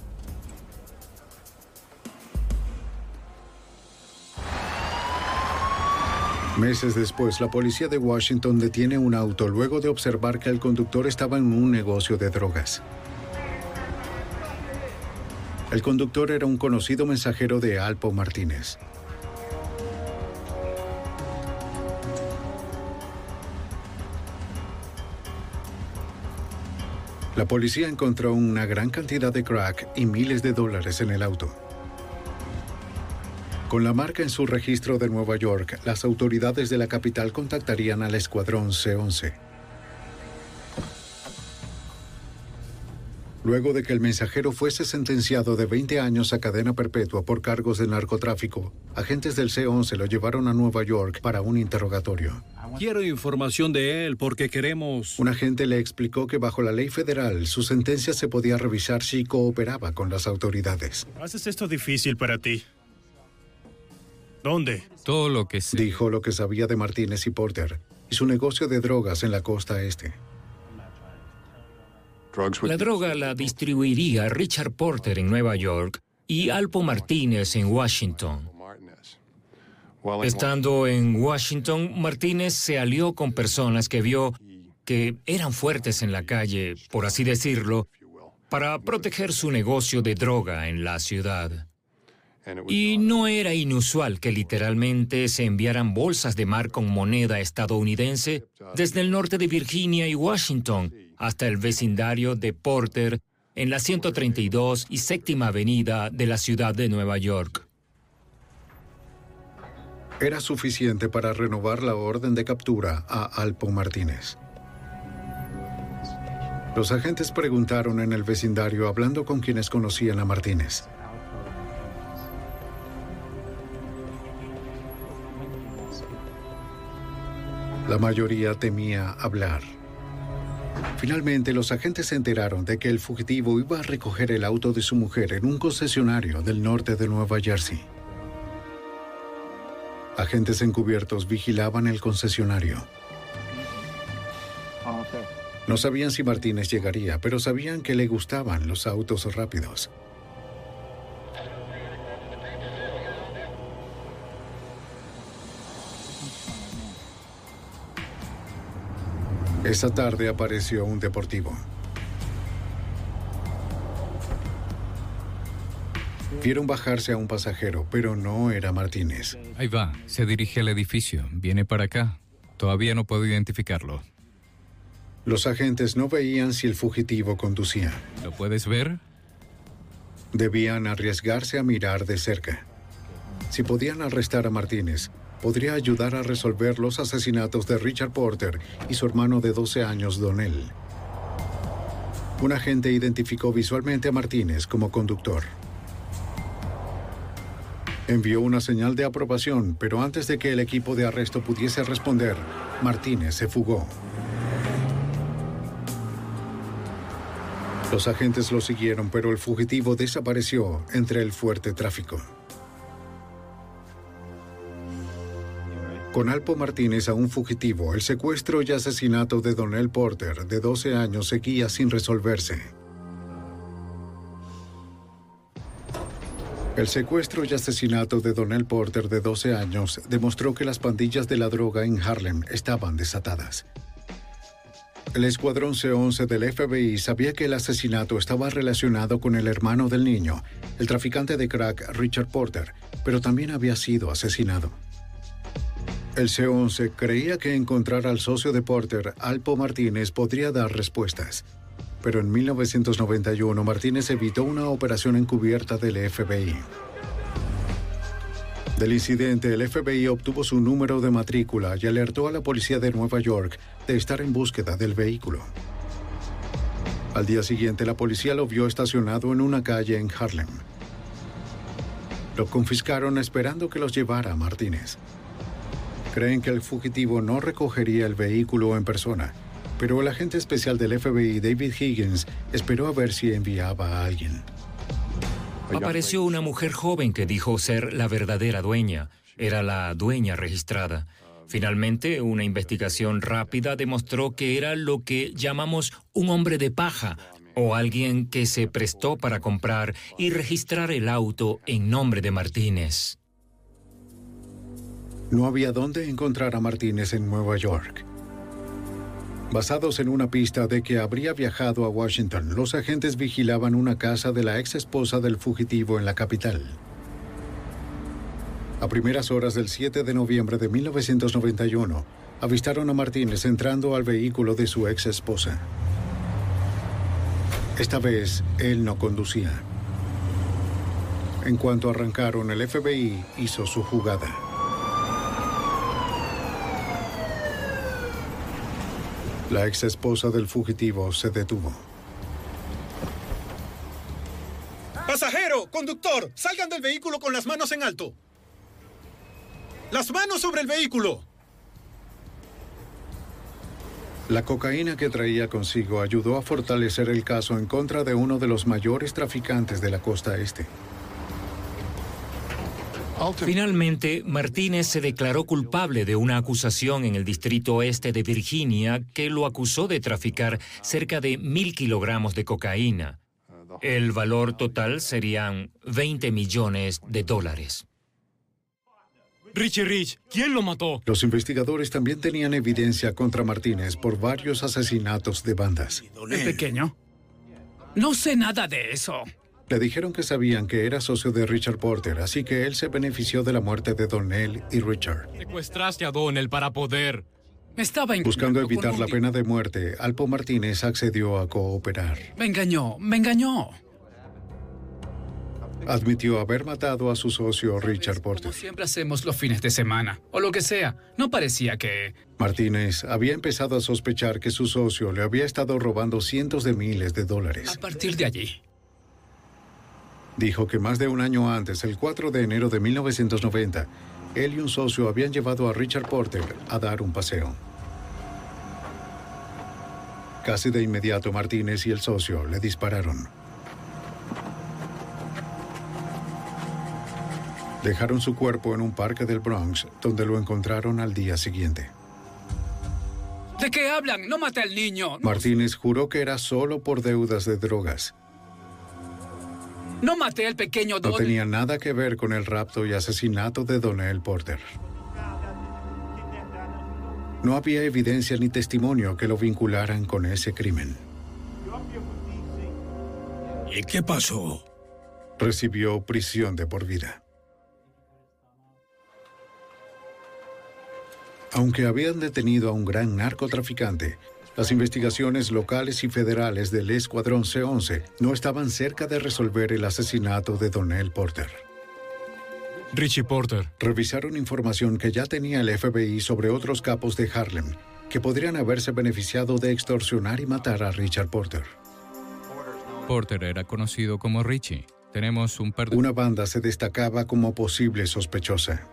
S1: Meses después, la policía de Washington detiene un auto luego de observar que el conductor estaba en un negocio de drogas. El conductor era un conocido mensajero de Alpo Martínez. La policía encontró una gran cantidad de crack y miles de dólares en el auto. Con la marca en su registro de Nueva York, las autoridades de la capital contactarían al escuadrón C-11. Luego de que el mensajero fuese sentenciado de 20 años a cadena perpetua por cargos de narcotráfico, agentes del C-11 lo llevaron a Nueva York para un interrogatorio.
S29: Quiero información de él porque queremos...
S1: Un agente le explicó que bajo la ley federal su sentencia se podía revisar si cooperaba con las autoridades.
S34: Haces esto difícil para ti. ¿Dónde?
S36: Todo lo que sé.
S1: Dijo lo que sabía de Martínez y Porter y su negocio de drogas en la costa este.
S24: La droga la distribuiría Richard Porter en Nueva York y Alpo Martínez en Washington. Estando en Washington, Martínez se alió con personas que vio que eran fuertes en la calle, por así decirlo, para proteger su negocio de droga en la ciudad. Y no era inusual que literalmente se enviaran bolsas de mar con moneda estadounidense desde el norte de Virginia y Washington hasta el vecindario de Porter en la 132 y séptima avenida de la ciudad de Nueva York.
S1: Era suficiente para renovar la orden de captura a Alpo Martínez. Los agentes preguntaron en el vecindario hablando con quienes conocían a Martínez. La mayoría temía hablar. Finalmente, los agentes se enteraron de que el fugitivo iba a recoger el auto de su mujer en un concesionario del norte de Nueva Jersey. Agentes encubiertos vigilaban el concesionario. No sabían si Martínez llegaría, pero sabían que le gustaban los autos rápidos. Esa tarde apareció un deportivo. Vieron bajarse a un pasajero, pero no era Martínez.
S36: Ahí va, se dirige al edificio, viene para acá. Todavía no puedo identificarlo.
S1: Los agentes no veían si el fugitivo conducía.
S36: ¿Lo puedes ver?
S1: Debían arriesgarse a mirar de cerca. Si podían arrestar a Martínez, podría ayudar a resolver los asesinatos de Richard Porter y su hermano de 12 años, Donnell. Un agente identificó visualmente a Martínez como conductor. Envió una señal de aprobación, pero antes de que el equipo de arresto pudiese responder, Martínez se fugó. Los agentes lo siguieron, pero el fugitivo desapareció entre el fuerte tráfico. Con Alpo Martínez a un fugitivo, el secuestro y asesinato de Donnell Porter, de 12 años, seguía sin resolverse. El secuestro y asesinato de Donnell Porter, de 12 años, demostró que las pandillas de la droga en Harlem estaban desatadas. El escuadrón C-11 del FBI sabía que el asesinato estaba relacionado con el hermano del niño, el traficante de crack Richard Porter, pero también había sido asesinado. El C-11 creía que encontrar al socio de Porter, Alpo Martínez, podría dar respuestas. Pero en 1991 Martínez evitó una operación encubierta del FBI. Del incidente, el FBI obtuvo su número de matrícula y alertó a la policía de Nueva York de estar en búsqueda del vehículo. Al día siguiente, la policía lo vio estacionado en una calle en Harlem. Lo confiscaron esperando que los llevara Martínez. Creen que el fugitivo no recogería el vehículo en persona, pero el agente especial del FBI, David Higgins, esperó a ver si enviaba a alguien.
S24: Apareció una mujer joven que dijo ser la verdadera dueña. Era la dueña registrada. Finalmente, una investigación rápida demostró que era lo que llamamos un hombre de paja o alguien que se prestó para comprar y registrar el auto en nombre de Martínez.
S1: No había dónde encontrar a Martínez en Nueva York. Basados en una pista de que habría viajado a Washington, los agentes vigilaban una casa de la ex esposa del fugitivo en la capital. A primeras horas del 7 de noviembre de 1991, avistaron a Martínez entrando al vehículo de su ex esposa. Esta vez, él no conducía. En cuanto arrancaron, el FBI hizo su jugada. La ex esposa del fugitivo se detuvo.
S37: Pasajero, conductor, salgan del vehículo con las manos en alto. Las manos sobre el vehículo.
S1: La cocaína que traía consigo ayudó a fortalecer el caso en contra de uno de los mayores traficantes de la costa este.
S24: Finalmente, Martínez se declaró culpable de una acusación en el distrito oeste de Virginia que lo acusó de traficar cerca de mil kilogramos de cocaína. El valor total serían 20 millones de dólares.
S7: Richie Rich, ¿quién lo mató?
S1: Los investigadores también tenían evidencia contra Martínez por varios asesinatos de bandas.
S38: ¿El pequeño? No sé nada de eso.
S1: Le dijeron que sabían que era socio de Richard Porter, así que él se benefició de la muerte de Donnell y Richard.
S7: Secuestraste a Donnell para poder.
S38: Me estaba
S1: Buscando evitar la pena de muerte, Alpo Martínez accedió a cooperar.
S38: Me engañó, me engañó.
S1: Admitió haber matado a su socio Richard Porter.
S38: Como siempre hacemos los fines de semana, o lo que sea. No parecía que...
S1: Martínez había empezado a sospechar que su socio le había estado robando cientos de miles de dólares.
S38: A partir de allí,
S1: Dijo que más de un año antes, el 4 de enero de 1990, él y un socio habían llevado a Richard Porter a dar un paseo. Casi de inmediato Martínez y el socio le dispararon. Dejaron su cuerpo en un parque del Bronx, donde lo encontraron al día siguiente.
S38: ¿De qué hablan? No mate al niño.
S1: Martínez juró que era solo por deudas de drogas.
S38: No maté al pequeño
S1: No
S38: Don.
S1: tenía nada que ver con el rapto y asesinato de Donnell Porter. No había evidencia ni testimonio que lo vincularan con ese crimen.
S31: ¿Y qué pasó?
S1: Recibió prisión de por vida. Aunque habían detenido a un gran narcotraficante, las investigaciones locales y federales del Escuadrón C-11 no estaban cerca de resolver el asesinato de Donnell Porter.
S7: Richie Porter.
S1: Revisaron información que ya tenía el FBI sobre otros capos de Harlem que podrían haberse beneficiado de extorsionar y matar a Richard Porter.
S36: Porter era conocido como Richie. Tenemos un par de...
S1: Una banda se destacaba como posible sospechosa.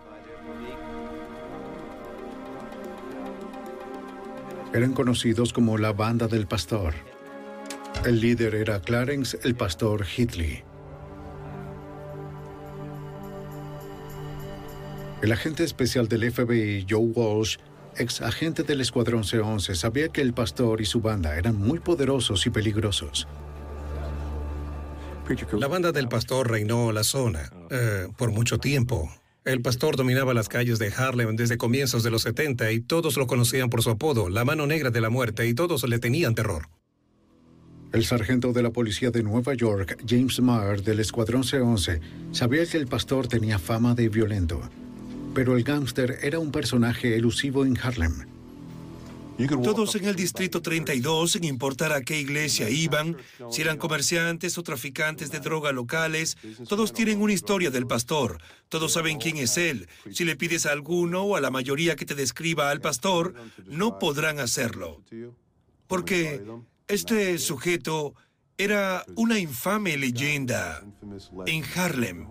S1: Eran conocidos como la Banda del Pastor. El líder era Clarence el Pastor Hitley. El agente especial del FBI, Joe Walsh, ex agente del Escuadrón C-11, sabía que el pastor y su banda eran muy poderosos y peligrosos.
S6: La banda del pastor reinó la zona eh, por mucho tiempo. El pastor dominaba las calles de Harlem desde comienzos de los 70 y todos lo conocían por su apodo, la mano negra de la muerte, y todos le tenían terror.
S1: El sargento de la policía de Nueva York, James Maher, del Escuadrón C-11, sabía que el pastor tenía fama de violento. Pero el gángster era un personaje elusivo en Harlem.
S35: Todos en el Distrito 32, sin importar a qué iglesia iban, si eran comerciantes o traficantes de droga locales, todos tienen una historia del pastor. Todos saben quién es él. Si le pides a alguno o a la mayoría que te describa al pastor, no podrán hacerlo. Porque este sujeto era una infame leyenda en Harlem.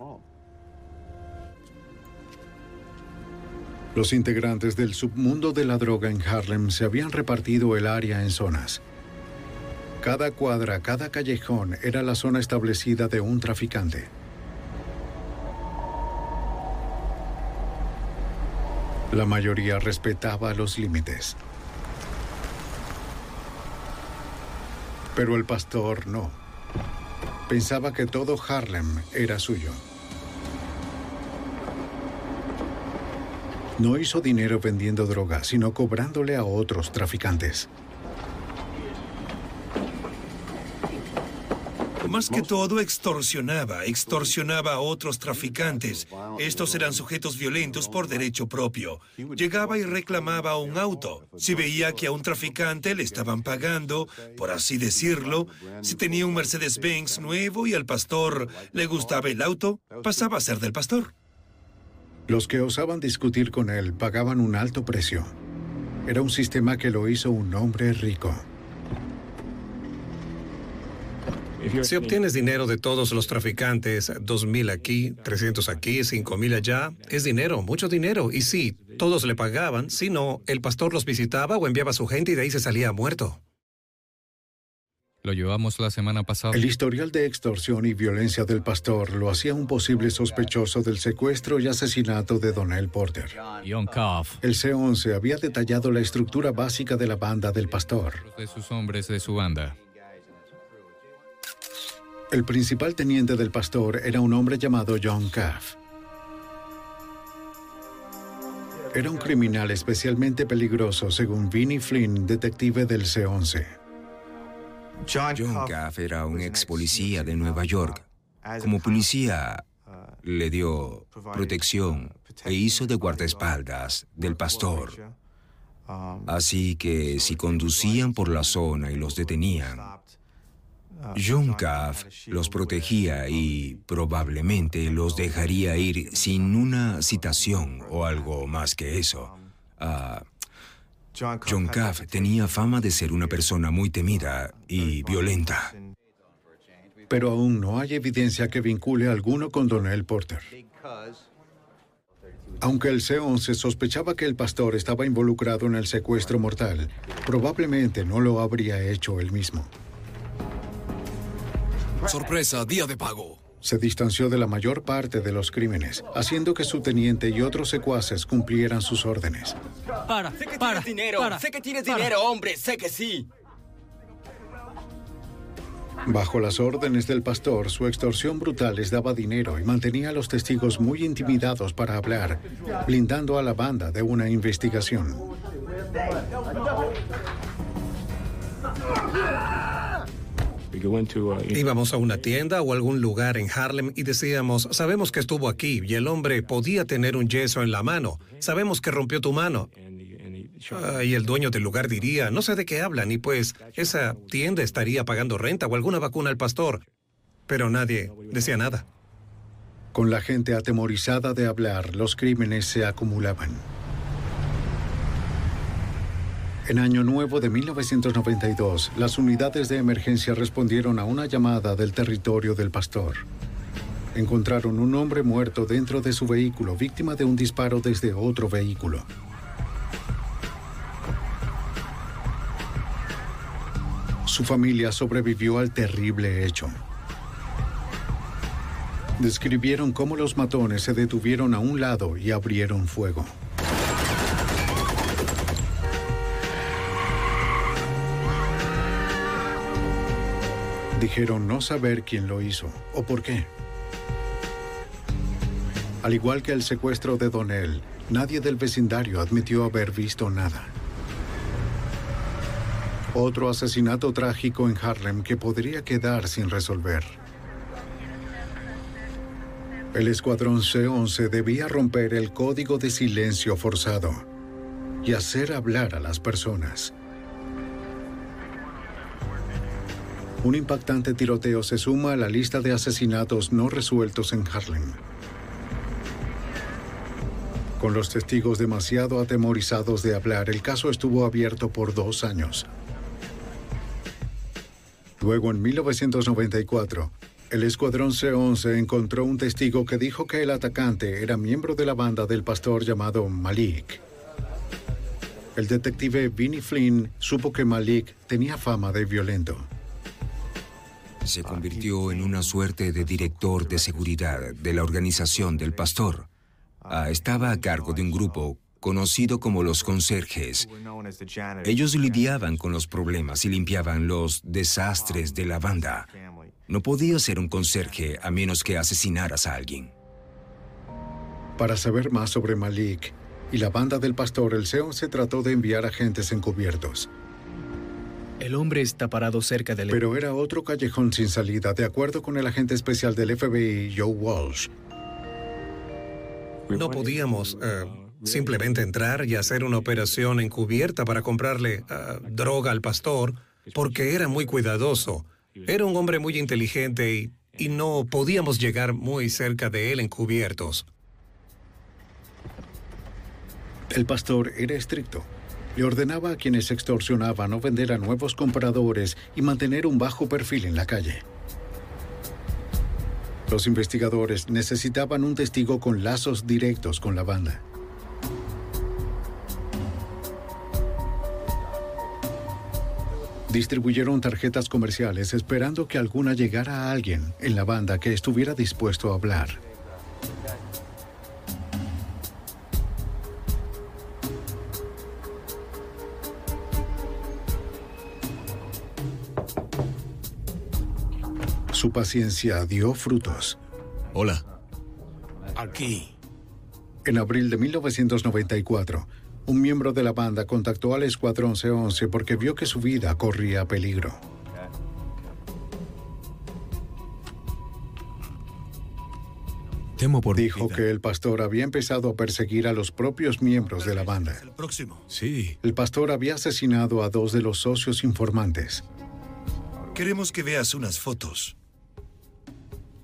S1: Los integrantes del submundo de la droga en Harlem se habían repartido el área en zonas. Cada cuadra, cada callejón era la zona establecida de un traficante. La mayoría respetaba los límites. Pero el pastor no. Pensaba que todo Harlem era suyo. No hizo dinero vendiendo droga, sino cobrándole a otros traficantes.
S35: Más que todo, extorsionaba, extorsionaba a otros traficantes. Estos eran sujetos violentos por derecho propio. Llegaba y reclamaba un auto. Si veía que a un traficante le estaban pagando, por así decirlo, si tenía un Mercedes-Benz nuevo y al pastor le gustaba el auto, pasaba a ser del pastor.
S1: Los que osaban discutir con él pagaban un alto precio. Era un sistema que lo hizo un hombre rico.
S6: Si obtienes dinero de todos los traficantes, dos mil aquí, 300 aquí, cinco mil allá, es dinero, mucho dinero. Y sí, todos le pagaban, si no, el pastor los visitaba o enviaba su gente y de ahí se salía muerto.
S36: Lo llevamos la semana pasada.
S1: El historial de extorsión y violencia del pastor lo hacía un posible sospechoso del secuestro y asesinato de Donnell Porter. El C-11 había detallado la estructura básica de la banda del pastor.
S36: De sus hombres de su banda.
S1: El principal teniente del pastor era un hombre llamado John Caff. Era un criminal especialmente peligroso, según Vinnie Flynn, detective del C-11.
S39: John Caff era un ex policía de Nueva York. Como policía, le dio protección e hizo de guardaespaldas del pastor. Así que si conducían por la zona y los detenían, John Caff los protegía y probablemente los dejaría ir sin una citación o algo más que eso. Ah, John Caff tenía fama de ser una persona muy temida y violenta.
S1: Pero aún no hay evidencia que vincule a alguno con Donnell Porter. Aunque el C-11 sospechaba que el pastor estaba involucrado en el secuestro mortal, probablemente no lo habría hecho él mismo.
S33: Sorpresa, día de pago.
S1: Se distanció de la mayor parte de los crímenes, haciendo que su teniente y otros secuaces cumplieran sus órdenes.
S27: Para, sé que tienes dinero, sé que tienes dinero, hombre, sé que sí.
S1: Bajo las órdenes del pastor, su extorsión brutal les daba dinero y mantenía a los testigos muy intimidados para hablar, blindando a la banda de una investigación.
S6: Íbamos a una tienda o algún lugar en Harlem y decíamos, sabemos que estuvo aquí y el hombre podía tener un yeso en la mano. Sabemos que rompió tu mano. Ah, y el dueño del lugar diría, no sé de qué hablan y pues esa tienda estaría pagando renta o alguna vacuna al pastor. Pero nadie decía nada.
S1: Con la gente atemorizada de hablar, los crímenes se acumulaban. En Año Nuevo de 1992, las unidades de emergencia respondieron a una llamada del territorio del pastor. Encontraron un hombre muerto dentro de su vehículo, víctima de un disparo desde otro vehículo. Su familia sobrevivió al terrible hecho. Describieron cómo los matones se detuvieron a un lado y abrieron fuego. Dijeron no saber quién lo hizo o por qué. Al igual que el secuestro de Donnell, nadie del vecindario admitió haber visto nada. Otro asesinato trágico en Harlem que podría quedar sin resolver. El escuadrón C-11 debía romper el código de silencio forzado y hacer hablar a las personas. Un impactante tiroteo se suma a la lista de asesinatos no resueltos en Harlem. Con los testigos demasiado atemorizados de hablar, el caso estuvo abierto por dos años. Luego, en 1994, el Escuadrón C-11 encontró un testigo que dijo que el atacante era miembro de la banda del pastor llamado Malik. El detective Vinnie Flynn supo que Malik tenía fama de violento
S39: se convirtió en una suerte de director de seguridad de la organización del pastor. Ah, estaba a cargo de un grupo conocido como los conserjes. Ellos lidiaban con los problemas y limpiaban los desastres de la banda. No podía ser un conserje a menos que asesinaras a alguien.
S1: Para saber más sobre Malik, y la banda del pastor El se trató de enviar agentes encubiertos.
S40: El hombre está parado cerca del...
S1: Pero era otro callejón sin salida, de acuerdo con el agente especial del FBI, Joe Walsh.
S6: No podíamos eh, simplemente entrar y hacer una operación encubierta para comprarle eh, droga al pastor, porque era muy cuidadoso. Era un hombre muy inteligente y, y no podíamos llegar muy cerca de él encubiertos.
S1: El pastor era estricto. Le ordenaba a quienes extorsionaban no vender a nuevos compradores y mantener un bajo perfil en la calle. Los investigadores necesitaban un testigo con lazos directos con la banda. Distribuyeron tarjetas comerciales esperando que alguna llegara a alguien en la banda que estuviera dispuesto a hablar. Su paciencia dio frutos.
S41: Hola.
S31: Aquí.
S1: En abril de 1994, un miembro de la banda contactó al Escuadrón C-11 porque vio que su vida corría peligro.
S41: Temo por
S1: Dijo que el pastor había empezado a perseguir a los propios miembros de la banda.
S31: El próximo.
S41: Sí.
S1: El pastor había asesinado a dos de los socios informantes.
S35: Queremos que veas unas fotos.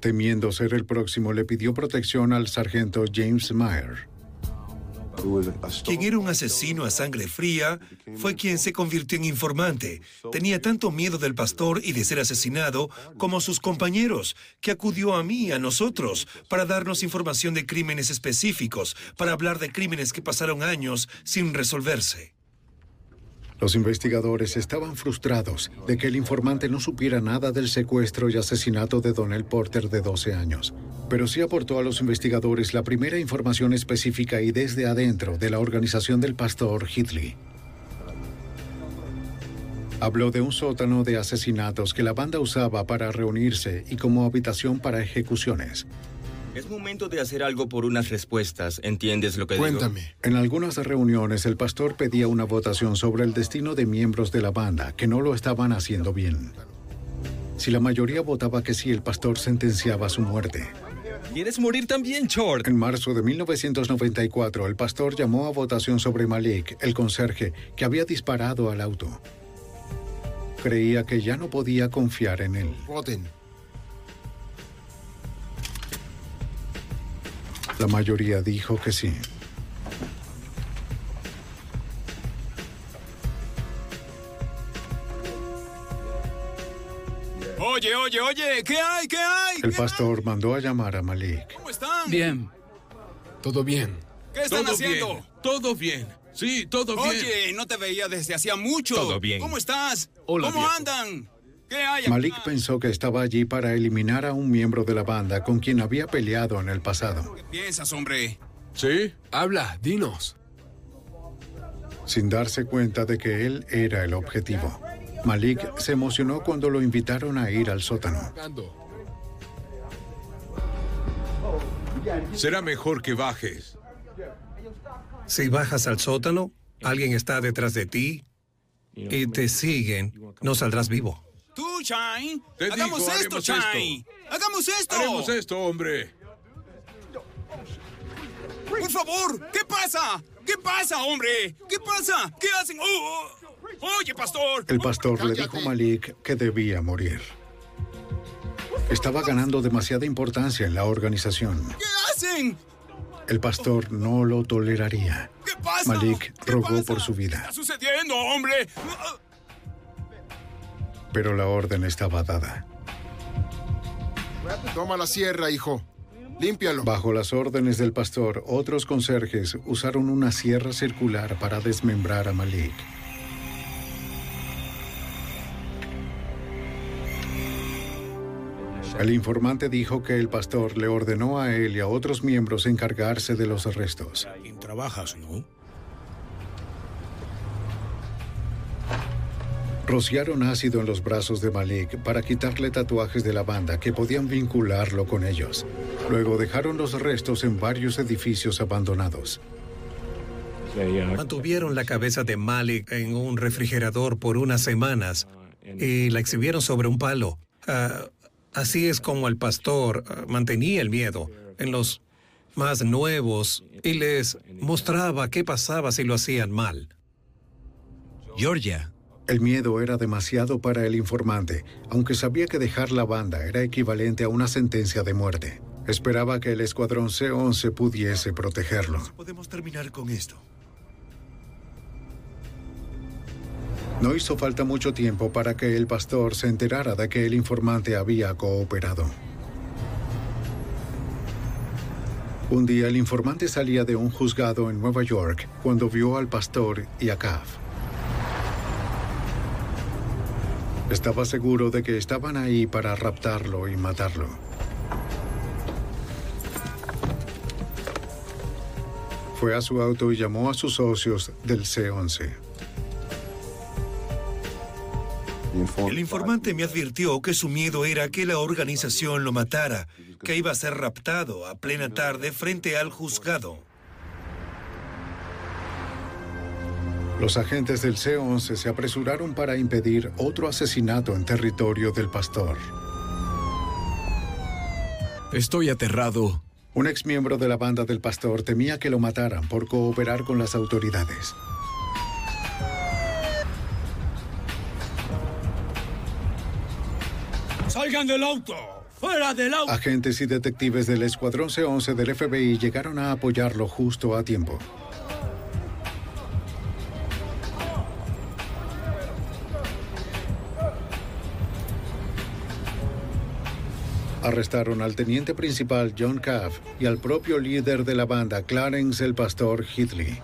S1: Temiendo ser el próximo, le pidió protección al sargento James Meyer.
S35: Quien era un asesino a sangre fría fue quien se convirtió en informante. Tenía tanto miedo del pastor y de ser asesinado como sus compañeros, que acudió a mí, a nosotros, para darnos información de crímenes específicos, para hablar de crímenes que pasaron años sin resolverse.
S1: Los investigadores estaban frustrados de que el informante no supiera nada del secuestro y asesinato de Donnell Porter de 12 años, pero sí aportó a los investigadores la primera información específica y desde adentro de la organización del pastor Hitley. Habló de un sótano de asesinatos que la banda usaba para reunirse y como habitación para ejecuciones.
S42: Es momento de hacer algo por unas respuestas. ¿Entiendes lo que
S1: Cuéntame.
S42: digo?
S1: En algunas reuniones el pastor pedía una votación sobre el destino de miembros de la banda que no lo estaban haciendo bien. Si la mayoría votaba que sí, el pastor sentenciaba su muerte.
S42: ¿Quieres morir también, Short?
S1: En marzo de 1994, el pastor llamó a votación sobre Malik, el conserje, que había disparado al auto. Creía que ya no podía confiar en él.
S31: Voten.
S1: La mayoría dijo que sí.
S43: Oye, oye, oye, ¿qué hay? ¿Qué hay?
S1: El pastor mandó a llamar a Malik.
S43: ¿Cómo están?
S40: Bien.
S41: Todo bien.
S43: ¿Qué están
S41: Todo
S43: haciendo?
S41: bien. Todo bien. Sí, todo bien.
S43: Oye, no te veía desde hacía mucho.
S41: Todo bien.
S43: ¿Cómo estás?
S41: Hola,
S43: ¿Cómo
S41: viejo.
S43: andan? ¿Qué hay acá?
S1: Malik pensó que estaba allí para eliminar a un miembro de la banda con quien había peleado en el pasado.
S43: ¿Qué piensas, hombre?
S41: Sí, habla, dinos.
S1: sin darse cuenta de que él era el objetivo. Malik se emocionó cuando lo invitaron a ir al sótano.
S41: Será mejor que bajes.
S6: Si bajas al sótano, alguien está detrás de ti y te siguen, no saldrás vivo.
S41: Te
S43: Hagamos
S41: digo,
S43: esto, Shine. Hagamos esto.
S41: Haremos esto, hombre.
S43: Por favor, ¿qué pasa? ¿Qué pasa, hombre? ¿Qué pasa? ¿Qué hacen? Oh, oh. Oye, pastor.
S1: El pastor le dijo a Malik que debía morir. Estaba ganando demasiada importancia en la organización.
S43: ¿Qué hacen?
S1: El pastor no lo toleraría.
S43: ¿Qué pasa?
S1: Malik rogó por su vida,
S43: ¿Qué está sucediendo, hombre?
S1: Pero la orden estaba dada.
S31: Toma la sierra, hijo. Límpialo.
S1: Bajo las órdenes del pastor, otros conserjes usaron una sierra circular para desmembrar a Malik. El informante dijo que el pastor le ordenó a él y a otros miembros encargarse de los restos.
S31: Trabajas, ¿no?
S1: Rociaron ácido en los brazos de Malik para quitarle tatuajes de la banda que podían vincularlo con ellos. Luego dejaron los restos en varios edificios abandonados.
S6: Mantuvieron la cabeza de Malik en un refrigerador por unas semanas y la exhibieron sobre un palo. Ah, así es como el pastor ah, mantenía el miedo en los más nuevos y les mostraba qué pasaba si lo hacían mal.
S1: Georgia. El miedo era demasiado para el informante, aunque sabía que dejar la banda era equivalente a una sentencia de muerte. Esperaba que el escuadrón C-11 pudiese protegerlo.
S35: Podemos terminar con esto.
S1: No hizo falta mucho tiempo para que el pastor se enterara de que el informante había cooperado. Un día el informante salía de un juzgado en Nueva York cuando vio al pastor y a Cav. Estaba seguro de que estaban ahí para raptarlo y matarlo. Fue a su auto y llamó a sus socios del C-11.
S35: El informante me advirtió que su miedo era que la organización lo matara, que iba a ser raptado a plena tarde frente al juzgado.
S1: Los agentes del C-11 se apresuraron para impedir otro asesinato en territorio del pastor.
S3: Estoy aterrado.
S1: Un exmiembro de la banda del pastor temía que lo mataran por cooperar con las autoridades.
S38: ¡Salgan del auto! ¡Fuera del auto!
S1: Agentes y detectives del Escuadrón C-11 del FBI llegaron a apoyarlo justo a tiempo. Arrestaron al teniente principal John Caff y al propio líder de la banda, Clarence el Pastor Hitley.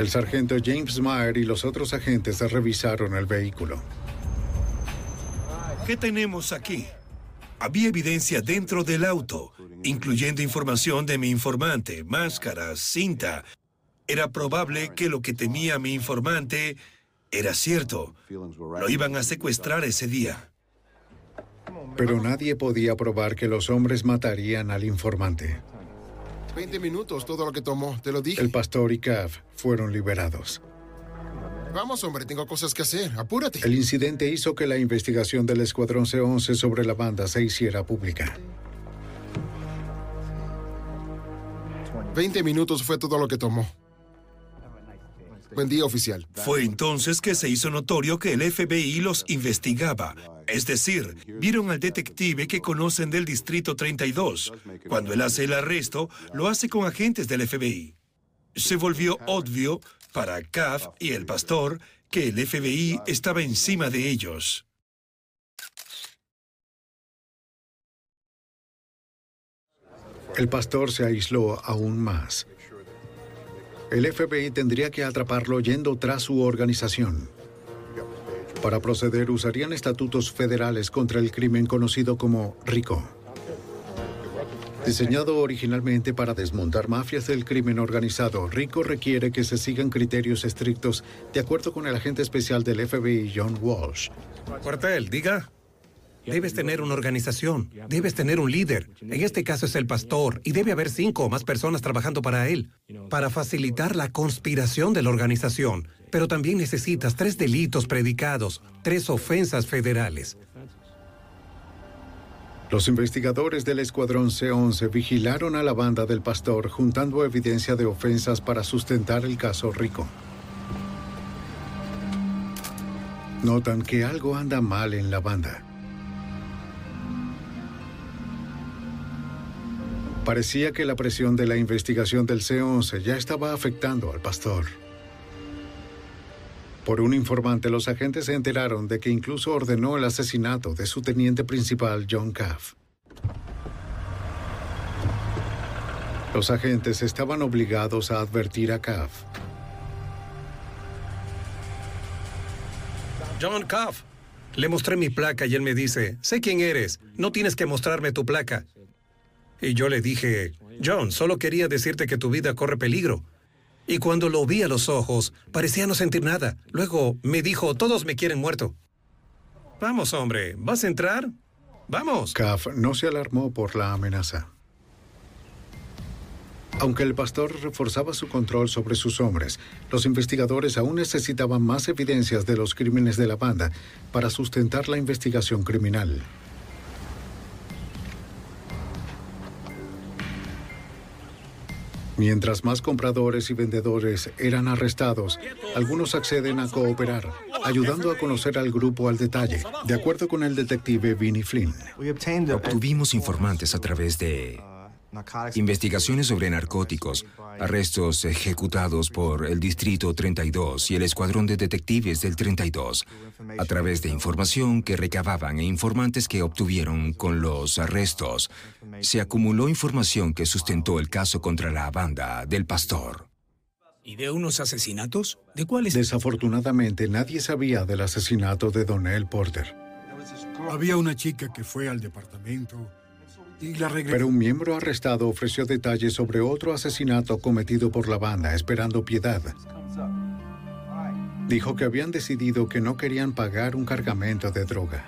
S1: El sargento James Meyer y los otros agentes revisaron el vehículo.
S35: ¿Qué tenemos aquí? Había evidencia dentro del auto, incluyendo información de mi informante, máscara, cinta. Era probable que lo que temía mi informante era cierto. Lo iban a secuestrar ese día.
S1: Pero nadie podía probar que los hombres matarían al informante.
S44: 20 minutos, todo lo que tomó, te lo dije.
S1: El pastor y Cav fueron liberados.
S44: Vamos, hombre, tengo cosas que hacer. Apúrate.
S1: El incidente hizo que la investigación del Escuadrón C-11 sobre la banda se hiciera pública.
S44: 20 minutos fue todo lo que tomó. Buen día, oficial.
S35: Fue entonces que se hizo notorio que el FBI los investigaba. Es decir, vieron al detective que conocen del Distrito 32. Cuando él hace el arresto, lo hace con agentes del FBI. Se volvió obvio para Caff y el pastor que el FBI estaba encima de ellos.
S1: El pastor se aisló aún más. El FBI tendría que atraparlo yendo tras su organización. Para proceder usarían estatutos federales contra el crimen conocido como RICO. Diseñado originalmente para desmontar mafias del crimen organizado, RICO requiere que se sigan criterios estrictos de acuerdo con el agente especial del FBI, John Walsh.
S6: Cuartel, diga. Debes tener una organización, debes tener un líder. En este caso es el pastor y debe haber cinco o más personas trabajando para él, para facilitar la conspiración de la organización. Pero también necesitas tres delitos predicados, tres ofensas federales.
S1: Los investigadores del Escuadrón C-11 vigilaron a la banda del pastor juntando evidencia de ofensas para sustentar el caso Rico. Notan que algo anda mal en la banda. Parecía que la presión de la investigación del C-11 ya estaba afectando al pastor. Por un informante, los agentes se enteraron de que incluso ordenó el asesinato de su teniente principal, John Caff. Los agentes estaban obligados a advertir a Caff.
S6: John Caff. Le mostré mi placa y él me dice, sé quién eres, no tienes que mostrarme tu placa. Y yo le dije, John, solo quería decirte que tu vida corre peligro. Y cuando lo vi a los ojos, parecía no sentir nada. Luego me dijo, todos me quieren muerto. Vamos, hombre, ¿vas a entrar? Vamos.
S1: Caff no se alarmó por la amenaza. Aunque el pastor reforzaba su control sobre sus hombres, los investigadores aún necesitaban más evidencias de los crímenes de la banda para sustentar la investigación criminal. Mientras más compradores y vendedores eran arrestados, algunos acceden a cooperar, ayudando a conocer al grupo al detalle, de acuerdo con el detective Vinnie Flynn.
S39: Obtuvimos informantes a través de investigaciones sobre narcóticos, arrestos ejecutados por el Distrito 32 y el Escuadrón de Detectives del 32, a través de información que recababan e informantes que obtuvieron con los arrestos. Se acumuló información que sustentó el caso contra la banda del pastor.
S43: ¿Y de unos asesinatos? ¿De cuáles?
S1: Desafortunadamente, nadie sabía del asesinato de Donnell Porter.
S44: Había una chica que fue al departamento
S1: Pero un miembro arrestado ofreció detalles sobre otro asesinato cometido por la banda, esperando piedad. Dijo que habían decidido que no querían pagar un cargamento de droga.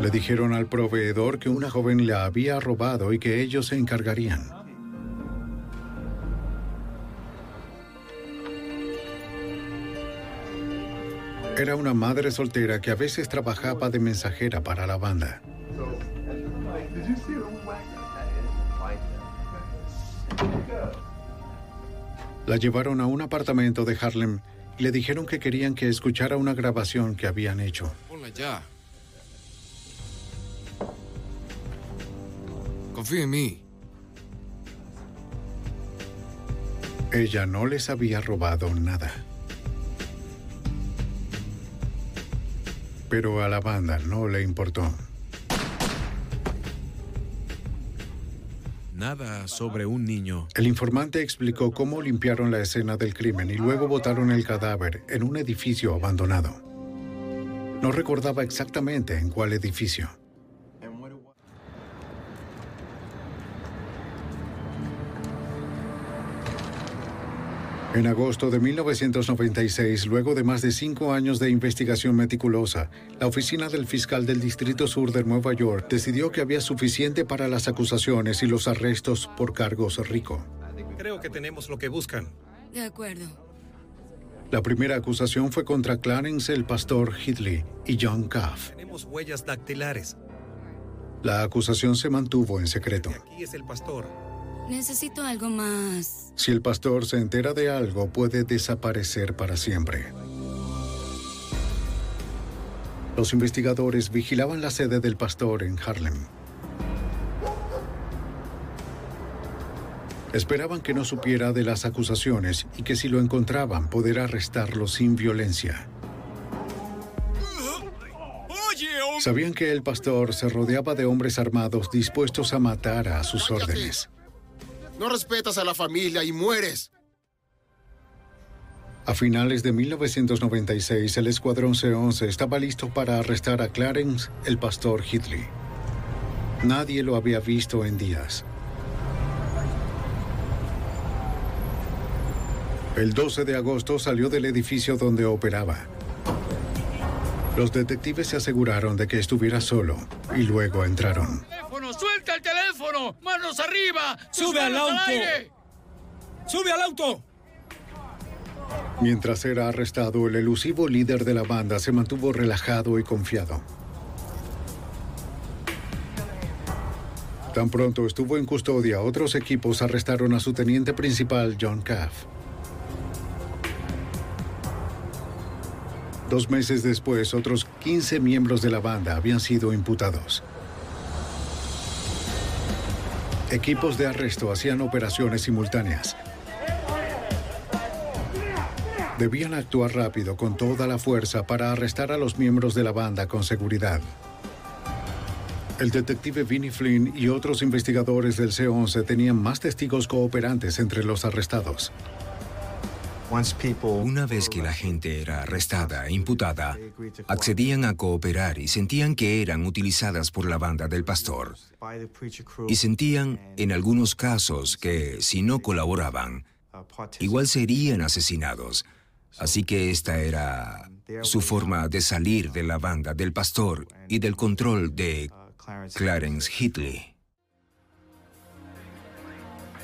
S1: Le dijeron al proveedor que una joven la había robado y que ellos se encargarían. Era una madre soltera que a veces trabajaba de mensajera para la banda. La llevaron a un apartamento de Harlem y le dijeron que querían que escuchara una grabación que habían hecho.
S41: Ponla ya. Confía en mí.
S1: Ella no les había robado nada. Pero a la banda no le importó.
S45: Nada sobre un niño.
S1: El informante explicó cómo limpiaron la escena del crimen y luego botaron el cadáver en un edificio abandonado. No recordaba exactamente en cuál edificio. En agosto de 1996, luego de más de cinco años de investigación meticulosa, la oficina del fiscal del Distrito Sur de Nueva York decidió que había suficiente para las acusaciones y los arrestos por cargos rico.
S6: Creo que tenemos lo que buscan.
S46: De acuerdo.
S1: La primera acusación fue contra Clarence el pastor Hitley y John Cuff.
S6: Tenemos huellas dactilares.
S1: La acusación se mantuvo en secreto.
S6: Aquí es el pastor.
S46: Necesito algo más.
S1: Si el pastor se entera de algo, puede desaparecer para siempre. Los investigadores vigilaban la sede del pastor en Harlem. Esperaban que no supiera de las acusaciones y que si lo encontraban, poder arrestarlo sin violencia. Sabían que el pastor se rodeaba de hombres armados dispuestos a matar a sus órdenes.
S31: No respetas a la familia y mueres.
S1: A finales de 1996, el Escuadrón C-11 estaba listo para arrestar a Clarence, el pastor Hitley. Nadie lo había visto en días. El 12 de agosto salió del edificio donde operaba. Los detectives se aseguraron de que estuviera solo y luego entraron.
S47: ¡Suelta el teléfono! ¡Manos arriba! ¡Sus
S43: ¡Sube al auto!
S47: aire!
S43: ¡Sube al auto!
S1: Mientras era arrestado, el elusivo líder de la banda se mantuvo relajado y confiado. Tan pronto estuvo en custodia, otros equipos arrestaron a su teniente principal, John Caff. Dos meses después, otros 15 miembros de la banda habían sido imputados. Equipos de arresto hacían operaciones simultáneas. Debían actuar rápido con toda la fuerza para arrestar a los miembros de la banda con seguridad. El detective Vinnie Flynn y otros investigadores del C-11 tenían más testigos cooperantes entre los arrestados.
S39: Una vez que la gente era arrestada e imputada, accedían a cooperar y sentían que eran utilizadas por la banda del pastor. Y sentían, en algunos casos, que si no colaboraban, igual serían asesinados. Así que esta era su forma de salir de la banda del pastor y del control de Clarence Hitley.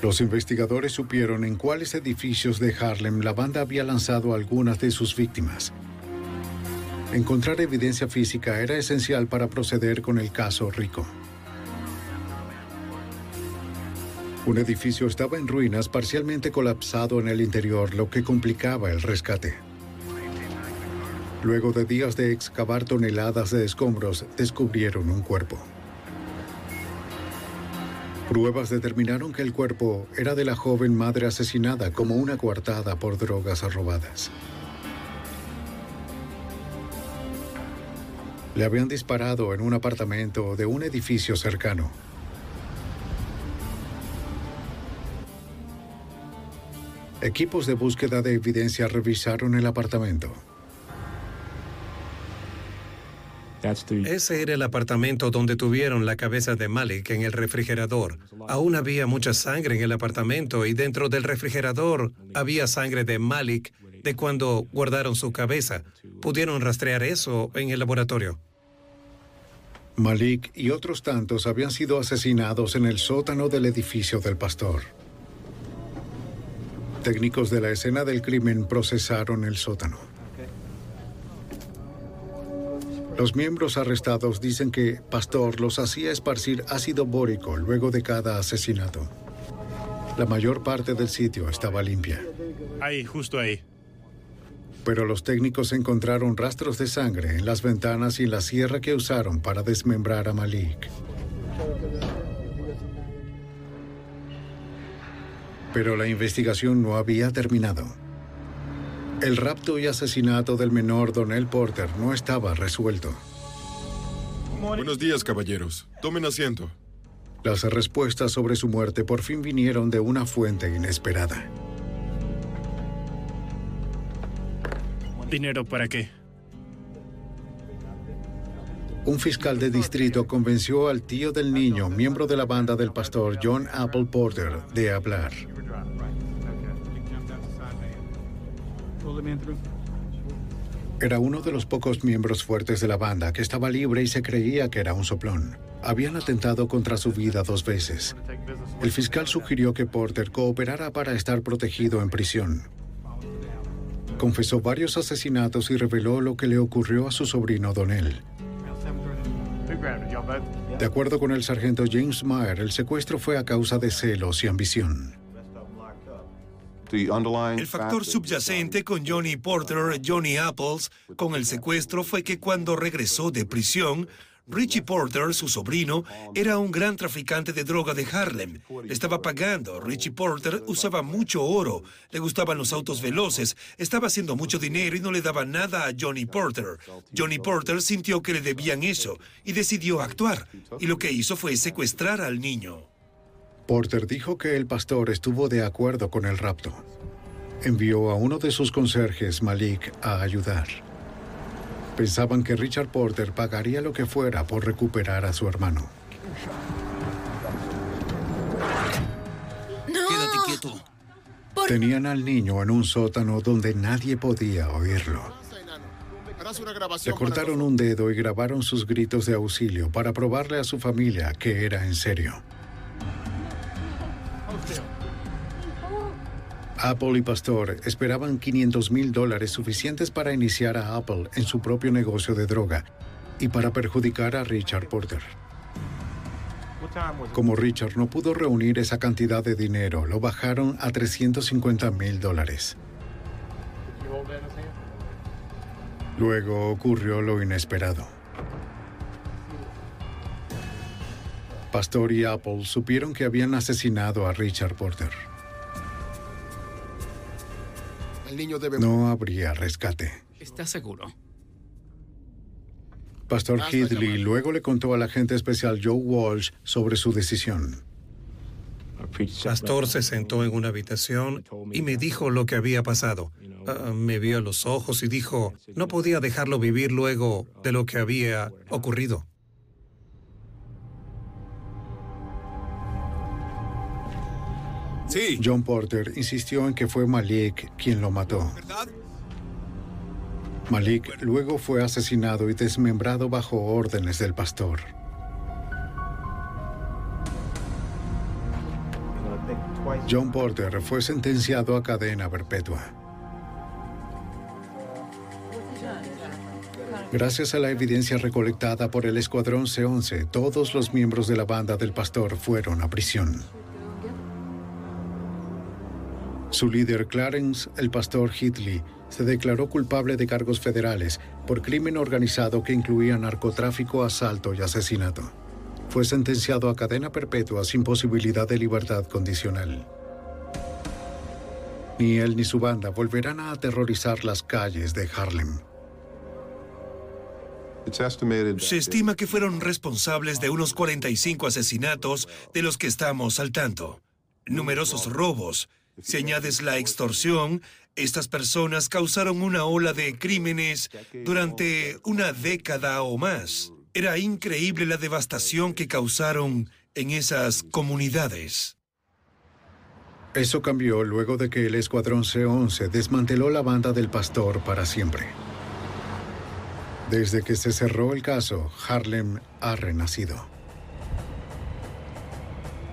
S1: Los investigadores supieron en cuáles edificios de Harlem la banda había lanzado algunas de sus víctimas. Encontrar evidencia física era esencial para proceder con el caso Rico. Un edificio estaba en ruinas, parcialmente colapsado en el interior, lo que complicaba el rescate. Luego de días de excavar toneladas de escombros, descubrieron un cuerpo. Pruebas determinaron que el cuerpo era de la joven madre asesinada como una coartada por drogas robadas. Le habían disparado en un apartamento de un edificio cercano. Equipos de búsqueda de evidencia revisaron el apartamento.
S6: Ese era el apartamento donde tuvieron la cabeza de Malik en el refrigerador. Aún había mucha sangre en el apartamento y dentro del refrigerador había sangre de Malik de cuando guardaron su cabeza. Pudieron rastrear eso en el laboratorio.
S1: Malik y otros tantos habían sido asesinados en el sótano del edificio del pastor. Técnicos de la escena del crimen procesaron el sótano. Los miembros arrestados dicen que Pastor los hacía esparcir ácido bórico luego de cada asesinato. La mayor parte del sitio estaba limpia.
S48: Ahí, justo ahí.
S1: Pero los técnicos encontraron rastros de sangre en las ventanas y en la sierra que usaron para desmembrar a Malik. Pero la investigación no había terminado. El rapto y asesinato del menor Donnell Porter no estaba resuelto.
S49: Buenos días, caballeros. Tomen asiento.
S1: Las respuestas sobre su muerte por fin vinieron de una fuente inesperada.
S48: ¿Dinero para qué?
S1: Un fiscal de distrito convenció al tío del niño, miembro de la banda del pastor John Apple Porter, de hablar. Era uno de los pocos miembros fuertes de la banda que estaba libre y se creía que era un soplón. Habían atentado contra su vida dos veces. El fiscal sugirió que Porter cooperara para estar protegido en prisión. Confesó varios asesinatos y reveló lo que le ocurrió a su sobrino Donnell. De acuerdo con el sargento James Meyer, el secuestro fue a causa de celos y ambición.
S35: El factor subyacente con Johnny Porter, Johnny Apples, con el secuestro fue que cuando regresó de prisión, Richie Porter, su sobrino, era un gran traficante de droga de Harlem. Le estaba pagando. Richie Porter usaba mucho oro, le gustaban los autos veloces, estaba haciendo mucho dinero y no le daba nada a Johnny Porter. Johnny Porter sintió que le debían eso y decidió actuar. Y lo que hizo fue secuestrar al niño.
S1: Porter dijo que el pastor estuvo de acuerdo con el rapto. Envió a uno de sus conserjes, Malik, a ayudar. Pensaban que Richard Porter pagaría lo que fuera por recuperar a su hermano.
S47: Quédate quieto.
S1: Tenían al niño en un sótano donde nadie podía oírlo. Le cortaron un dedo y grabaron sus gritos de auxilio para probarle a su familia que era en serio. Apple y Pastor esperaban 500 mil dólares suficientes para iniciar a Apple en su propio negocio de droga y para perjudicar a Richard Porter. Como Richard no pudo reunir esa cantidad de dinero, lo bajaron a 350 mil dólares. Luego ocurrió lo inesperado. Pastor y Apple supieron que habían asesinado a Richard Porter. No habría rescate.
S38: ¿Estás seguro?
S1: Pastor Headley luego le contó al agente especial Joe Walsh sobre su decisión.
S6: Pastor se sentó en una habitación y me dijo lo que había pasado. Ah, me vio a los ojos y dijo, no podía dejarlo vivir luego de lo que había ocurrido.
S1: Sí. John Porter insistió en que fue Malik quien lo mató. Malik luego fue asesinado y desmembrado bajo órdenes del pastor. John Porter fue sentenciado a cadena perpetua. Gracias a la evidencia recolectada por el Escuadrón C-11, todos los miembros de la banda del pastor fueron a prisión. Su líder, Clarence, el pastor Hitley, se declaró culpable de cargos federales por crimen organizado que incluía narcotráfico, asalto y asesinato. Fue sentenciado a cadena perpetua sin posibilidad de libertad condicional. Ni él ni su banda volverán a aterrorizar las calles de Harlem.
S35: Se estima que fueron responsables de unos 45 asesinatos de los que estamos al tanto. Numerosos robos. Si añades la extorsión, estas personas causaron una ola de crímenes durante una década o más. Era increíble la devastación que causaron en esas comunidades.
S1: Eso cambió luego de que el Escuadrón C-11 desmanteló la banda del pastor para siempre. Desde que se cerró el caso, Harlem ha renacido.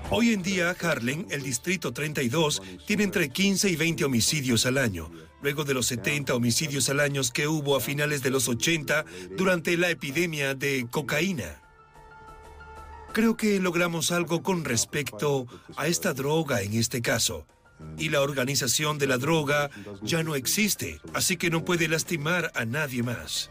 S35: Hoy en día, Harlem, el Distrito 32, tiene entre 15 y 20 homicidios al año, luego de los 70 homicidios al año que hubo a finales de los 80 durante la epidemia de cocaína. Creo que logramos algo con respecto a esta droga en este caso. Y la organización de la droga ya no existe, así que no puede lastimar a nadie más.